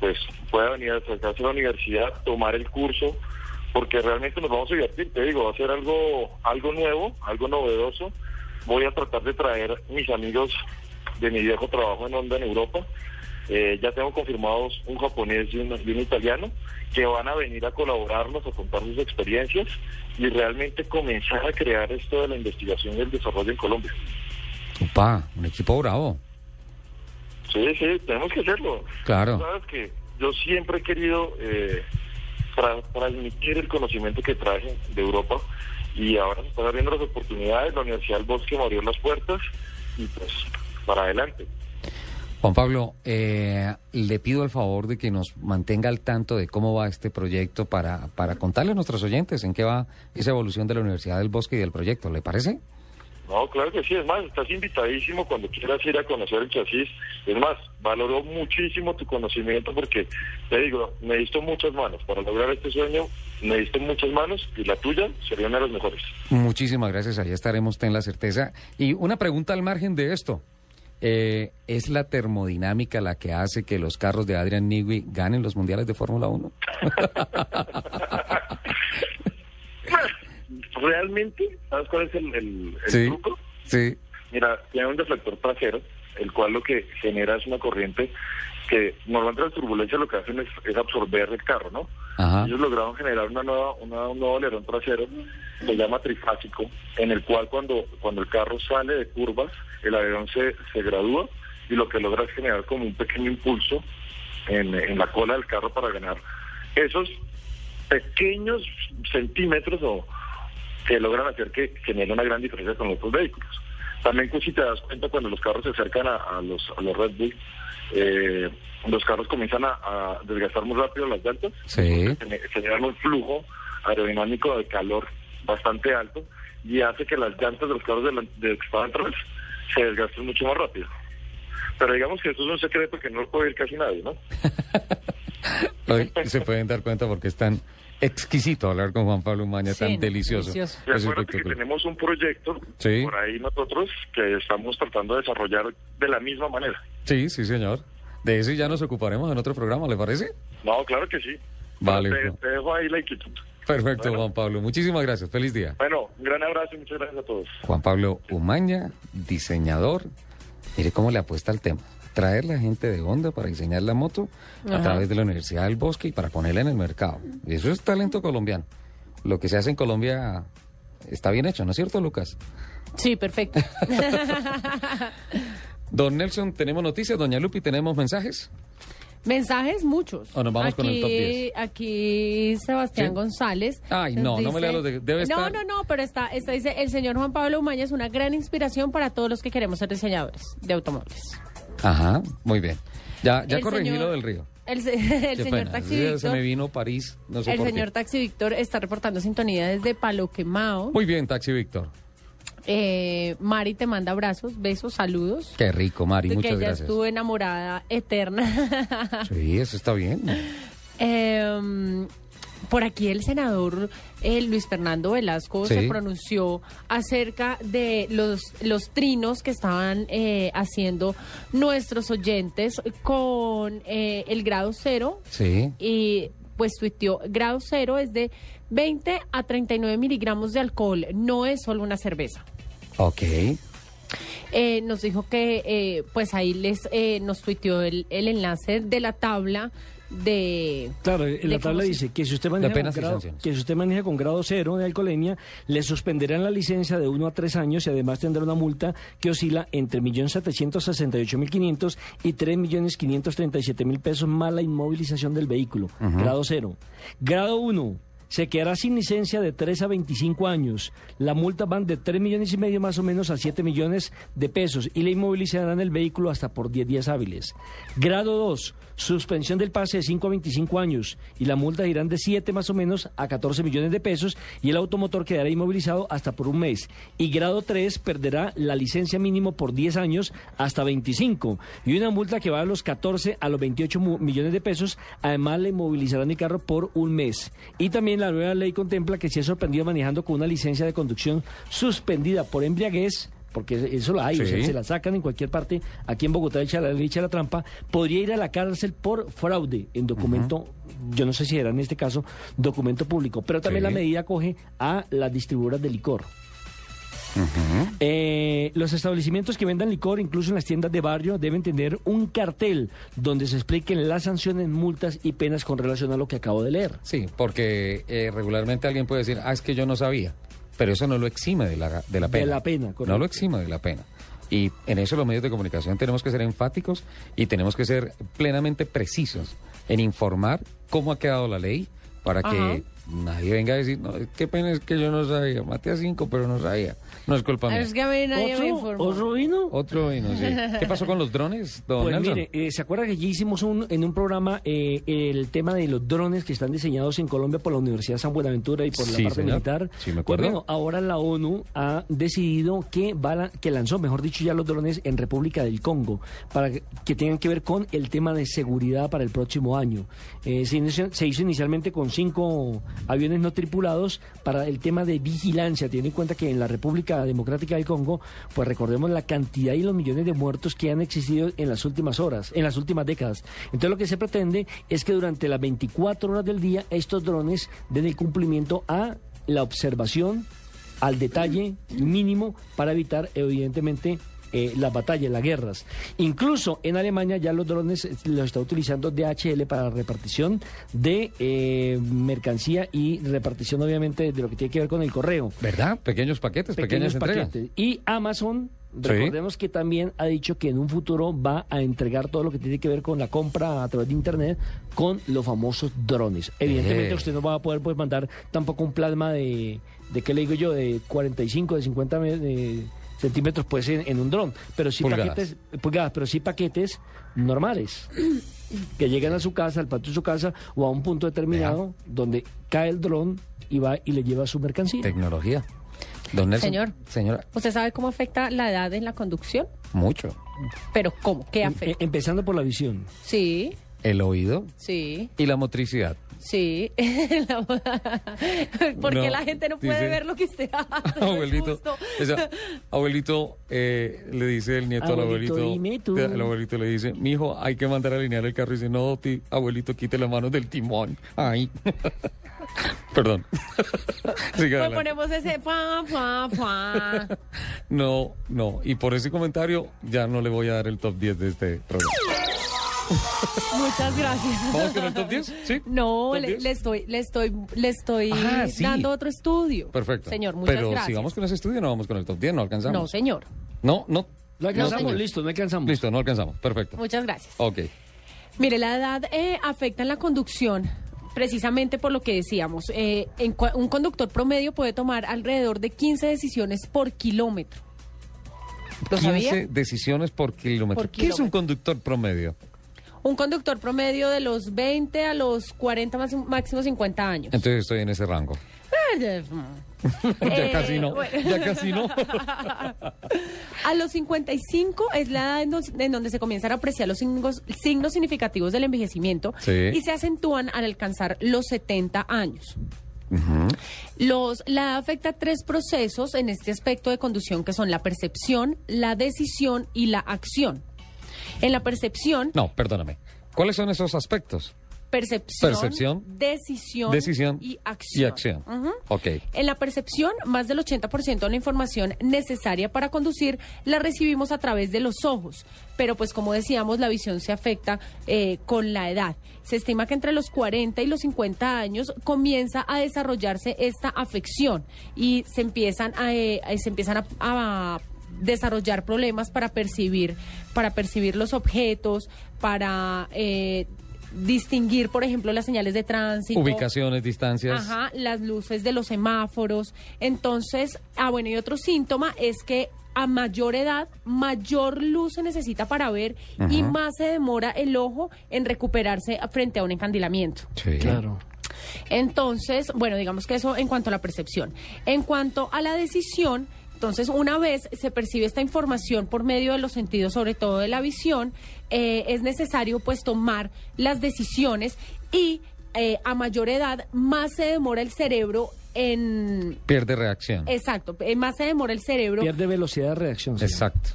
pues pueda venir a acercarse a la universidad, tomar el curso, porque realmente nos vamos a divertir, te digo, va a ser algo, algo nuevo, algo novedoso. Voy a tratar de traer mis amigos de mi viejo trabajo en Honda en Europa. Eh, ya tengo confirmados un japonés y un, y un italiano que van a venir a colaborarnos, a contar sus experiencias y realmente comenzar a crear esto de la investigación y el desarrollo en Colombia. Upa, un equipo bravo. Sí, sí, tenemos que hacerlo. Claro. Sabes que yo siempre he querido eh, tra- transmitir el conocimiento que traje de Europa y ahora se están abriendo las oportunidades. La Universidad del Bosque me abrió las puertas y pues para adelante. Juan Pablo, eh, le pido el favor de que nos mantenga al tanto de cómo va este proyecto para, para contarle a nuestros oyentes en qué va esa evolución de la Universidad del Bosque y del proyecto. ¿Le parece? No, claro que sí, es más, estás invitadísimo cuando quieras ir a conocer el chasis. Es más, valoro muchísimo tu conocimiento porque, te digo, me diste muchas manos. Para lograr este sueño, me diste muchas manos y la tuya sería una de las mejores. Muchísimas gracias, allá estaremos, ten la certeza. Y una pregunta al margen de esto. Eh, ¿Es la termodinámica la que hace que los carros de Adrian Newey ganen los mundiales de Fórmula 1? Realmente, ¿sabes cuál es el, el- el Sí. truco? Sí. Mira, tiene un deflector trasero, el cual lo que genera es una corriente que normalmente las turbulencias lo que hacen es, es absorber el carro, ¿no? Ajá. Ellos lograron generar una nueva, una- un nuevo alerón trasero, se llama trifásico, en el cual cuando, cuando el carro sale de curvas, el alerón se, se gradúa y lo que logra es generar como un pequeño impulso en, en la cola del carro para ganar esos pequeños centímetros o que logran hacer que genere una gran diferencia con otros vehículos. También pues, si te das cuenta cuando los carros se acercan a, a los, a los Red Bull, eh, los carros comienzan a, a desgastar muy rápido las llantas, Sí. gene- generan un flujo aerodinámico de calor bastante alto y hace que las llantas de los carros de, la- de atrás se desgasten mucho más rápido. Pero digamos que esto es un secreto que no lo puede ver casi nadie, ¿no? Hoy se pueden dar cuenta porque es tan exquisito hablar con Juan Pablo Umaña, Sí, tan delicioso. delicioso. Acuérdate que tenemos un proyecto Sí. por ahí nosotros que estamos tratando de desarrollar de la misma manera. Sí, sí, señor. De eso ya nos ocuparemos en otro programa, ¿le parece? No, claro que sí. Vale, te dejo ahí la inquietud. Perfecto, Juan Pablo. Muchísimas gracias. Feliz día. Bueno, un gran abrazo y muchas gracias a todos. Juan Pablo Umaña, diseñador. Mire cómo le apuesta al tema. Traer la gente de Honda para diseñar la moto a través de la Universidad del Bosque y para ponerla en el mercado. Eso es talento colombiano. Lo que se hace en Colombia está bien hecho, ¿no es cierto, Lucas? Sí, perfecto. Don Nelson, ¿tenemos noticias? Doña Lupi, ¿tenemos mensajes? Mensajes muchos. O nos vamos aquí, con el top 10. Aquí Sebastián ¿Sí? González. Ay, no, no me lea los de- debe no, estar- no, no, pero está, está, dice, el señor Juan Pablo Umaña es una gran inspiración para todos los que queremos ser diseñadores de automóviles. Ajá, muy bien. Ya, ya El corregí señor- lo del río. El, se- señor pena, Taxi Se Víctor, me vino París, no sé el por señor qué. Taxi Víctor está reportando sintonía desde Palo Quemado. Muy bien, Taxi Víctor. Eh, Mari te manda abrazos, besos, saludos. Qué rico, Mari, de que muchas ella gracias. estuvo enamorada eterna. Sí, eso está bien. Em, por aquí el senador eh, Luis Fernando Velasco Sí. se pronunció acerca de los, los trinos que estaban eh, haciendo nuestros oyentes con eh, el grado cero Sí. y pues tuiteó, grado cero es de 20 a 39 miligramos de alcohol, no es solo una cerveza. Ok. Eh, nos dijo que eh, pues ahí les eh, nos tuiteó el, el enlace de la tabla de... Claro, de en la cómo tabla dice que si usted maneja con grado, que si usted maneja con grado cero de alcoholemia, le suspenderán la licencia de 1 a 3 años y además tendrá una multa que oscila entre 1.768.500 y 3.537.000 pesos más la inmovilización del vehículo. Ujú. Grado cero. Grado 1. Se quedará sin licencia de 3 a 25 años. La multa van de 3 millones y medio más o menos a 7 millones de pesos y le inmovilizarán el vehículo hasta por 10 días hábiles. Grado 2, suspensión del pase de 5 a 25 años y la multa irán de 7 más o menos a 14 millones de pesos y el automotor quedará inmovilizado hasta por un mes. Y grado 3 perderá la licencia mínimo por 10 años hasta 25 y una multa que va a los 14 a los 28 mu- millones de pesos. Además le inmovilizarán el carro por un mes. Y también la nueva ley contempla que si es sorprendido manejando con una licencia de conducción suspendida por embriaguez, porque eso la hay, o sea, se la sacan en cualquier parte, aquí en Bogotá echa la echa la trampa, podría ir a la cárcel por fraude en documento, yo no sé si era en este caso documento público, pero también Sí. la medida coge a las distribuidoras de licor. Eh, los establecimientos que vendan licor, incluso en las tiendas de barrio, deben tener un cartel donde se expliquen las sanciones, multas y penas con relación a lo que acabo de leer. Sí, porque eh, regularmente alguien puede decir, ah, es que yo no sabía. Pero eso no lo exime de la, de la De pena. la pena, No correcto. lo exime de la pena. Y en eso los medios de comunicación tenemos que ser enfáticos y tenemos que ser plenamente precisos en informar cómo ha quedado la ley para que. Nadie venga a decir, no, qué pena es que yo no sabía, maté a cinco, pero no sabía. No es culpa mía. Es que a mí nadie me informó. ¿Otro vino? Otro vino, sí. ¿Qué pasó con los drones, don Pues Nelson? mire, eh, ¿se acuerda que ya hicimos un, en un programa eh, el tema de los drones que están diseñados en Colombia por la Universidad San Buenaventura y por la Sí, parte señor. militar? Sí, me Pues acuerdo. bueno, ahora la ONU ha decidido que, va la- que lanzó, mejor dicho, ya los drones en República del Congo para que, que tengan que ver con el tema de seguridad para el próximo año. Eh, se, inició- se hizo inicialmente con cinco aviones no tripulados para el tema de vigilancia, teniendo en cuenta que en la República Democrática del Congo, pues recordemos la cantidad y los millones de muertos que han existido en las últimas horas, en las últimas décadas. Entonces lo que se pretende es que durante las 24 horas del día estos drones den el cumplimiento a la observación, al detalle mínimo para evitar evidentemente eh, las batallas, las guerras. Incluso en Alemania ya los drones eh, los está utilizando DHL para repartición de eh, mercancía y repartición obviamente de lo que tiene que ver con el correo. ¿Verdad? Pequeños paquetes, pequeñas entregas. paquetes. Y Amazon, Sí. recordemos que también ha dicho que en un futuro va a entregar todo lo que tiene que ver con la compra a través de Internet con los famosos drones. Evidentemente Eh. usted no va a poder pues, mandar tampoco un plasma de, de ¿qué le digo yo?, de 45, de 50 me- de centímetros pues en, en un dron, pero sí Pulgadas. paquetes, pulgadas, pero sí paquetes normales que llegan a su casa, al patio de su casa o a un punto determinado donde cae el dron y va y le lleva su mercancía. Tecnología. Don Nelson. Señor. Señora, ¿Usted sabe cómo afecta la edad en la conducción? mucho. Pero ¿cómo? ¿Qué Em- afecta? empezando por la visión. Sí, El oído sí, y la motricidad. Sí. La- Porque No, la gente no puede dice- ver lo que usted hace. abuelito, justo. esa- abuelito eh, le dice el nieto Abuelito, al abuelito, dime tú. el abuelito le dice, mi hijo, hay que mandar a alinear el carro y dice, no, ti, abuelito, quite la mano del timón. Ay. Perdón. Pues ponemos ese pa, pa, pa. No, no. Y por ese comentario ya no le voy a dar el top 10 de este programa. Muchas gracias. ¿Vamos con el top 10? ¿Sí? No, ¿Top le, 10? le estoy, le estoy, le estoy Ah, sí. dando otro estudio. Perfecto. Señor, muchas Pero gracias. si vamos con ese estudio, no vamos con el top 10, no alcanzamos. No, señor. No, no. No alcanzamos, listo, no alcanzamos. Listo, no alcanzamos. Perfecto. Muchas gracias. Ok. Mire, la edad eh, afecta en la conducción precisamente por lo que decíamos. Eh, en un conductor promedio puede tomar alrededor de 15 decisiones por kilómetro. ¿Lo 15 sabía? decisiones por kilómetro. Por ¿Qué es un kilómetro. conductor promedio? Un conductor promedio de los 20 a los 40, más- máximo 50 años. Entonces estoy en ese rango. ya Eh, casi no. bueno. Ya casi no. A los 55 es la edad en, dos- en donde se comienzan a apreciar los signos, signos significativos del envejecimiento Sí. y se acentúan al alcanzar los 70 años. Los, la edad afecta tres procesos en este aspecto de conducción que son la percepción, la decisión y la acción. En la percepción, No, perdóname. ¿Cuáles son esos aspectos? percepción, Percepción, decisión, Decisión y acción. Y acción. Ujú. Ok. En la percepción, más del 80% de la información necesaria para conducir la recibimos a través de los ojos, pero pues como decíamos, la visión se afecta eh, con la edad. Se estima que entre los 40 y los 50 años comienza a desarrollarse esta afección y se empiezan a, eh, se empiezan a, a desarrollar problemas para percibir, para percibir los objetos, para eh, distinguir, por ejemplo, las señales de tránsito. Ubicaciones, distancias. Ajá, las luces de los semáforos. Entonces, ah, bueno, y otro síntoma es que a mayor edad, mayor luz se necesita para ver y más se demora el ojo en recuperarse frente a un encandilamiento. Sí. Claro. Entonces, bueno, digamos que eso en cuanto a la percepción. En cuanto a la decisión, entonces una vez se percibe esta información por medio de los sentidos, sobre todo de la visión, eh, es necesario pues tomar las decisiones y eh, a mayor edad más se demora el cerebro en... Pierde reacción. Exacto, eh, más se demora el cerebro Pierde velocidad de reacción. señor. Exacto.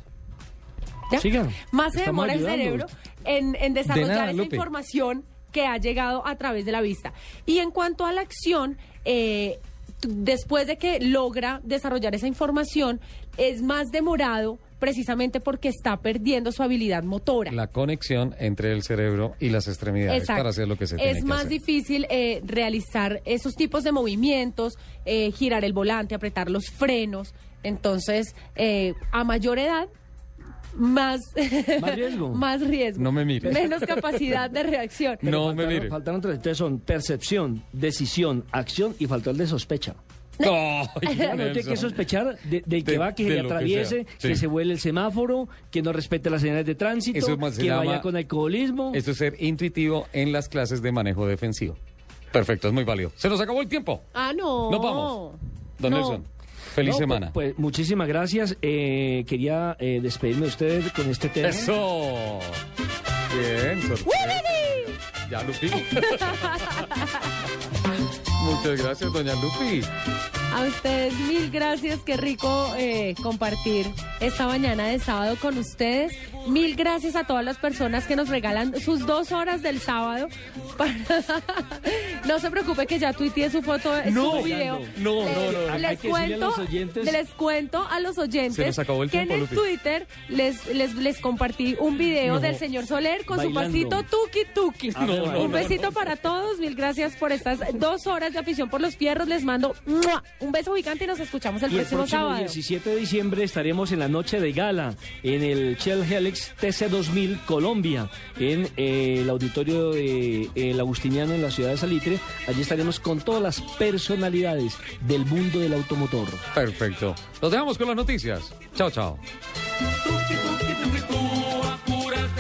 ¿Ya? Siga. Más se demora el cerebro en, en desarrollar De nada, esa Lupe. información que ha llegado a través de la vista. Y en cuanto a la acción, eh, después de que logra desarrollar esa información, es más demorado precisamente porque está perdiendo su habilidad motora. La conexión entre el cerebro y las extremidades Exacto. para hacer lo que se tiene es más difícil eh, realizar esos tipos de movimientos, eh, girar el volante, apretar los frenos. Entonces, eh, a mayor edad, más, Más riesgo. más riesgo. No me mire. Menos capacidad de reacción. Pero faltaron- Faltaron tres. Entonces son percepción, decisión, acción y faltó el de sospecha. No, Claro, tiene que sospechar de- del que De- va, que se que atraviese, que, sí. se vuele el semáforo, que no respete las señales de tránsito, Eso más se que llama- vaya con alcoholismo. Esto es ser intuitivo en las clases de manejo defensivo. Perfecto, es muy válido. Se nos acabó el tiempo. Ah, no. Nos vamos. Don No. Nelson, feliz No, semana. Pues, pues, muchísimas gracias. Eh, quería eh, despedirme de usted con este tema. Eso. Bien, sorpresa. Ya, Lupi. Muchas gracias, doña Lupi. A ustedes mil gracias, qué rico eh, compartir esta mañana de sábado con ustedes. Mil gracias a todas las personas que nos regalan sus dos horas del sábado. para- no se preocupe que ya tuiteé su foto, No, su video. no, no, no, Les decirle a cuento, los oyentes- les cuento a los oyentes Se nos acabó el que tiempo, en el. Twitter les, les, les compartí un video No. del señor Soler con su pasito tuki tuki. Ah, no, no, un besito para todos, mil gracias por estas dos horas de afición por los fierros. Les mando. Un beso gigante y nos escuchamos el Y el próximo, próximo sábado. 17 de diciembre estaremos en la noche de gala en el Shell Helix TC2000 Colombia, en eh, el auditorio de el Agustiniano en la ciudad de Salitre. Allí estaremos con todas las personalidades del mundo del automotor. Perfecto. Nos dejamos con las noticias. Chao, chao. Apúrate